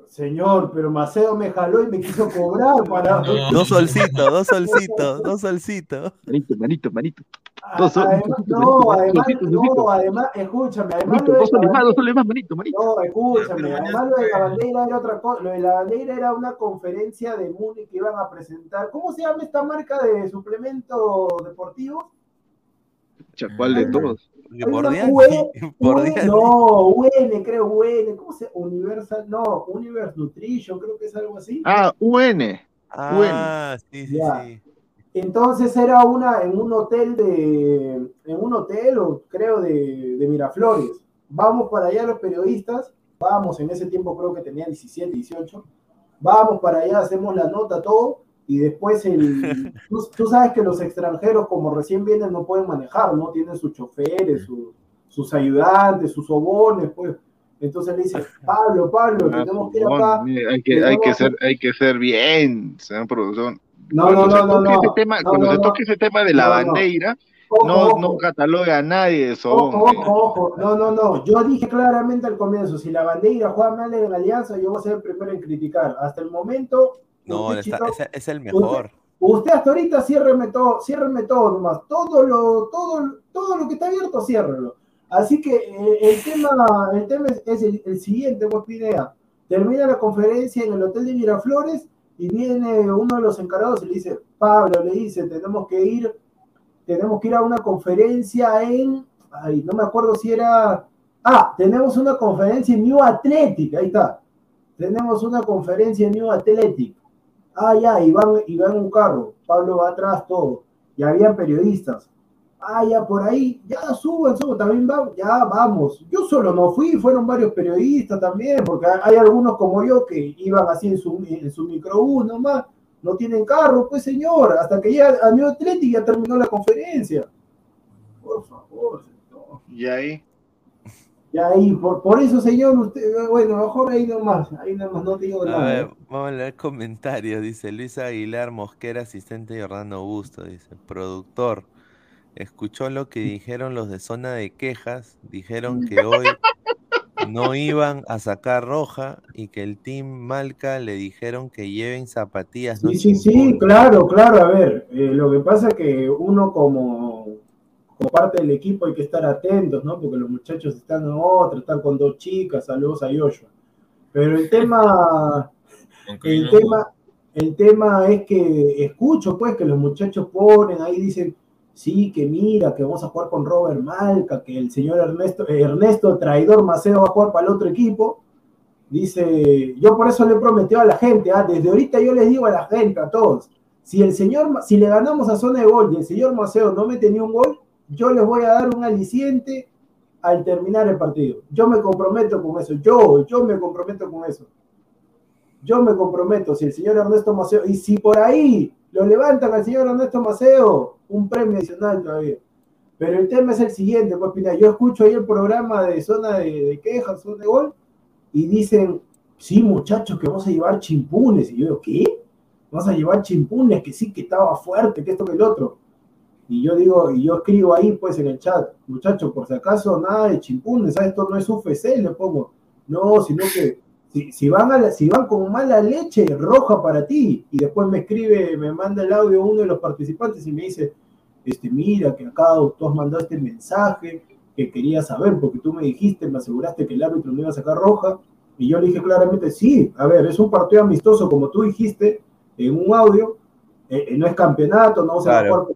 Señor, pero Maceo me jaló y me quiso cobrar para. No. Dos solcitos, dos solcitos, dos solcitos. Manito, manito, manito. A- Dos sol- Además, no, además, no, además, escúchame, además Manito, lo de dos soles la más, dos soles más, manito, manito. No, escúchame, Pero además lo de la bandera era otra cosa. Lo de la bandera era una conferencia de Múnich que iban a presentar. ¿Cómo se llama esta marca de suplemento deportivo? ¿Cuál de todos? Porque Hay por no, UN, creo, UN. ¿Cómo se Universal, no, Universe Nutrition, creo que es algo así. Ah, UN. Ah, sí, sí, Ya. sí. Entonces era una en un hotel de, en un hotel, o creo, de, de Miraflores. Vamos para allá los periodistas, vamos, en ese tiempo creo que tenía 17, 18. Vamos para allá, hacemos la nota, todo, y después el, tú, tú sabes que los extranjeros como recién vienen no pueden manejar, ¿no? Tienen sus choferes, su- sus ayudantes, sus sobones, pues. Entonces le dice, Pablo, Pablo, Ah, tenemos que ir acá. hay que, hay que ser, hay que ser bien, señor producción. No, Cuando no, no, no, no. tema, No, cuando no, se no. toque ese tema de la No, no. bandera, Ojo, no, ojo. no cataloga a nadie sobón. Ojo, ojo, ojo. No, no, no. Yo dije claramente al comienzo, si la bandera juega mal en Alianza, yo voy a ser el primero en criticar. Hasta el momento, No, está- es, es el mejor. usted hasta ahorita ciérreme todo, ciérreme todo nomás. Todo lo, todo, todo lo que está abierto, ciérrelo. Así que eh, el tema, el tema es, es el, el siguiente, pues Pineda. Termina la conferencia en el hotel de Miraflores y viene uno de los encargados y le dice, Pablo, le dice, tenemos que ir, tenemos que ir a una conferencia en, ay, no me acuerdo si era, ah, tenemos una conferencia en New Athletic, ahí está. Tenemos una conferencia en New Athletic. Ah, ya, van en un carro. Pablo va atrás, todo. Y habían periodistas. Ah, ya por ahí, ya suban, suban, también vamos, ya vamos. Yo solo no fui, fueron varios periodistas también, porque hay hay algunos como yo que iban así en su, en su microbús nomás, no tienen carro, pues señor, hasta que ya a New Athletic ya terminó la conferencia. Por favor, señor. Y ahí, Y ahí, por, por eso, señor, usted, bueno, mejor ahí nomás, ahí nomás, no te digo A nada. ver, vamos a leer comentarios. Dice Luis Aguilar Mosquera, asistente de Orlando Augusto. Dice, productor, escuchó lo que dijeron los de zona de quejas. Dijeron que hoy no iban a sacar roja y que el team Malca le dijeron que lleven zapatillas. no Sí, sí, sí, claro, claro. A ver, eh, lo que pasa es que uno como, como parte del equipo hay que estar atentos, ¿no? Porque los muchachos están en otra, están con dos chicas, saludos a Joshua. Pero el tema, el no- tema, el tema es que escucho, pues, que los muchachos ponen ahí, dicen, sí, que mira, que vamos a jugar con Robert Malca, que el señor Ernesto, eh, Ernesto Traidor Maceo va a jugar para el otro equipo. Dice, yo por eso le he prometido a la gente, ah, desde ahorita yo les digo a la gente, a todos, si el señor, si le ganamos a zona de gol y el señor Maceo no me tenía un gol, yo les voy a dar un aliciente al terminar el partido. Yo me comprometo con eso, yo, yo me comprometo con eso. Yo me comprometo, si el señor Ernesto Maceo, y si por ahí lo levantan al señor Ernesto Maceo, un premio adicional todavía. Pero el tema es el siguiente, pues, Yo escucho ahí el programa de zona de, quejas, zona de gol, y dicen, sí, muchachos, que vamos a llevar chimpunes. Y yo digo, ¿qué? Vamos a llevar chimpunes, que sí, que estaba fuerte, que esto, que el otro. Y yo digo, y yo escribo ahí, pues, en el chat, muchachos, por si acaso, nada de chimpunes, ¿sabes? Esto no es UFC, le pongo. No, sino que si, van a si van con mala leche, roja para ti. Y después me escribe, me manda el audio uno de los participantes y me dice, este, mira, que acá tú has mandado este mensaje que quería saber, porque tú me dijiste, me aseguraste que el árbitro no iba a sacar roja. Y yo le dije claramente, sí, a ver, es un partido amistoso, como tú dijiste en un audio, eh, eh, no es campeonato, no se va a jugar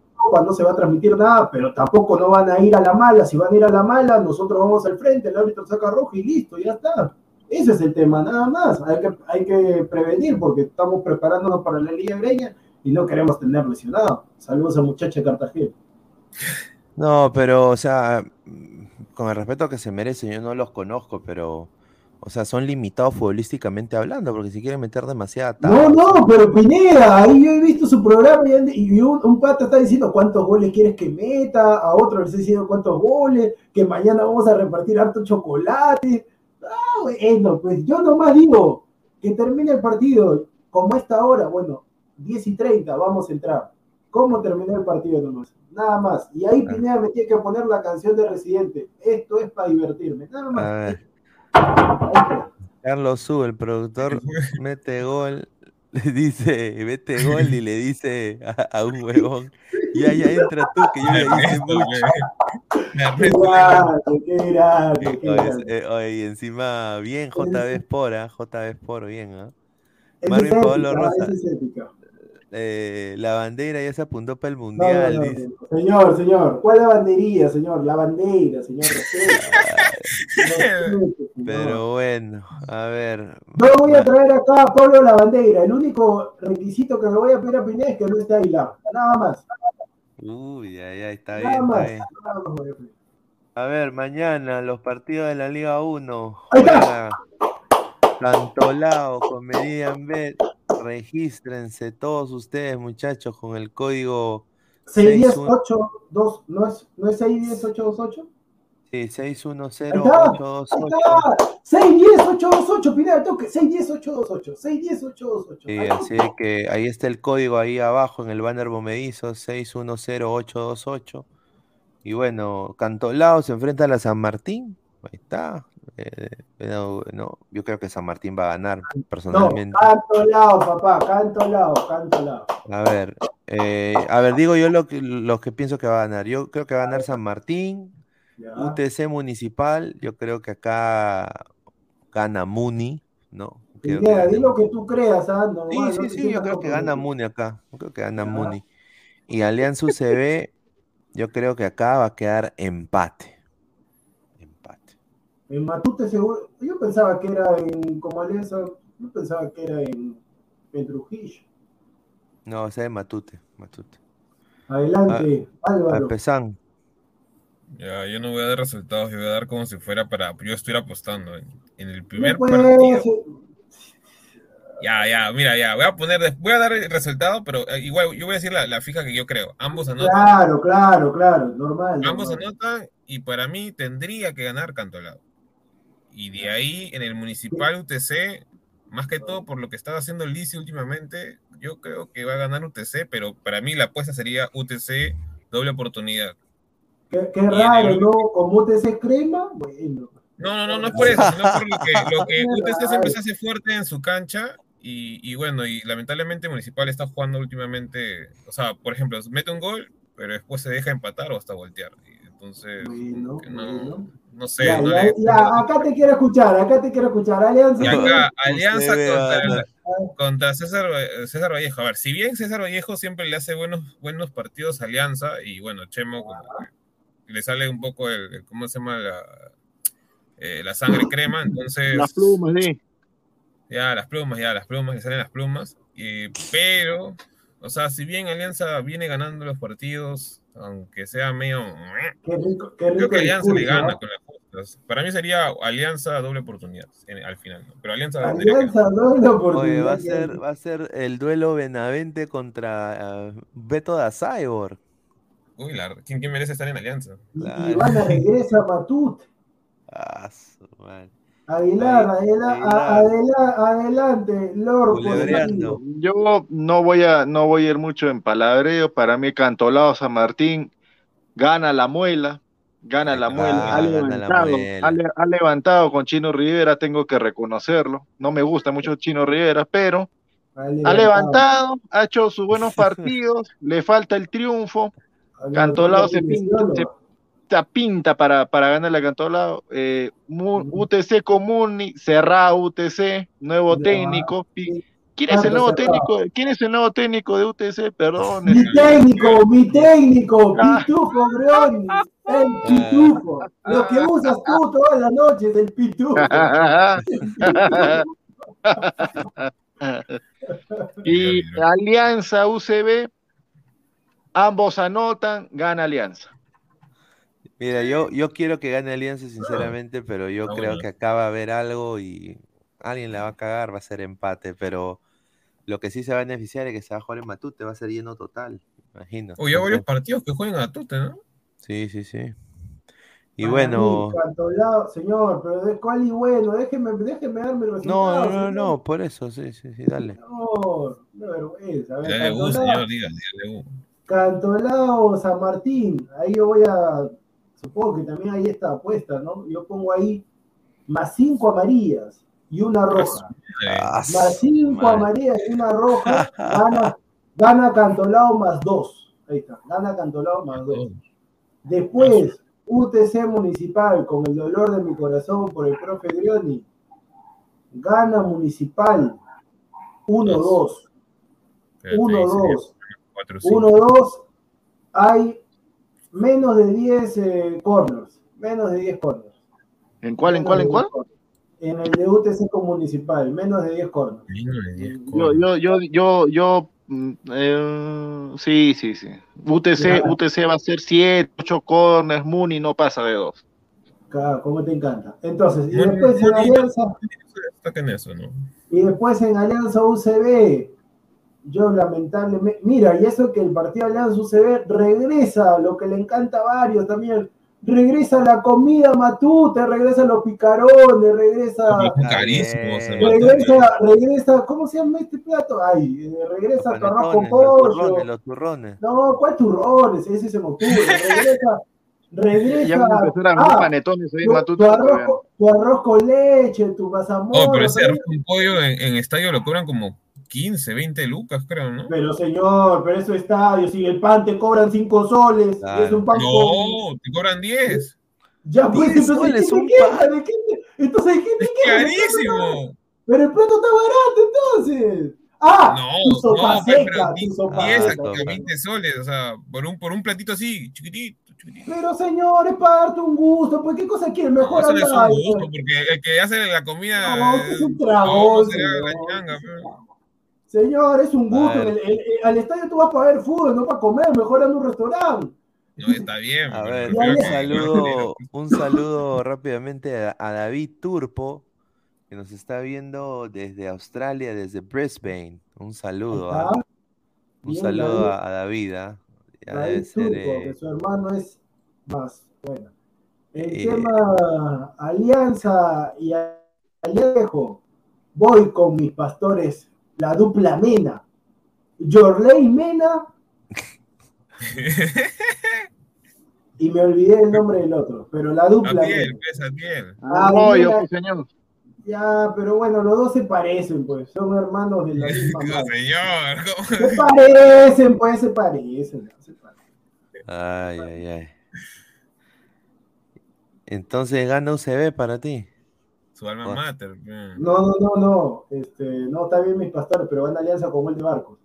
no se va a transmitir nada, pero tampoco no van a ir a la mala. Si van a ir a la mala, nosotros vamos al frente, el árbitro saca roja y listo, ya está. Ese es el tema, nada más. Hay que, hay que prevenir porque estamos preparándonos para la Liga Greña y no queremos tener lesionado. Saludos a muchacha Cartagena. No, pero, o sea, con el respeto que se merece, yo no los conozco, pero, o sea, son limitados futbolísticamente hablando, porque si quieren meter demasiada No, no, pero Pineda, ahí yo he visto su programa y, un, un, pata está diciendo cuántos goles quieres que meta, a otro le está diciendo cuántos goles, que mañana vamos a repartir harto chocolate. Ah, bueno, pues yo nomás digo que termine el partido como esta hora, bueno, 10 y 30, vamos a entrar. ¿Cómo terminó el partido nomás? Nada más. Y ahí Pineda me tiene que poner la canción de Residente. Esto es para divertirme. Nada más. Carlos Su, el productor, mete gol, le dice, mete gol y le dice a, un huevón, ya ya entra tú, que yo le hice mucho. Qué grande, qué Oye, y encima, bien JB Spora, JB Spora, bien, ¿ah? ¿eh? Marvin Pablo Rosa. Eh, la bandera ya se apuntó para el mundial. dice. Señor, señor, ¿cuál la bandería, señor? La bandera, señor. Pero bueno, a ver. No voy a traer acá a Pablo la bandera. El único requisito que me voy a pedir a Pinés es que no esté ahí Nada más. Uy, ya, ya está bien. Está bien. A ver, mañana los partidos de la Liga 1. Ahí está. Cantolao con Meridian Bet. Regístrense todos ustedes, muchachos, con el código 610828. ¿No es, ¿No es 610828? Sí, 610828. 610828, Pineda, toque. 610828. 610828. Sí, así que ahí está el código ahí abajo en el banner bomedizo, 610828. Y bueno, Cantolao se enfrenta a la San Martín. Ahí está. Eh, no, yo creo que San Martín va a ganar personalmente. No, canto lado, papá, canto lado, canto lado. A ver, eh, a ver, digo yo lo que, lo que pienso que va a ganar. Yo creo que va a ganar San Martín, UTC Municipal. Yo creo que acá gana Muni, ¿no? Mira, di lo que tú creas, Ando. Sí, sí, sí, yo creo que gana Muni acá. Yo creo que gana Muni. Y Alianza UCB, yo creo que acá va a quedar empate. En Matute seguro, yo pensaba que era en, como alianza, yo pensaba que era en, en Trujillo. No, ese es Matute, Matute. Adelante, ah, Álvaro. Pesán. Ya, yo no voy a dar resultados, yo voy a dar como si fuera para yo estuviera apostando en, el primer partido. Ya, ya, mira, ya, voy a poner, voy a dar el resultado, pero eh, igual yo voy a decir la, fija que yo creo. Ambos anotan. Claro, claro, claro, normal. Ambos anotan y para mí tendría que ganar Cantolao. Y de ahí en el municipal UTC, más que todo por lo que estaba haciendo el Lice últimamente, yo creo que va a ganar UTC, pero para mí la apuesta sería UTC doble oportunidad. Qué, raro, ¿no? Como UTC crema, bueno. No, no, no, no es por eso, sino por lo que, lo que UTC siempre se hace fuerte en su cancha y, y, bueno, y lamentablemente Municipal está jugando últimamente, o sea, por ejemplo, mete un gol, pero después se deja empatar o hasta voltear. Entonces, Bueno, que no, bueno. no sé. Ya, no ya, le- ya, acá te quiero escuchar, acá te quiero escuchar. Alianza. Y acá, Alianza contra, contra César, César Vallejo. A ver, si bien César Vallejo siempre le hace buenos, buenos partidos a Alianza, y bueno, Chemo como que le sale un poco el, el- ¿cómo se llama? La, eh, la sangre crema, entonces... Las plumas, sí. Ya, las plumas, ya, las plumas, le salen las plumas. y- pero, o sea, si bien Alianza viene ganando los partidos, aunque sea medio... Qué rico, qué Creo rico que Alianza le gana ¿no? con las justas. Para mí sería Alianza doble oportunidad en- al final, ¿no? Pero Alianza doble Oye, oportunidad. va a ser, va a ser el duelo Benavente contra ah, Beto da Cyborg. Uy, la- ¿quién, quién merece estar en Alianza? Y Ivana regresa a Matut. Ah, su Aguilar, adela- a- adela- adelante, Lord. Yo no voy a no voy a ir mucho en palabreo. Para mí, Cantolao San Martín gana la muela, gana la muela. Ha gana la levantado, muela. ha, le- ha levantado con Chino Rivera, tengo que reconocerlo. No me gusta mucho Chino Rivera, pero ha levantado, ha hecho sus buenos partidos, le falta el triunfo. Cantolao se pinta, se pinta, pinta para, para ganar la Cantolao. Eh, UTC Comuni, Cerrado UTC, nuevo Ya. técnico. ¿Quién es el nuevo técnico? ¿Quién es el nuevo técnico de UTC? Perdón. Mi técnico, mi técnico, Ah. Pitufo Brioni, el Pitufo. Lo que usas tú todas las noches, el Pitufo. y Alianza UCB, ambos anotan, gana Alianza. Mira, yo, yo quiero que gane Alianza, sinceramente, pero yo creo bueno. que acá va a haber algo y alguien la va a cagar, va a ser empate, pero lo que sí se va a beneficiar es que se va a jugar en Matute, va a ser lleno total, imagino. Uy, hay varios partidos que juegan a Tute, ¿no? Sí, sí, sí. Y Para bueno, mí, señor, pero de cuál y bueno, déjeme, déjeme darme el no, resultado. no, no, señor. no, por eso, sí, sí, sí, dale. Señor, qué vergüenza. A ver, Dígale U, Cantolao- señor, dígale. Cantolao San Martín, ahí yo voy a, supongo que también ahí está apuesta, ¿no? Yo pongo ahí más cinco amarillas y una roja. Ah, Más cinco madre. amarillas y una roja, gana, gana Cantolao más dos. Ahí está, gana Cantolao más dos. Después, UTC Municipal, con el dolor de mi corazón por el profe Grioni, gana Municipal 1-2. espérate, 1-2. cuatro, cinco. 1-2, hay menos de 10 eh, corners. Menos de 10 corners. ¿En cuál, en cuál, en cuál? En el de UTC con Municipal, menos de 10 corners. Yo, yo, yo, yo, yo, mm, eh, sí, sí, sí. UTC, Ya. UTC va a ser 7, 8 corners, Muni no pasa de 2. Claro, como te encanta. Entonces, y después en Alianza, Destaca en eso, ¿no? y después en Alianza UCB, yo lamentablemente, mira, y eso que el partido Alianza UCB regresa, lo que le encanta a varios también, regresa la comida matute, regresa los picarones, regresa, el regresa, regresa, ¿cómo se llama este plato? Ay, eh, regresa tu arroz con Panetones, los pollo. turrones, los turrones. No, ¿cuál turrones? Ese es en octubre. Regresa, regresa. Ya van a empezar a Ah, panetones ahí tu, tu arroz, tu arroz con leche, tu mazamorra. Oh, pero ese arroz con pollo en, en estadio lo cobran como 15, 20 lucas, creo, ¿no? Pero señor, pero eso estadio, si el pan te cobran 5 soles, Claro. es un pan con... No, te cobran 10. Ya pues, 10 entonces, ¿qué un te- Entonces, ¿qué te Es queja? carísimo. Pero el plato está barato, entonces. Ah, No, tu sopa no, pero, seca, pero tu sopa 10 a seca. a 20 soles, o sea, por un, por un platito así, chiquitito, chiquitito. Pero señor, es para darte un gusto, pues qué cosa quieres, mejor no es anda, un gusto, porque el que hace la comida. No, es un tragón, no, la señor. es un gusto. A ver. El- el- el- al estadio tú vas para ver fútbol, no para comer, mejor anda a un restaurante. No, está bien. A ver, un saludo, un saludo rápidamente a, a David Turpo, que nos está viendo desde Australia, desde Brisbane. Un saludo, Ahí ¿ah? está. un Bien, saludo David. a, a David, ¿ah? Ya David debe ser, Turco, eh, que su hermano es más. Bueno. El Eh. tema Alianza y Alejo. Voy con mis pastores, la dupla Mena. Jorley Mena y me olvidé el nombre del otro, pero la dupla También, Mena. pesa bien. Ah, mira. pues, señor. Ya, pero bueno, los dos se parecen, pues, son hermanos de la misma No, madre. Se parecen, pues, se parecen. se parecen. Ay, ay, ay. Entonces gana UCB para ti. Su alma mater. No, no, no, no. Este, no, está bien mis pastores, pero van a alianza con el de Barcos.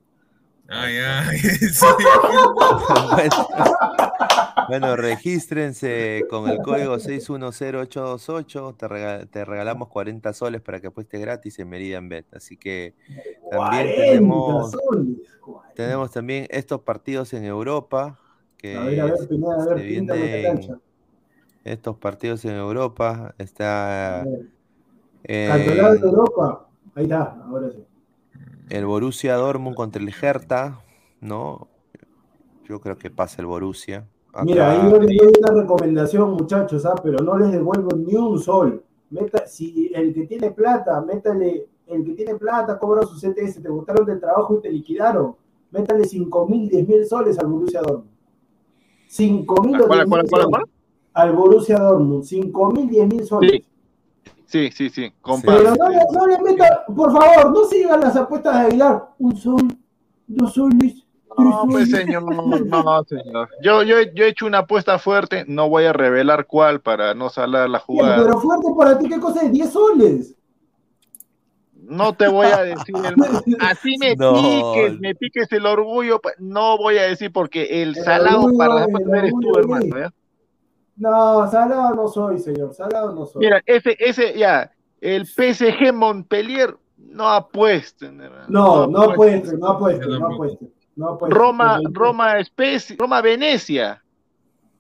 Ay, ay. bueno, regístrense con el código 610828. Te, te regalamos 40 soles para que apuestes gratis en Meridian Bet. Así que también tenemos, tenemos también estos partidos en Europa. Que a ver, a ver, a ver, estos partidos en Europa. Está. Eh, de Europa. Ahí está, ahora sí el Borussia Dortmund contra el Hertha, ¿no? Yo creo que pasa el Borussia. Mira, ahí yo les doy una recomendación, muchachos, ¿ah? pero no les devuelvo ni un sol. Meta, si el que tiene plata, métale, el que tiene plata cobra su CTS, te gustaron del trabajo y te liquidaron. Métale 5 mil, 10 mil soles al Borussia Dortmund. 5 mil o 10 mil soles. Al Borussia Dortmund. 5 mil, 10 mil soles. Sí, sí, sí. Pero no, no le meta, por favor, no sigan las apuestas de Aguilar. Un sol, dos soles. No, pues señor, no, no, señor. Yo, yo, yo he hecho una apuesta fuerte, no voy a revelar cuál para no salar la jugada. Pero fuerte para ti, ¿qué cosa es? 10 soles. No te voy a decir, el... así me piques, me piques el orgullo, no voy a decir porque el, salado para después eres tú, hermano. ¿ya? No, salado no soy, señor. Salado no soy. Mira, ese, ese, ya, el PSG Montpellier no apuesta. No, no apuesten, no apuesten, no apuesten. No Roma, Roma Especie, Roma Venecia.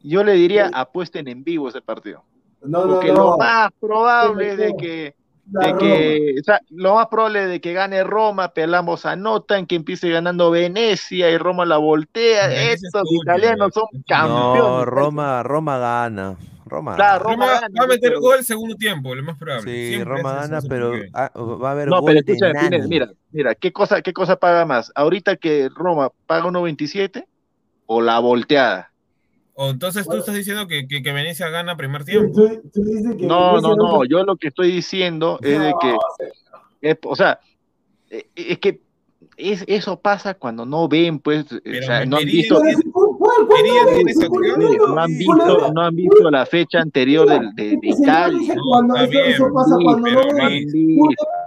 Yo le diría apuesten en vivo ese partido. No, Porque no, lo más probable es de que de que, lo más probable de que gane Roma, pelamos anotan, que empiece ganando Venecia y Roma la voltea. Estos italianos son campeones. No, Roma, Roma gana. Roma, Roma, va a meter gol el segundo tiempo, lo más probable. Sí, Roma gana, pero va a haber no, pero escucha, mira, mira, ¿qué cosa, ¿qué cosa paga más? Ahorita que Roma paga 1.27 o la volteada. O entonces tú estás diciendo que, que, Venecia gana primer tiempo. no, no, no. Yo lo que estoy diciendo es de que, o sea, e, es que es, eso pasa cuando no ven, pues, o sea, no han visto, no han visto, no han visto la fecha anterior de, de, de Italia. Cuando eso, pasa cuando no ven.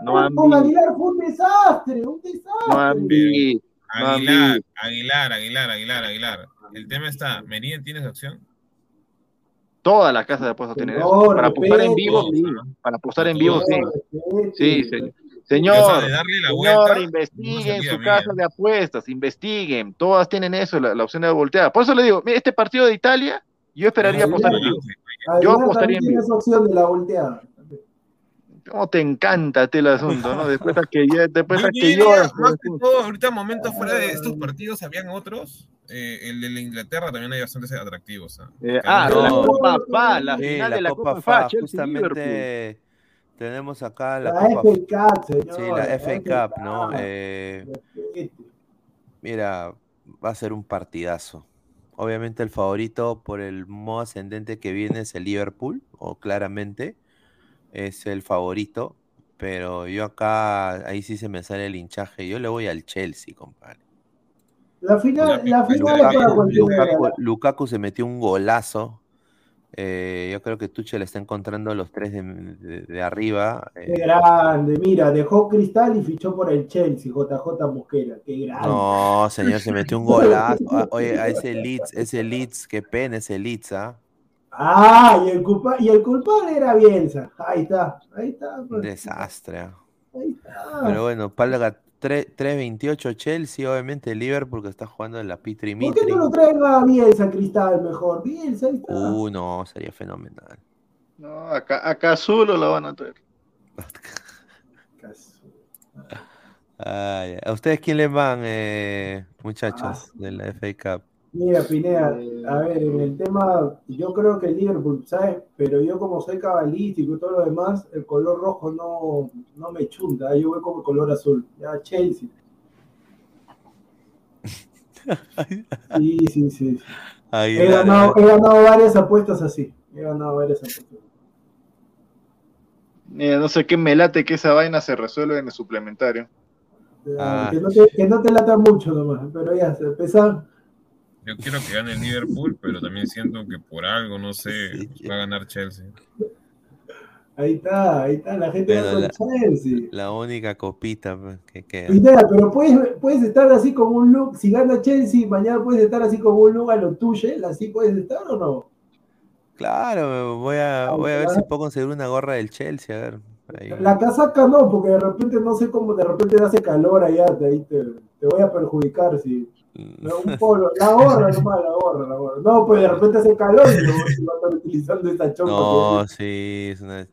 No han visto. Aguilar fue un desastre, un desastre. No han visto. Aguilar, Aguilar, Aguilar, Aguilar, Aguilar. El tema está, ¿Meridian tiene esa opción? Todas las casas de apuestas tienen eso. Para apostar en vivo, sí. Para apostar en vivo, sí. Sí, señor. Señor, señor investiguen su casa de apuestas, investiguen. Todas tienen eso, la, opción de volteada. Por eso le digo, este partido de Italia, yo esperaría apostar en vivo. Yo apostaría en vivo. esa opción de la volteada. ¿Cómo te encanta el asunto, no? Después de que, ya, después que yo... Más que todo, ahorita momentos fuera de estos partidos, ¿habían otros? Eh, el de la Inglaterra también hay bastantes atractivos. ¿ah? Eh, ah, la Copa FA, la final de la Copa, FA, justamente tenemos acá la, Copa FA Cup, señor, Sí, la, FA Cup, ¿no? Eh, mira, va a ser un partidazo. Obviamente el favorito por el modo ascendente que viene es el Liverpool, o claramente es el favorito, pero yo acá, ahí sí se me sale el hinchaje, yo le voy al Chelsea, compadre. La final, la final Lukaku, Lukaku, Lukaku, se metió un golazo. Eh, yo creo que Tuchel está encontrando los tres de, arriba. Eh. Qué grande, mira, dejó Cristal y fichó por el Chelsea, JJ Mosquera, qué grande. No, señor, se metió un golazo. Ah, oye, a ese Leeds, ese Leeds, qué pena ese Leeds, ¿ah? Ah, y el, culpa y el culpable era Bielsa. Ahí está, ahí está. Pues. Desastre. Ahí está. Pero bueno, Palga 3.28 Chelsea, obviamente Liverpool que está jugando en la Pitri ¿Por qué no lo traen a Bielsa Cristal mejor? Bielsa, ahí está. Uh, no, sería fenomenal. No, acá, acá solo lo van a traer. ¿A ustedes quién les van, eh, muchachos, ah. de la FA Cup? Mira, Pineda, a ver, en el tema, yo creo que el Liverpool, ¿sabes? Pero yo como soy cabalístico y todo lo demás, el color rojo no, no me chunta, yo voy como color azul. Ya, Chelsea. Sí, sí, sí. he, ganado, he ganado varias apuestas así. He ganado varias apuestas. Mira, no sé qué me late que esa vaina se resuelve en el suplementario. Ah. Que, no te, que no te lata mucho nomás, pero ya, se empezar Yo quiero que gane el Liverpool, pero también siento que por algo, no sé, va a ganar Chelsea. Ahí está, ahí está, la gente va la, Chelsea. La única copita pues, que queda. pero puedes, puedes estar así como un look, si gana Chelsea, mañana puedes estar así como un look a lo tuyo, así puedes estar o no? Claro, voy a, voy a ver si puedo conseguir una gorra del Chelsea, a ver. La casaca no, porque de repente no sé cómo, de repente hace calor allá, ahí te, te voy a perjudicar si. Un polo, la gorra nomás, la gorra, la gorra. No, pues de repente hace calor y no va a estar utilizando esta choca. No, sí, es una...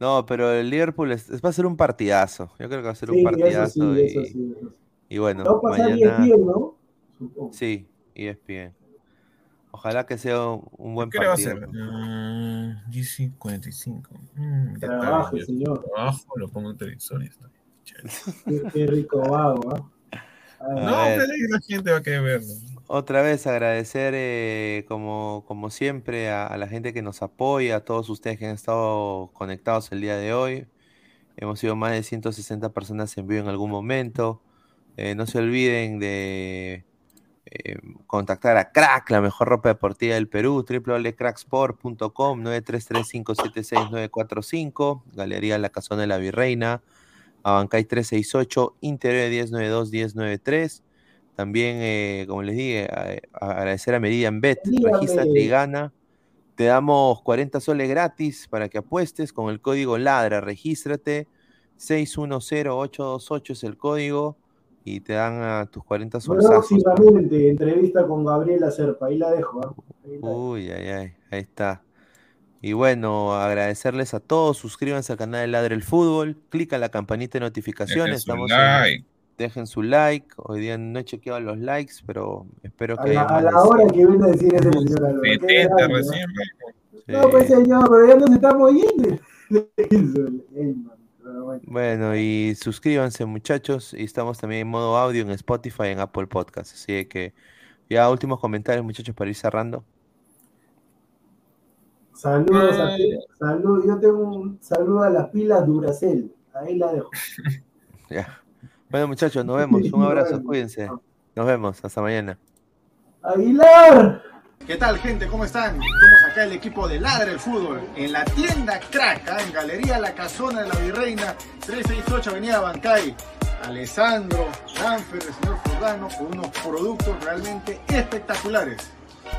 No, pero el Liverpool es, va a ser un partidazo. Yo creo que va a ser un partidazo. y, y, bueno, va a pasar mañana... ESPN, ¿no? Supongo. Sí, ESPN. Ojalá que sea un buen partido. ¿Qué va a ser? Uh, GC 45. Mm, Trabajo, señor. Trabajo, lo pongo en televisor y está. Qué, qué rico vago, ¿eh? No, la gente va a querer verlo. Otra vez agradecer, eh, como, como siempre, a, la gente que nos apoya, a todos ustedes que han estado conectados el día de hoy. Hemos sido más de 160 personas en vivo en algún momento. Eh, no se olviden de eh, contactar a Crack, la mejor ropa deportiva del Perú, www.cracksport.com, 933-576-945, Galería La Casona de la Virreina, Abancay 368, Interior 1092-1093. También, eh, como les dije, agradecer a Meridian Bet, registra Trigana. Te damos 40 soles gratis para que apuestes con el código LADRA. Regístrate. 610828 es el código y te dan a tus 40 soles. Próximamente, entrevista con Gabriela Serpa, ahí la dejo. ¿eh? Uy, ay, ay, ahí está. Y bueno, agradecerles a todos, suscríbanse al canal de Ladre el Fútbol, clica la campanita de notificaciones, estamos dejen su like, hoy día no he chequeado los likes, pero espero que... A la, hora que viene a decir ese señor. 70 recién. No, pues señor, pero ya nos estamos yendo. Bueno, y suscríbanse muchachos, y estamos también en modo audio en Spotify, en Apple Podcast, así que ya últimos comentarios muchachos para ir cerrando. Saludos a ti. Saludos. Yo tengo un saludo a las pilas Duracel. Ahí la dejo. ya. Bueno, muchachos, nos vemos. Un abrazo, cuídense. Nos vemos. Hasta mañana. Aguilar. ¿Qué tal, gente? ¿Cómo están? Estamos acá el equipo de Ladre el Fútbol en la tienda Crack, ¿ah? en Galería La Casona de la Virreina, 368 Avenida Bancay. Alessandro, Danfer, el señor Fordano, con unos productos realmente espectaculares.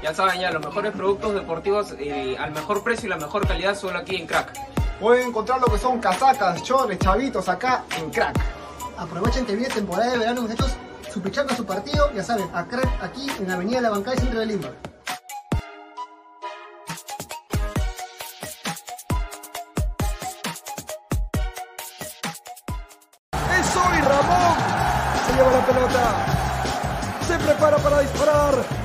Ya saben, ya los mejores productos deportivos eh, al mejor precio y la mejor calidad solo aquí en Crack. Pueden encontrar lo que son casacas, chores, chavitos acá en Crack. Aprovechen que viene temporada de verano, muchachos. a su partido, ya saben, a Crack aquí en la Avenida de la Bancada, centro de Lima. ¡Es hoy, Ramón! Se lleva la pelota. Se prepara para disparar